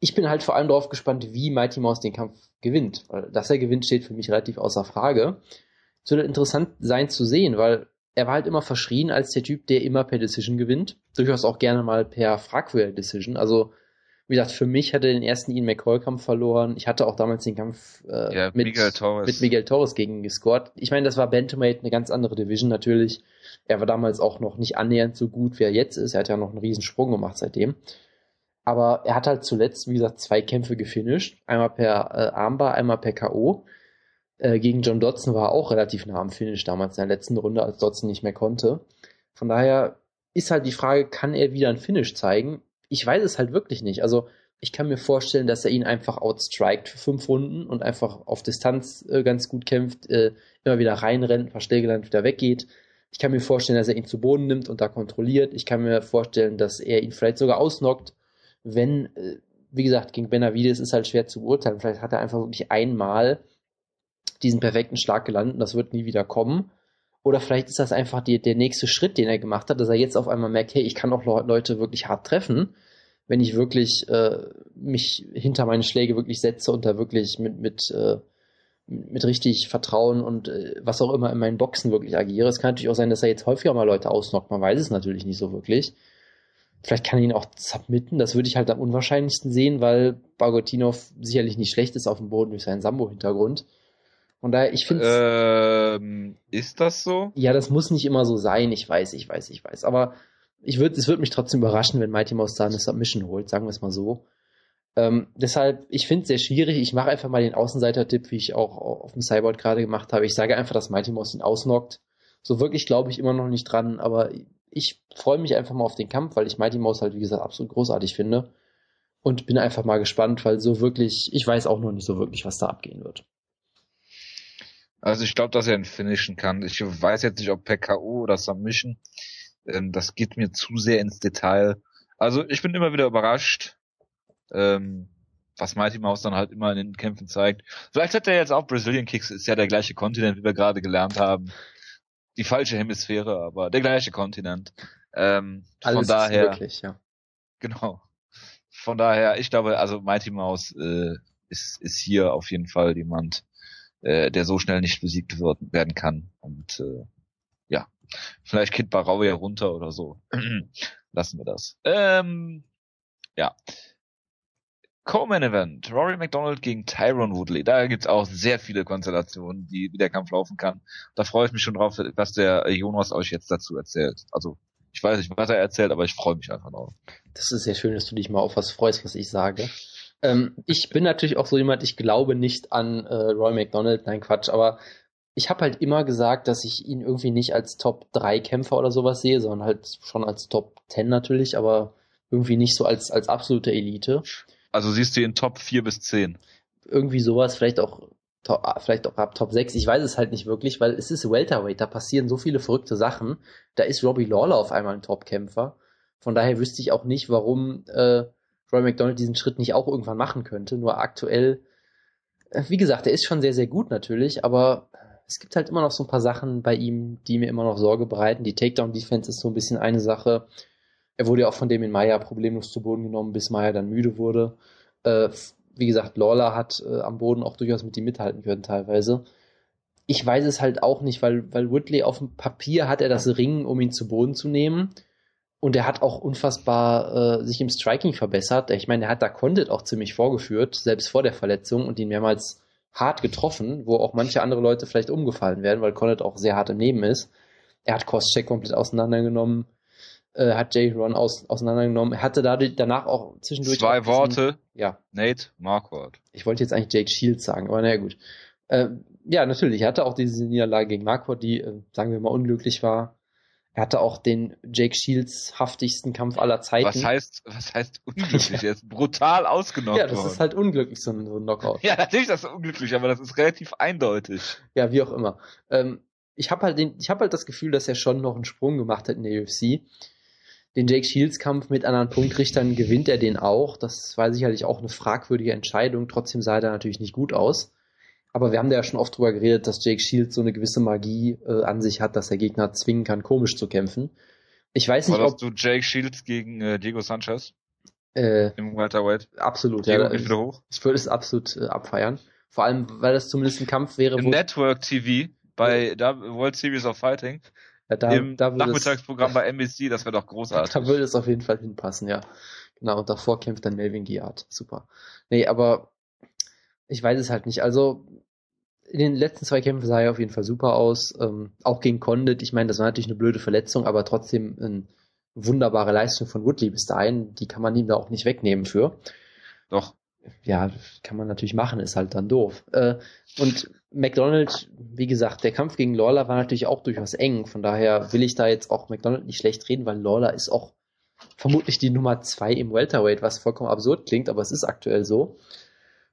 [SPEAKER 2] ich bin halt vor allem darauf gespannt, wie Mighty Mouse den Kampf gewinnt. Weil, dass er gewinnt, steht für mich relativ außer Frage. Es würde interessant sein zu sehen, weil er war halt immer verschrien als der Typ, der immer per Decision gewinnt. Durchaus auch gerne mal per Fragwell Decision. Also, wie gesagt, für mich hat er den ersten Ian McCoy-Kampf verloren. Ich hatte auch damals den Kampf äh, ja, mit, Miguel Torres. mit Miguel Torres gegen gescored. Ich meine, das war Bantamweight eine ganz andere Division natürlich. Er war damals auch noch nicht annähernd so gut, wie er jetzt ist. Er hat ja noch einen riesen Sprung gemacht seitdem. Aber er hat halt zuletzt, wie gesagt, zwei Kämpfe gefinisht. Einmal per äh, Armbar, einmal per K.O. Äh, gegen John Dodson war er auch relativ nah am Finish damals in der letzten Runde, als Dodson nicht mehr konnte. Von daher ist halt die Frage, kann er wieder ein Finish zeigen? Ich weiß es halt wirklich nicht. Also ich kann mir vorstellen, dass er ihn einfach outstrikt für fünf Runden und einfach auf Distanz äh, ganz gut kämpft, äh, immer wieder reinrennt, ein paar Schläge dann wieder weggeht. Ich kann mir vorstellen, dass er ihn zu Boden nimmt und da kontrolliert. Ich kann mir vorstellen, dass er ihn vielleicht sogar ausnockt wenn, äh, wie gesagt, gegen Benavides ist halt schwer zu beurteilen. Vielleicht hat er einfach wirklich einmal diesen perfekten Schlag gelandet und das wird nie wieder kommen. Oder vielleicht ist das einfach die, der nächste Schritt, den er gemacht hat, dass er jetzt auf einmal merkt, hey, ich kann auch Leute wirklich hart treffen, wenn ich wirklich äh, mich hinter meine Schläge wirklich setze und da wirklich mit, mit, äh, mit richtig Vertrauen und äh, was auch immer in meinen Boxen wirklich agiere. Es kann natürlich auch sein, dass er jetzt häufiger mal Leute ausnockt, man weiß es natürlich nicht so wirklich. Vielleicht kann er ihn auch submitten. Das würde ich halt am unwahrscheinlichsten sehen, weil Bagotinov sicherlich nicht schlecht ist auf dem Boden durch seinen Sambo-Hintergrund. Von daher, ich
[SPEAKER 1] finde ähm, Ist das so?
[SPEAKER 2] Ja, das muss nicht immer so sein. Ich weiß, ich weiß, ich weiß. Aber ich würde, es würde mich trotzdem überraschen, wenn Mighty Mouse da eine Submission holt, sagen wir es mal so. Ähm, deshalb, ich finde es sehr schwierig. Ich mache einfach mal den Außenseiter-Tipp, wie ich auch auf dem Cyborg gerade gemacht habe. Ich sage einfach, dass Mighty Mouse ihn ausnockt. So wirklich glaube ich immer noch nicht dran, aber ich freue mich einfach mal auf den Kampf, weil ich Mighty Mouse halt, wie gesagt, absolut großartig finde. Und bin einfach mal gespannt, weil so wirklich, ich weiß auch noch nicht so wirklich, was da abgehen wird.
[SPEAKER 1] Also ich glaube, dass er ihn finishen kann. Ich weiß jetzt nicht, ob per K.O. oder Submission. Ähm, das geht mir zu sehr ins Detail. Also ich bin immer wieder überrascht, ähm, was Mighty Mouse dann halt immer in den Kämpfen zeigt. Vielleicht hat er jetzt auch Brazilian Kicks, ist ja der gleiche Kontinent, wie wir gerade gelernt haben. Die falsche Hemisphäre, aber der gleiche Kontinent. Ähm, Alles von daher,
[SPEAKER 2] wirklich, ja.
[SPEAKER 1] Genau. Von daher, ich glaube, also Mighty Mouse äh, ist, ist hier auf jeden Fall jemand, äh, der so schnell nicht besiegt wird, werden kann. Und äh, ja, vielleicht Kid Barau ja runter oder so. Lassen wir das. Ähm, ja. Co-Main Event. Rory McDonald gegen Tyron Woodley. Da gibt's auch sehr viele Konstellationen, die, wie der Kampf laufen kann. Da freue ich mich schon drauf, was der Jonas euch jetzt dazu erzählt. Also, ich weiß nicht, was er erzählt, aber ich freue mich einfach drauf.
[SPEAKER 2] Das ist sehr schön, dass du dich mal auf was freust, was ich sage. Ähm, ich bin natürlich auch so jemand, ich glaube nicht an äh, Roy McDonald, nein Quatsch, aber ich habe halt immer gesagt, dass ich ihn irgendwie nicht als Top 3 Kämpfer oder sowas sehe, sondern halt schon als Top 10 natürlich, aber irgendwie nicht so als, als absolute Elite.
[SPEAKER 1] Also siehst du ihn Top 4 bis 10?
[SPEAKER 2] Irgendwie sowas, vielleicht auch, ah, vielleicht auch ab Top 6. Ich weiß es halt nicht wirklich, weil es ist Welterweight, da passieren so viele verrückte Sachen. Da ist Robbie Lawler auf einmal ein Top-Kämpfer. Von daher wüsste ich auch nicht, warum äh, Roy McDonald diesen Schritt nicht auch irgendwann machen könnte. Nur aktuell, äh, wie gesagt, er ist schon sehr, sehr gut natürlich, aber es gibt halt immer noch so ein paar Sachen bei ihm, die mir immer noch Sorge bereiten. Die Takedown-Defense ist so ein bisschen eine Sache. Er wurde ja auch von dem in Maya problemlos zu Boden genommen, bis Maya dann müde wurde. Äh, wie gesagt, Lawler hat äh, am Boden auch durchaus mit ihm mithalten können teilweise. Ich weiß es halt auch nicht, weil, weil Woodley auf dem Papier hat er das Ringen, um ihn zu Boden zu nehmen. Und er hat auch unfassbar äh, sich im Striking verbessert. Ich meine, er hat da Condit auch ziemlich vorgeführt, selbst vor der Verletzung und ihn mehrmals hart getroffen, wo auch manche andere Leute vielleicht umgefallen werden, weil Condit auch sehr hart im Leben ist. Er hat Koscheck komplett auseinandergenommen äh, hat Jay Ron aus, auseinandergenommen. Er hatte dadurch, danach auch zwischendurch.
[SPEAKER 1] Zwei Worte.
[SPEAKER 2] Ja.
[SPEAKER 1] Nate Marquardt.
[SPEAKER 2] Ich wollte jetzt eigentlich Jake Shields sagen, aber naja, gut. Äh, ja, natürlich. Er hatte auch diese Niederlage gegen Marquardt, die, äh, sagen wir mal, unglücklich war. Er hatte auch den Jake Shields haftigsten Kampf aller Zeiten.
[SPEAKER 1] Was heißt, was heißt unglücklich? er ist brutal ausgenockt
[SPEAKER 2] Ja, das worden. ist halt unglücklich, so ein, so ein Knockout.
[SPEAKER 1] ja, natürlich das ist unglücklich, aber das ist relativ eindeutig.
[SPEAKER 2] Ja, wie auch immer. Ähm, ich habe halt den, ich habe halt das Gefühl, dass er schon noch einen Sprung gemacht hat in der UFC den Jake Shields Kampf mit anderen Punktrichtern gewinnt er den auch. Das war sicherlich auch eine fragwürdige Entscheidung. Trotzdem sah er da natürlich nicht gut aus. Aber wir haben da ja schon oft drüber geredet, dass Jake Shields so eine gewisse Magie äh, an sich hat, dass er Gegner zwingen kann, komisch zu kämpfen. Ich weiß nicht,
[SPEAKER 1] War ob du Jake Shields gegen äh, Diego Sanchez
[SPEAKER 2] äh,
[SPEAKER 1] im Welterweight.
[SPEAKER 2] Absolut,
[SPEAKER 1] Diego
[SPEAKER 2] ja. Ich,
[SPEAKER 1] hoch.
[SPEAKER 2] ich würde es absolut äh, abfeiern. Vor allem, weil das zumindest ein Kampf wäre.
[SPEAKER 1] Im Network TV bei ja. World Series of Fighting da, Im da Nachmittagsprogramm es, bei NBC, das wäre doch großartig.
[SPEAKER 2] Da würde es auf jeden Fall hinpassen, ja. Genau, und davor kämpft dann Melvin Giard. Super. Nee, aber ich weiß es halt nicht. Also, in den letzten zwei Kämpfen sah er auf jeden Fall super aus. Ähm, auch gegen Condit. Ich meine, das war natürlich eine blöde Verletzung, aber trotzdem eine wunderbare Leistung von Woodley bis dahin. Die kann man ihm da auch nicht wegnehmen für.
[SPEAKER 1] Doch
[SPEAKER 2] ja, kann man natürlich machen, ist halt dann doof. Äh, und McDonald, wie gesagt, der Kampf gegen Lawler war natürlich auch durchaus eng. Von daher will ich da jetzt auch McDonald nicht schlecht reden, weil Lawler ist auch vermutlich die Nummer zwei im Welterweight, was vollkommen absurd klingt, aber es ist aktuell so.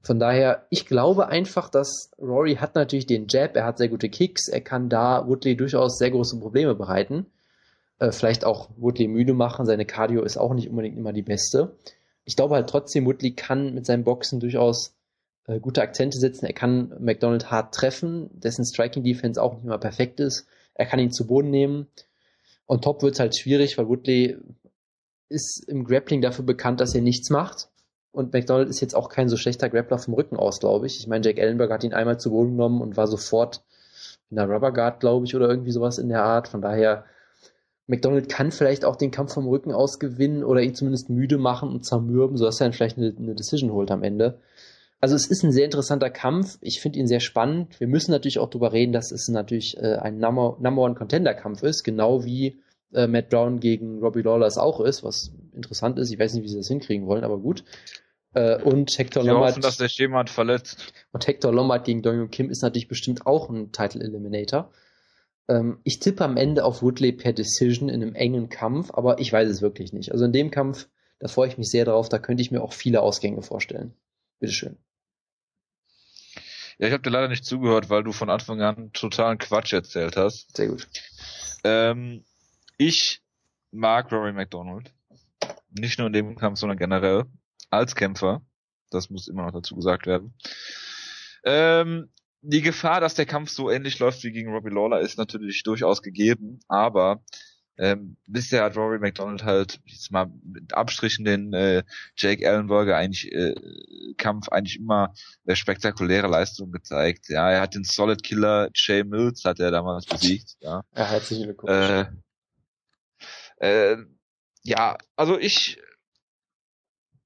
[SPEAKER 2] Von daher, ich glaube einfach, dass Rory hat natürlich den Jab, er hat sehr gute Kicks, er kann da Woodley durchaus sehr große Probleme bereiten. Äh, vielleicht auch Woodley müde machen, seine Cardio ist auch nicht unbedingt immer die beste ich glaube halt trotzdem, Woodley kann mit seinem Boxen durchaus äh, gute Akzente setzen. Er kann McDonald hart treffen, dessen Striking Defense auch nicht immer perfekt ist. Er kann ihn zu Boden nehmen. Und top wird's halt schwierig, weil Woodley ist im Grappling dafür bekannt, dass er nichts macht. Und McDonald ist jetzt auch kein so schlechter Grappler vom Rücken aus, glaube ich. Ich meine, Jack Ellenberg hat ihn einmal zu Boden genommen und war sofort in der Rubber Guard, glaube ich, oder irgendwie sowas in der Art. Von daher McDonald kann vielleicht auch den Kampf vom Rücken aus gewinnen oder ihn zumindest müde machen und zermürben, sodass er dann vielleicht eine, eine Decision holt am Ende. Also es ist ein sehr interessanter Kampf. Ich finde ihn sehr spannend. Wir müssen natürlich auch darüber reden, dass es natürlich äh, ein Number, Number One Contender Kampf ist, genau wie äh, Matt Brown gegen Robbie Lawler es auch ist, was interessant ist. Ich weiß nicht, wie sie das hinkriegen wollen, aber gut. Äh, und Hector
[SPEAKER 1] Wir
[SPEAKER 2] Lombard.
[SPEAKER 1] hoffen, dass sich jemand verletzt.
[SPEAKER 2] Und Hector Lombard gegen Dong Kim ist natürlich bestimmt auch ein Title Eliminator. Ähm, ich tippe am Ende auf Woodley per Decision in einem engen Kampf, aber ich weiß es wirklich nicht. Also in dem Kampf, da freue ich mich sehr drauf, da könnte ich mir auch viele Ausgänge vorstellen. Bitteschön.
[SPEAKER 1] Ja, ich habe dir leider nicht zugehört, weil du von Anfang an totalen Quatsch erzählt hast.
[SPEAKER 2] Sehr gut.
[SPEAKER 1] Ähm, ich mag Rory McDonald. Nicht nur in dem Kampf, sondern generell. Als Kämpfer. Das muss immer noch dazu gesagt werden. Ähm, die Gefahr, dass der Kampf so ähnlich läuft wie gegen Robbie Lawler, ist natürlich durchaus gegeben, aber ähm, bisher hat Rory McDonald halt jetzt mal mit Abstrichen den äh, Jake Ellenberger eigentlich äh, Kampf eigentlich immer äh, spektakuläre Leistung gezeigt. Ja, er hat den Solid Killer Jay Mills hat er damals besiegt. Ja,
[SPEAKER 2] Ja, herzlichen Glückwunsch.
[SPEAKER 1] äh, äh, ja, also ich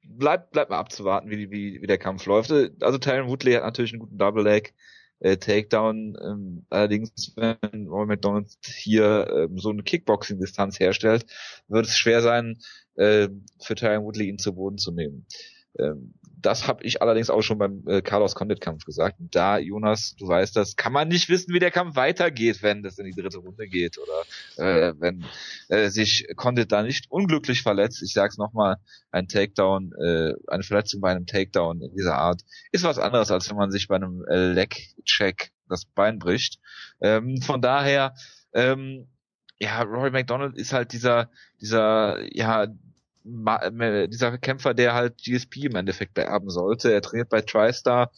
[SPEAKER 1] bleib, bleib mal abzuwarten, wie, wie, wie der Kampf läuft. Also Tyron Woodley hat natürlich einen guten Double Leg. Äh, Takedown, ähm, allerdings, wenn Roy McDonald hier ähm, so eine Kickboxing-Distanz herstellt, wird es schwer sein, äh, für Tyron Woodley ihn zu Boden zu nehmen. Ähm, das habe ich allerdings auch schon beim äh, Carlos Condit-Kampf gesagt. Und da, Jonas, du weißt das, kann man nicht wissen, wie der Kampf weitergeht, wenn das in die dritte Runde geht oder äh, wenn äh, sich Condit da nicht unglücklich verletzt. Ich sag's nochmal, ein Takedown, äh, eine Verletzung bei einem Takedown in dieser Art ist was anderes, als wenn man sich bei einem äh, Leg-Check das Bein bricht. Ähm, von daher, ähm, ja, Rory McDonald ist halt dieser, dieser, ja, dieser Kämpfer, der halt GSP im Endeffekt beerben sollte. Er trainiert bei TriStar.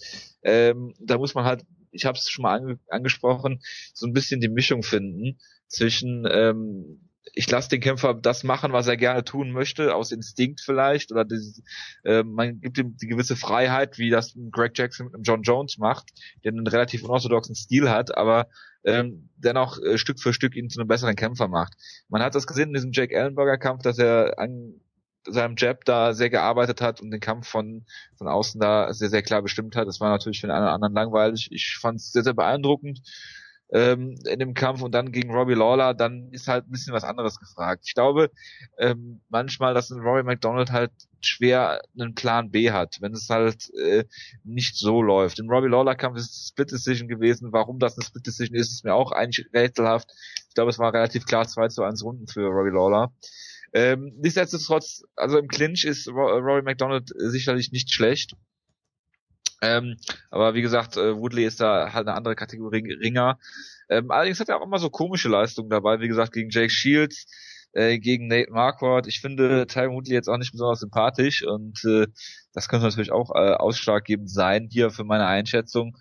[SPEAKER 1] Ähm, da muss man halt, ich habe es schon mal ange angesprochen, so ein bisschen die Mischung finden zwischen ähm, ich lasse den Kämpfer das machen, was er gerne tun möchte, aus Instinkt vielleicht, oder dieses, äh, man gibt ihm die gewisse Freiheit, wie das Greg Jackson mit einem John Jones macht, der einen relativ unorthodoxen Stil hat, aber ähm, dennoch äh, Stück für Stück ihn zu einem besseren Kämpfer macht. Man hat das gesehen in diesem Jake Ellenberger Kampf, dass er an seinem Jab da sehr gearbeitet hat und den Kampf von, von außen da sehr, sehr klar bestimmt hat. Das war natürlich für den einen oder anderen langweilig. Ich fand es sehr, sehr beeindruckend ähm, in dem Kampf und dann gegen Robbie Lawler, dann ist halt ein bisschen was anderes gefragt. Ich glaube ähm, manchmal, dass ein Rory McDonald halt schwer einen Plan B hat, wenn es halt äh, nicht so läuft. Im Robbie Lawler Kampf ist es Split Decision gewesen. Warum das eine Split Decision ist, ist mir auch eigentlich rätselhaft. Ich glaube, es war relativ klar 2 zu 1 Runden für Robbie Lawler. Ähm, nichtsdestotrotz, also im Clinch ist Ro Rory McDonald sicherlich nicht schlecht. Ähm, aber wie gesagt, äh, Woodley ist da halt eine andere Kategorie Ringer. Ähm, allerdings hat er auch immer so komische Leistungen dabei, wie gesagt, gegen Jake Shields, äh, gegen Nate Marquardt. Ich finde Tyron Woodley jetzt auch nicht besonders sympathisch und äh, das könnte natürlich auch äh, ausschlaggebend sein hier für meine Einschätzung.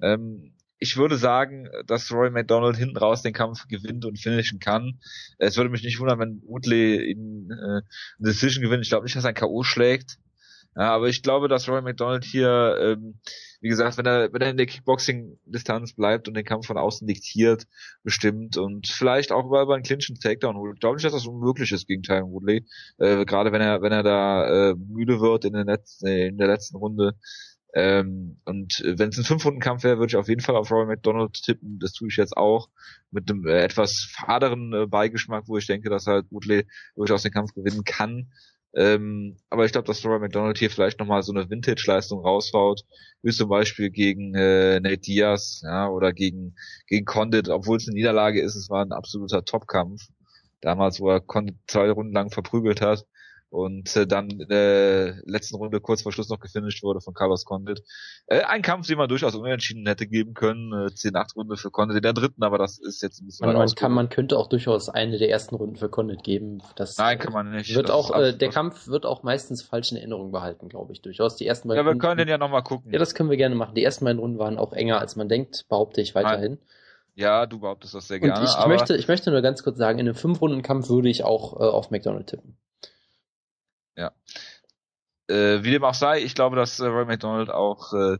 [SPEAKER 1] Ähm, ich würde sagen, dass Roy McDonald hinten raus den Kampf gewinnt und finishen kann. Es würde mich nicht wundern, wenn Woodley in äh, eine Decision gewinnt. Ich glaube nicht, dass er ein K.O. schlägt. Ja, aber ich glaube, dass Roy McDonald hier, ähm, wie gesagt, wenn er, wenn er in der Kickboxing-Distanz bleibt und den Kampf von außen diktiert, bestimmt und vielleicht auch über, über einen Clinch und Takedown holt. Ich glaube nicht, dass das unmöglich ist gegen Tyron Woodley. Äh, Gerade wenn er, wenn er da äh, müde wird in der, letzten, äh, in der letzten Runde. Ähm, und äh, wenn es ein Fünf-Runden-Kampf wäre, würde ich auf jeden Fall auf Roy McDonald tippen. Das tue ich jetzt auch mit einem äh, etwas faderen äh, Beigeschmack, wo ich denke, dass halt Woodley durchaus den Kampf gewinnen kann. Ähm, aber ich glaube, dass Roy McDonald hier vielleicht nochmal so eine Vintage-Leistung raushaut, wie zum Beispiel gegen äh, Nate Diaz, ja, oder gegen, gegen Condit, obwohl es eine Niederlage ist, es war ein absoluter Top-Kampf. Damals, wo er Condit zwei Runden lang verprügelt hat und äh, dann in der letzten Runde kurz vor Schluss noch gefinisht wurde von Carlos Condit. Äh, ein Kampf, den man durchaus unentschieden hätte geben können, äh, 10-8-Runde für Condit in der dritten, aber das ist jetzt ein bisschen
[SPEAKER 2] Man, man, kann, man könnte auch durchaus eine der ersten Runden für Condit geben. Das
[SPEAKER 1] Nein, kann man nicht.
[SPEAKER 2] Wird
[SPEAKER 1] Das
[SPEAKER 2] auch, äh, der Kampf wird auch meistens falsch in Erinnerung behalten, glaube ich, durchaus. Die ersten
[SPEAKER 1] Ja,
[SPEAKER 2] beiden
[SPEAKER 1] wir
[SPEAKER 2] Runden-
[SPEAKER 1] können den ja nochmal gucken.
[SPEAKER 2] Ja, das können wir gerne machen. Die ersten beiden Runden waren auch enger, als man denkt, behaupte ich weiterhin.
[SPEAKER 1] Ja, du behauptest das sehr
[SPEAKER 2] Und
[SPEAKER 1] gerne.
[SPEAKER 2] ich, ich,
[SPEAKER 1] aber
[SPEAKER 2] möchte, ich möchte nur ganz kurz sagen, in einem Fünf-Runden-Kampf würde ich auch äh, auf McDonald tippen.
[SPEAKER 1] Äh, wie dem auch sei, ich glaube, dass äh, Roy McDonald auch äh,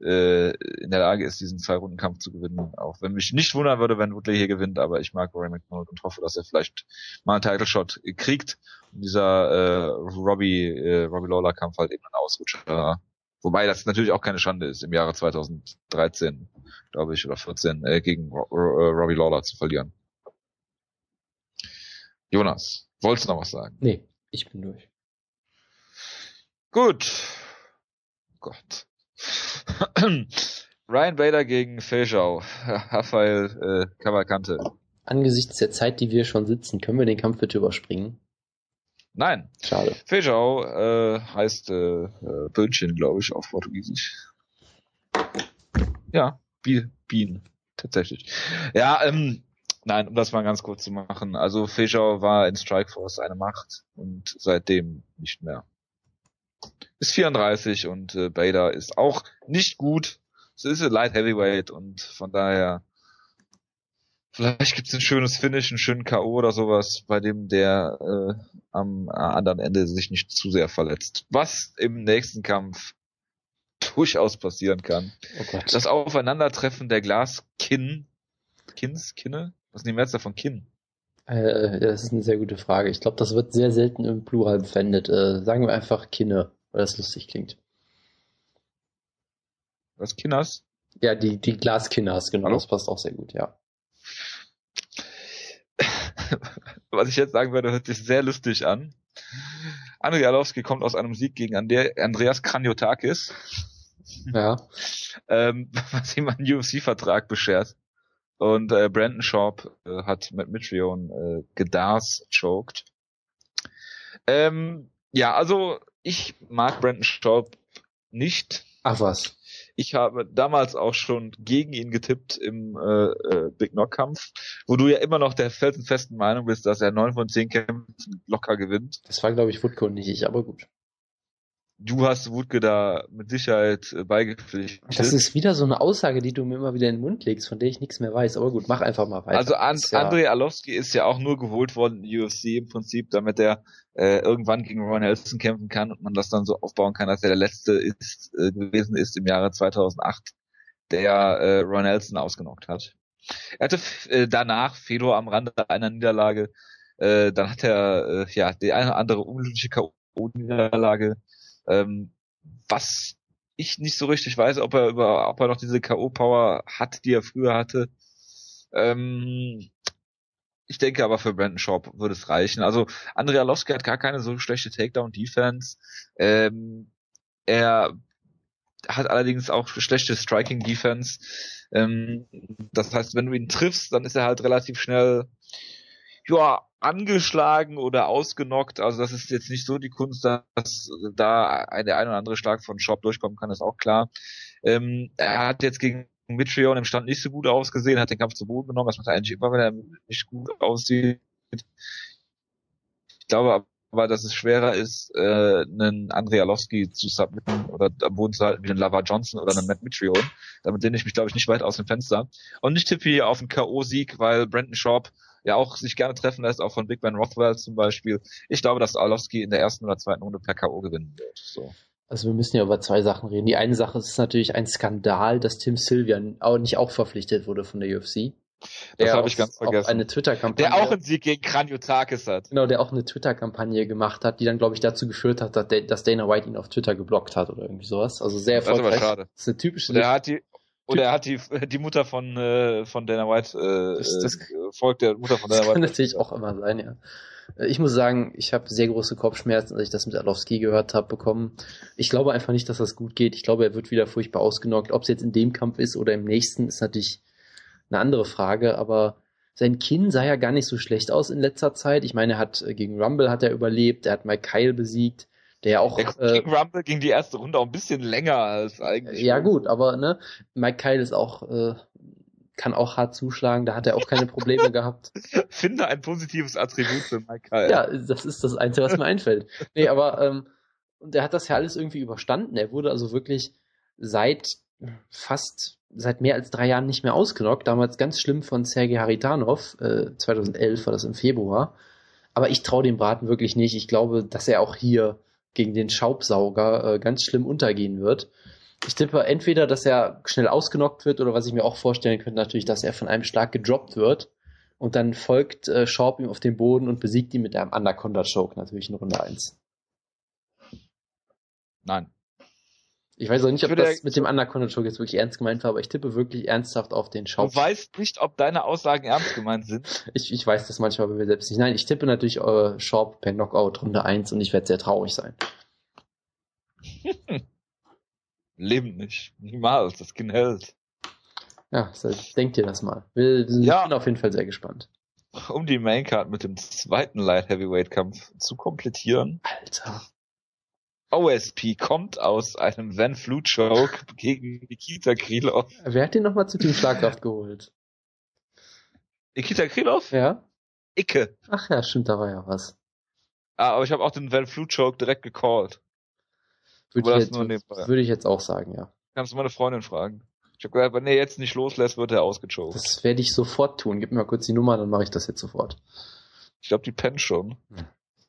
[SPEAKER 1] äh, in der Lage ist, diesen Zwei-Runden-Kampf zu gewinnen. Auch wenn mich nicht wundern würde, wenn Woodley hier gewinnt, aber ich mag Roy McDonald und hoffe, dass er vielleicht mal einen Title-Shot kriegt. Und dieser äh, Robbie, äh, Robbie Lawler-Kampf halt eben ein Ausrutscher. Wobei das natürlich auch keine Schande ist, im Jahre 2013, glaube ich, oder 14, äh, gegen Ro Ro Robbie Lawler zu verlieren. Jonas, wolltest du noch was sagen?
[SPEAKER 2] Nee, ich bin durch.
[SPEAKER 1] Gut, Gott. Ryan Bader gegen Feijau. Rafael äh, Cavalcante.
[SPEAKER 2] Angesichts der Zeit, die wir schon sitzen, können wir den Kampf bitte überspringen?
[SPEAKER 1] Nein.
[SPEAKER 2] Schade.
[SPEAKER 1] Feijau äh, heißt äh, äh, Böhnchen, glaube ich, auf Portugiesisch. Ja, Bienen, tatsächlich. Ja, ähm, nein, um das mal ganz kurz zu machen. Also Feijau war in Strikeforce eine Macht und seitdem nicht mehr. Ist 34 und äh, Bader ist auch nicht gut. Es ist ein Light Heavyweight und von daher vielleicht gibt's ein schönes Finish, einen schönen K.O. oder sowas, bei dem der äh, am anderen Ende sich nicht zu sehr verletzt. Was im nächsten Kampf durchaus passieren kann.
[SPEAKER 2] Oh.
[SPEAKER 1] Das Aufeinandertreffen der Glaskinn, Kinns, Kinne? Was ist die Mehrzahl von Kinn?
[SPEAKER 2] Äh, das ist eine sehr gute Frage. Ich glaube, das wird sehr selten im Plural verwendet. Äh, sagen wir einfach Kinne, weil das lustig klingt.
[SPEAKER 1] Was Kinners?
[SPEAKER 2] Ja, die, die Glaskinners, genau,
[SPEAKER 1] Hallo?
[SPEAKER 2] das passt auch sehr gut, ja.
[SPEAKER 1] Was ich jetzt sagen werde, hört sich sehr lustig an. Andrei Arlovski kommt aus einem Sieg gegen Andreas Kranjotakis,
[SPEAKER 2] Ja.
[SPEAKER 1] ähm, was ihm einen UFC-Vertrag beschert. Und äh, Brandon Sharp äh, hat mit Mitrion äh, gedars choked. Ähm, ja, also ich mag Brandon Sharp nicht.
[SPEAKER 2] Ach was.
[SPEAKER 1] Ich habe damals auch schon gegen ihn getippt im äh, äh, Big Knock Kampf, wo du ja immer noch der felsenfesten Meinung bist, dass er neun von zehn Kämpfen locker gewinnt.
[SPEAKER 2] Das war, glaube ich, Woodco nicht ich, aber gut.
[SPEAKER 1] Du hast Wutke da mit Sicherheit äh, beigepflichtet.
[SPEAKER 2] Das ist wieder so eine Aussage, die du mir immer wieder in den Mund legst, von der ich nichts mehr weiß. Aber gut, mach einfach mal weiter.
[SPEAKER 1] also An
[SPEAKER 2] Ist ja,
[SPEAKER 1] Andrei Arlovski ist ja auch nur geholt worden in UFC im Prinzip, damit er äh, irgendwann gegen Ron Nelson kämpfen kann und man das dann so aufbauen kann, dass er der letzte ist äh, gewesen ist im Jahre 2008, der äh, Ron Nelson ausgenockt hat. Er hatte äh, danach Fedor am Rande einer Niederlage, äh, dann hat er äh, ja die eine oder andere unglückliche K.O.-Niederlage, ähm, was ich nicht so richtig weiß, ob er über, ob er noch diese K.O.-Power hat, die er früher hatte. Ähm, ich denke aber für Brandon Sharp würde es reichen. Also Andrea Lowski hat gar keine so schlechte Takedown-Defense. Ähm, er hat allerdings auch schlechte Striking-Defense. Ähm, das heißt, wenn du ihn triffst, dann ist er halt relativ schnell ja, angeschlagen oder ausgenockt. Also das ist jetzt nicht so die Kunst, dass da der ein oder andere Schlag von Sharp durchkommen kann, ist auch klar. Ähm, er hat jetzt gegen Mitrion im Stand nicht so gut ausgesehen, hat den Kampf zu Boden genommen. Das macht er eigentlich immer, wenn er nicht gut aussieht. Ich glaube aber, dass es schwerer ist, äh, einen Andrei Arlovski zu submitten oder am Boden zu halten wie einen Lava Johnson oder einen Matt Mitrion. Damit lehne ich mich, glaube ich, nicht weit aus dem Fenster. Und ich tippe hier auf einen K.O.-Sieg, weil Brandon Sharp ja auch sich gerne treffen lässt, auch von Big Ben Rothwell zum Beispiel. Ich glaube, dass Arlovski in der ersten oder zweiten Runde per K.O. gewinnen wird. So.
[SPEAKER 2] Also wir müssen ja über zwei Sachen reden. Die eine Sache ist natürlich ein Skandal, dass Tim Sylvian auch nicht auch verpflichtet wurde von der UFC.
[SPEAKER 1] Das
[SPEAKER 2] Der
[SPEAKER 1] habe ich ganz vergessen.
[SPEAKER 2] Eine Twitter-Kampagne.
[SPEAKER 1] Der auch einen Sieg gegen Kranjotakis hat.
[SPEAKER 2] Genau, der auch eine Twitter-Kampagne gemacht hat, die dann, glaube ich, dazu geführt hat, dass, der, Dana White ihn auf Twitter geblockt hat oder irgendwie sowas. Also sehr
[SPEAKER 1] Das ist aber
[SPEAKER 2] erfolgreich.
[SPEAKER 1] schade.
[SPEAKER 2] Das ist eine typische
[SPEAKER 1] Und er hat die und er hat die die Mutter von äh, von Dana White äh,
[SPEAKER 2] Das- das-
[SPEAKER 1] äh, folgt der Mutter von
[SPEAKER 2] Das
[SPEAKER 1] Dana
[SPEAKER 2] kann
[SPEAKER 1] White.
[SPEAKER 2] natürlich auch immer sein, ja. Äh, Ich muss sagen, ich habe sehr große Kopfschmerzen, als ich das mit Arlovski gehört habe, bekommen. Ich glaube einfach nicht, dass das gut geht. Ich glaube, er wird wieder furchtbar ausgenockt. Ob es jetzt in dem Kampf ist oder im nächsten, ist natürlich eine andere Frage, aber sein Kinn sah ja gar nicht so schlecht aus in letzter Zeit. Ich meine, er hat äh, gegen Rumble hat er überlebt, er hat Mike Kyle besiegt, der ja auch
[SPEAKER 1] Der
[SPEAKER 2] äh,
[SPEAKER 1] Rumble ging die erste Runde auch ein bisschen länger als eigentlich.
[SPEAKER 2] ja gut, aber ne, Mike Kyle ist auch äh, kann auch hart zuschlagen, da hat er auch keine Probleme gehabt.
[SPEAKER 1] Finde ein positives Attribut für Mike Kyle.
[SPEAKER 2] Ja, das ist das Einzige, was mir einfällt. Nee, aber ähm, und er hat das ja alles irgendwie überstanden. Er wurde also wirklich seit fast seit mehr als drei Jahren nicht mehr ausgenockt. Damals ganz schlimm von Sergei Haritanov. Äh, 2011 war das im Februar. Aber ich traue dem Braten wirklich nicht. Ich glaube, dass er auch hier gegen den Schaubsauger äh, ganz schlimm untergehen wird. Ich tippe entweder, dass er schnell ausgenockt wird oder was ich mir auch vorstellen könnte, natürlich, dass er von einem Schlag gedroppt wird. Und dann folgt äh, Schaub ihm auf den Boden und besiegt ihn mit einem Anaconda Choke natürlich in Runde 1.
[SPEAKER 1] Nein.
[SPEAKER 2] Ich weiß auch nicht, ob das mit dem Choke jetzt wirklich ernst gemeint war, aber ich tippe wirklich ernsthaft auf den Schaub.
[SPEAKER 1] Du weißt nicht, ob deine Aussagen ernst gemeint sind.
[SPEAKER 2] Ich, ich weiß das manchmal bei mir selbst nicht. Nein, ich tippe natürlich äh, Schaub per Knockout Runde 1 und ich werde sehr traurig sein.
[SPEAKER 1] Leben nicht. Niemals. Das Kind hält.
[SPEAKER 2] Ja, so, denk dir das mal. Wir sind
[SPEAKER 1] Ja.
[SPEAKER 2] auf jeden Fall sehr gespannt.
[SPEAKER 1] Um die Maincard mit dem zweiten Light Heavyweight Kampf zu komplettieren.
[SPEAKER 2] Alter.
[SPEAKER 1] OSP kommt aus einem Van Flu Choke gegen Nikita Krylov.
[SPEAKER 2] Wer hat den nochmal zu Team Schlagkraft geholt?
[SPEAKER 1] Nikita Krylov?
[SPEAKER 2] Ja?
[SPEAKER 1] Icke.
[SPEAKER 2] Ach ja, stimmt, da war ja was.
[SPEAKER 1] Ah, aber ich habe auch den Van Flu Choke direkt gecallt.
[SPEAKER 2] Würde ich, jetzt, würde ich jetzt auch sagen, ja.
[SPEAKER 1] Kannst du meine Freundin fragen. Ich habe gesagt, wenn er jetzt nicht loslässt, wird er ausgechoked.
[SPEAKER 2] Das werde ich sofort tun. Gib mir mal kurz die Nummer, dann mache ich das jetzt sofort.
[SPEAKER 1] Ich glaube, die pennt schon.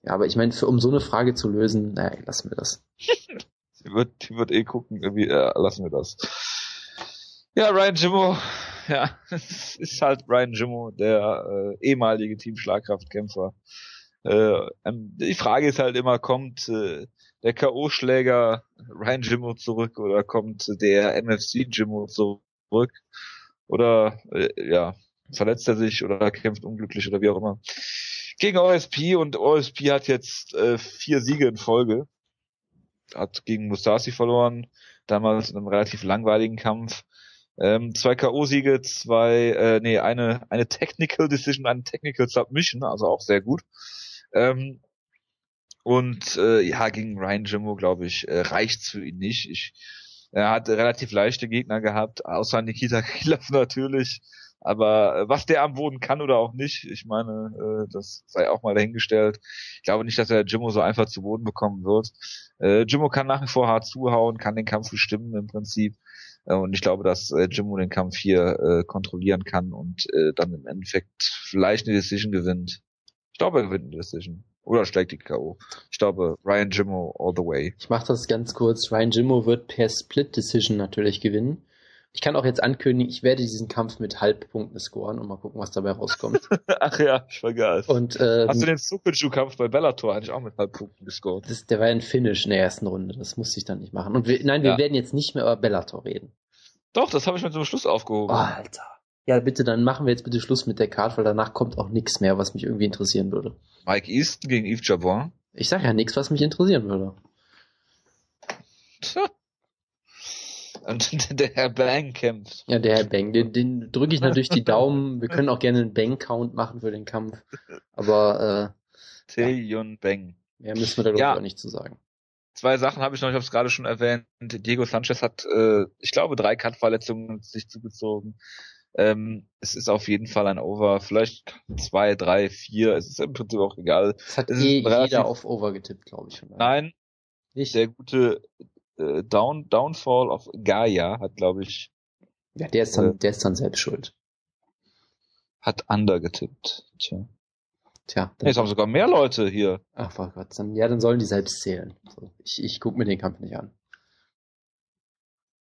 [SPEAKER 2] Ja, aber ich meine, um so eine Frage zu lösen, naja, lassen wir das.
[SPEAKER 1] Die wird, die wird eh gucken, irgendwie, äh, lassen wir das. Ja, Ryan Jimmo, ja, es ist halt Ryan Jimmo, der äh, ehemalige Team Schlagkraftkämpfer. Äh, ähm, die Frage ist halt immer, kommt äh, der K.O.-Schläger Ryan Jimmo zurück oder kommt der MFC Jimmo zurück? Oder äh, ja, verletzt er sich oder kämpft unglücklich oder wie auch immer. Gegen OSP und OSP hat jetzt äh, vier Siege in Folge hat gegen Mustafi verloren, damals in einem relativ langweiligen Kampf. Ähm, zwei K.O.-Siege, zwei, äh, nee, eine, eine Technical Decision, eine Technical Submission, also auch sehr gut. Ähm, und äh, ja, gegen Ryan Jimmo, glaube ich, äh, reicht's für ihn nicht. Ich, er hat relativ leichte Gegner gehabt, außer Nikita Krylov natürlich. Aber äh, was der am Boden kann oder auch nicht, ich meine, äh, das sei auch mal dahingestellt. Ich glaube nicht, dass er Jimmo so einfach zu Boden bekommen wird. Äh, Jimmo kann nach wie vor hart zuhauen, kann den Kampf bestimmen im Prinzip. Äh, und ich glaube, dass äh, Jimmo den Kampf hier äh, kontrollieren kann und äh, dann im Endeffekt vielleicht eine Decision gewinnt. Ich glaube, er gewinnt eine Decision. Oder schlägt die K.O. Ich glaube, Ryan Jimmo all the way.
[SPEAKER 2] Ich mache das ganz kurz. Ryan Jimmo wird per Split Decision natürlich gewinnen. Ich kann auch jetzt ankündigen, ich werde diesen Kampf mit Halbpunkten scoren und mal gucken, was dabei rauskommt.
[SPEAKER 1] Ach ja, ich vergaß.
[SPEAKER 2] Und ähm,
[SPEAKER 1] Hast du den Sukuju-Kampf bei Bellator eigentlich auch mit Halbpunkten gescored?
[SPEAKER 2] das, der war ja ein Finish in der ersten Runde. Das musste ich dann nicht machen. Und wir, nein, wir
[SPEAKER 1] Ja.
[SPEAKER 2] werden jetzt nicht mehr über Bellator reden.
[SPEAKER 1] Doch, das habe ich mir zum Schluss aufgehoben.
[SPEAKER 2] Oh, Alter. Ja, bitte, dann machen wir jetzt bitte Schluss mit der Card, weil danach kommt auch nichts mehr, was mich irgendwie interessieren würde.
[SPEAKER 1] Mike Easton gegen Yves Jabon.
[SPEAKER 2] Ich sage ja nichts, was mich interessieren würde.
[SPEAKER 1] Tja. Und der Herr Bang kämpft.
[SPEAKER 2] Ja, der Herr Bang, den, den drücke ich natürlich die Daumen. Wir können auch gerne einen Bang-Count machen für den Kampf. Aber
[SPEAKER 1] Taeyun Bang.
[SPEAKER 2] äh, mehr müssen wir darüber
[SPEAKER 1] Ja.
[SPEAKER 2] auch nicht zu sagen.
[SPEAKER 1] Zwei Sachen habe ich noch, ich habe es gerade schon erwähnt. Diego Sanchez hat, äh, ich glaube, drei Cut-Verletzungen sich zugezogen. Ähm, es ist auf jeden Fall ein Over. Vielleicht zwei, drei, vier. Es ist im Prinzip auch egal.
[SPEAKER 2] Das hat
[SPEAKER 1] Es
[SPEAKER 2] eh jeder auf Over getippt, glaube ich.
[SPEAKER 1] Nein,
[SPEAKER 2] Nicht?
[SPEAKER 1] der gute äh, Down, Downfall of Gaia hat, glaube ich,
[SPEAKER 2] Ja, der ist, dann, der ist dann selbst schuld.
[SPEAKER 1] hat Under getippt. Tja.
[SPEAKER 2] Tja, dann,
[SPEAKER 1] Jetzt haben sogar mehr Leute hier.
[SPEAKER 2] ach oh Gott, dann, ja, dann sollen die selbst zählen. So, ich ich gucke mir den Kampf nicht an.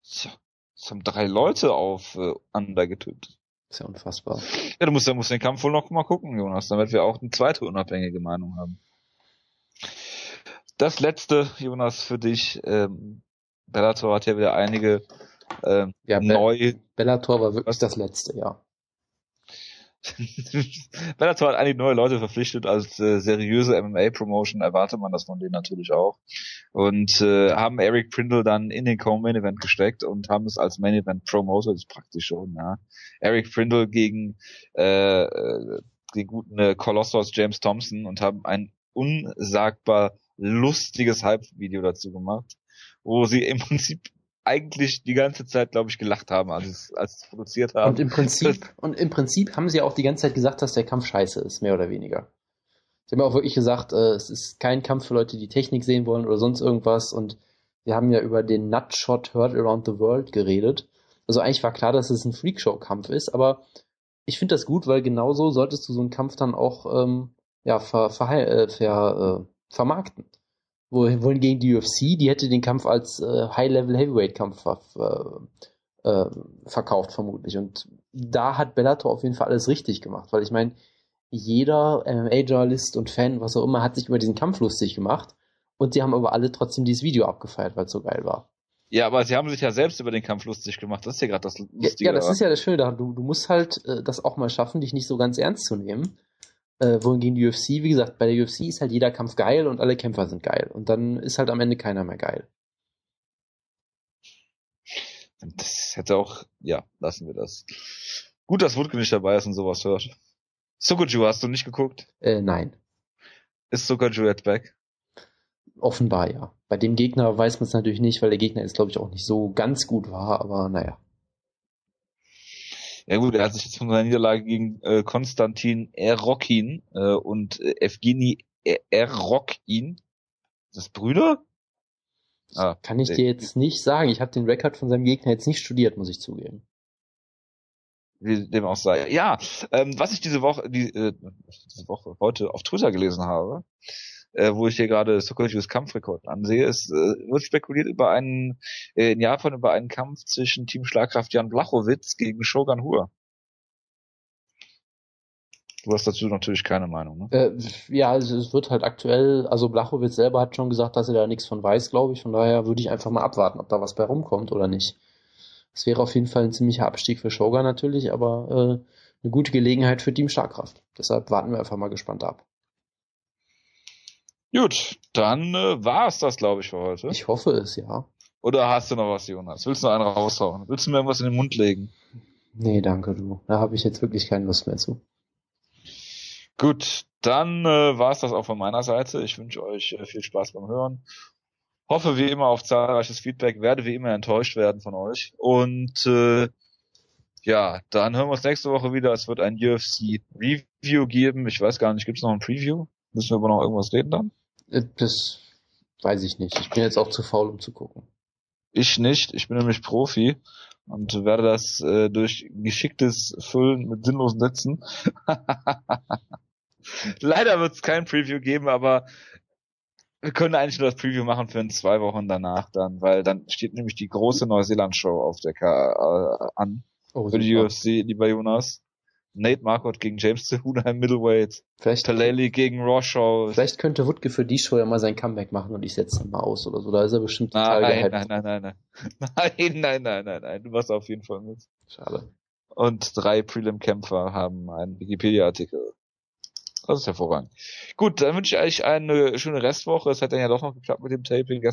[SPEAKER 1] Tja, es haben drei Leute auf äh, Under getippt.
[SPEAKER 2] Ist ja unfassbar.
[SPEAKER 1] Ja, du musst, du musst den Kampf wohl noch mal gucken, Jonas, damit wir auch eine zweite unabhängige Meinung haben. Das letzte, Jonas, für dich. Ähm, Bellator hat ja wieder einige ähm,
[SPEAKER 2] Ja, Be
[SPEAKER 1] neu.
[SPEAKER 2] Bellator war wirklich das letzte, ja.
[SPEAKER 1] Bellator hat einige neue Leute verpflichtet als äh, seriöse MMA-Promotion, erwartet man das von denen natürlich auch. Und äh, haben Eric Prindle dann in den Co-Main Event gesteckt und haben es als Main Event promoted, das ist praktisch schon, ja. Eric Prindle gegen äh, äh, den guten äh, Colossus James Thompson und haben ein unsagbar lustiges Hype-Video dazu gemacht, wo sie im Prinzip eigentlich die ganze Zeit, glaube ich, gelacht haben, als sie es, als es produziert haben.
[SPEAKER 2] Und im Prinzip, und im Prinzip haben sie auch die ganze Zeit gesagt, dass der Kampf scheiße ist, mehr oder weniger. Sie haben auch wirklich gesagt, äh, es ist kein Kampf für Leute, die Technik sehen wollen oder sonst irgendwas. Und wir haben ja über den Nutshot Heard Around the World geredet. Also eigentlich war klar, dass es ein Freakshow-Kampf ist, aber ich finde das gut, weil genauso solltest du so einen Kampf dann auch ähm, ja, ver, ver, äh, ver, äh, vermarkten. Wo- Wohingegen die UFC, die hätte den Kampf als äh, High-Level-Heavyweight-Kampf ver, äh, verkauft, vermutlich. Und da hat Bellator auf jeden Fall alles richtig gemacht, weil ich meine, jeder MMA-Journalist und Fan, was auch immer, hat sich über diesen Kampf lustig gemacht. Und die haben aber alle trotzdem dieses Video abgefeiert, weil es so geil war.
[SPEAKER 1] Ja, aber sie haben sich ja selbst über den Kampf lustig gemacht. Das ist ja gerade das
[SPEAKER 2] Ja,
[SPEAKER 1] Lustige.
[SPEAKER 2] ja, das ist ja das Schöne daran. Du, du musst halt äh, das auch mal schaffen, dich nicht so ganz ernst zu nehmen. Äh, wohingegen die UFC, wie gesagt, bei der UFC ist halt jeder Kampf geil und alle Kämpfer sind geil. Und dann ist halt am Ende keiner mehr geil.
[SPEAKER 1] Das hätte auch, ja, lassen wir das. Gut, dass Wutke nicht dabei ist und sowas hört. Sokoju, hast du nicht geguckt?
[SPEAKER 2] Äh, nein.
[SPEAKER 1] Ist Sokoju jetzt back?
[SPEAKER 2] Offenbar ja. Bei dem Gegner weiß man es natürlich nicht, weil der Gegner jetzt, glaube ich, auch nicht so ganz gut war, aber naja.
[SPEAKER 1] Ja gut, er hat sich jetzt von seiner Niederlage gegen äh, Konstantin Erokin äh, und äh, Evgeny Erokin, das Brüder?
[SPEAKER 2] Ah, Kann ich dir jetzt nicht sagen. Ich habe den Rekord von seinem Gegner jetzt nicht studiert, muss ich zugeben.
[SPEAKER 1] Wie dem auch sei. Ja, ähm, was ich diese Woche, die, äh, diese Woche heute auf Twitter gelesen habe, äh, wo ich hier gerade Sokojus Kampfrekord ansehe, es äh, wird spekuliert über einen, äh, in Japan über einen Kampf zwischen Team Schlagkraft Jan Blachowitz gegen Shogun Hua. Du hast dazu natürlich keine Meinung, ne?
[SPEAKER 2] Äh, ja, also es wird halt aktuell, also Blachowitz selber hat schon gesagt, dass er da nichts von weiß, glaube ich. Von daher würde ich einfach mal abwarten, ob da was bei rumkommt oder nicht. Es wäre auf jeden Fall ein ziemlicher Abstieg für Shogun natürlich, aber äh, eine gute Gelegenheit für Team Starkraft. Deshalb warten wir einfach mal gespannt ab.
[SPEAKER 1] Gut, dann äh, war es das, glaube ich, für heute.
[SPEAKER 2] Ich hoffe es, ja.
[SPEAKER 1] Oder hast du noch was, Jonas? Willst du noch einen raushauen? Willst du mir irgendwas in den Mund legen?
[SPEAKER 2] Nee, danke, du. Da habe ich jetzt wirklich keine Lust mehr zu.
[SPEAKER 1] Gut, dann äh, war es das auch von meiner Seite. Ich wünsche euch äh, viel Spaß beim Hören. Hoffe wie immer auf zahlreiches Feedback, werde wie immer enttäuscht werden von euch. Und äh, ja, dann hören wir uns nächste Woche wieder. Es wird ein UFC Review geben. Ich weiß gar nicht, gibt es noch ein Preview? Müssen wir aber noch irgendwas reden dann?
[SPEAKER 2] Äh, das weiß ich nicht. Ich bin jetzt auch zu faul, um zu gucken.
[SPEAKER 1] Ich nicht. Ich bin nämlich Profi und werde das äh, durch geschicktes Füllen mit sinnlosen Sätzen. Leider wird es kein Preview geben, aber wir können eigentlich nur das Preview machen für in zwei Wochen danach dann, weil dann steht nämlich die große Neuseeland-Show auf der K äh, an. Oh, für die UFC, lieber Jonas. Nate Marquardt gegen James Cejudo im Middleweight. Vielleicht Talali gegen Roshaw.
[SPEAKER 2] Vielleicht könnte Woodke für die Show ja mal sein Comeback machen und ich setze ihn mal aus oder so. Da ist er bestimmt
[SPEAKER 1] total nein, gehypt. Nein, nein, nein, nein. Nein, nein, nein, nein, nein. Du warst auf jeden Fall mit.
[SPEAKER 2] Schade.
[SPEAKER 1] Und drei Prelim-Kämpfer haben einen Wikipedia-Artikel. Das ist hervorragend. Gut, dann wünsche ich euch eine schöne Restwoche. Es hat dann ja doch noch geklappt mit dem Taping gestern.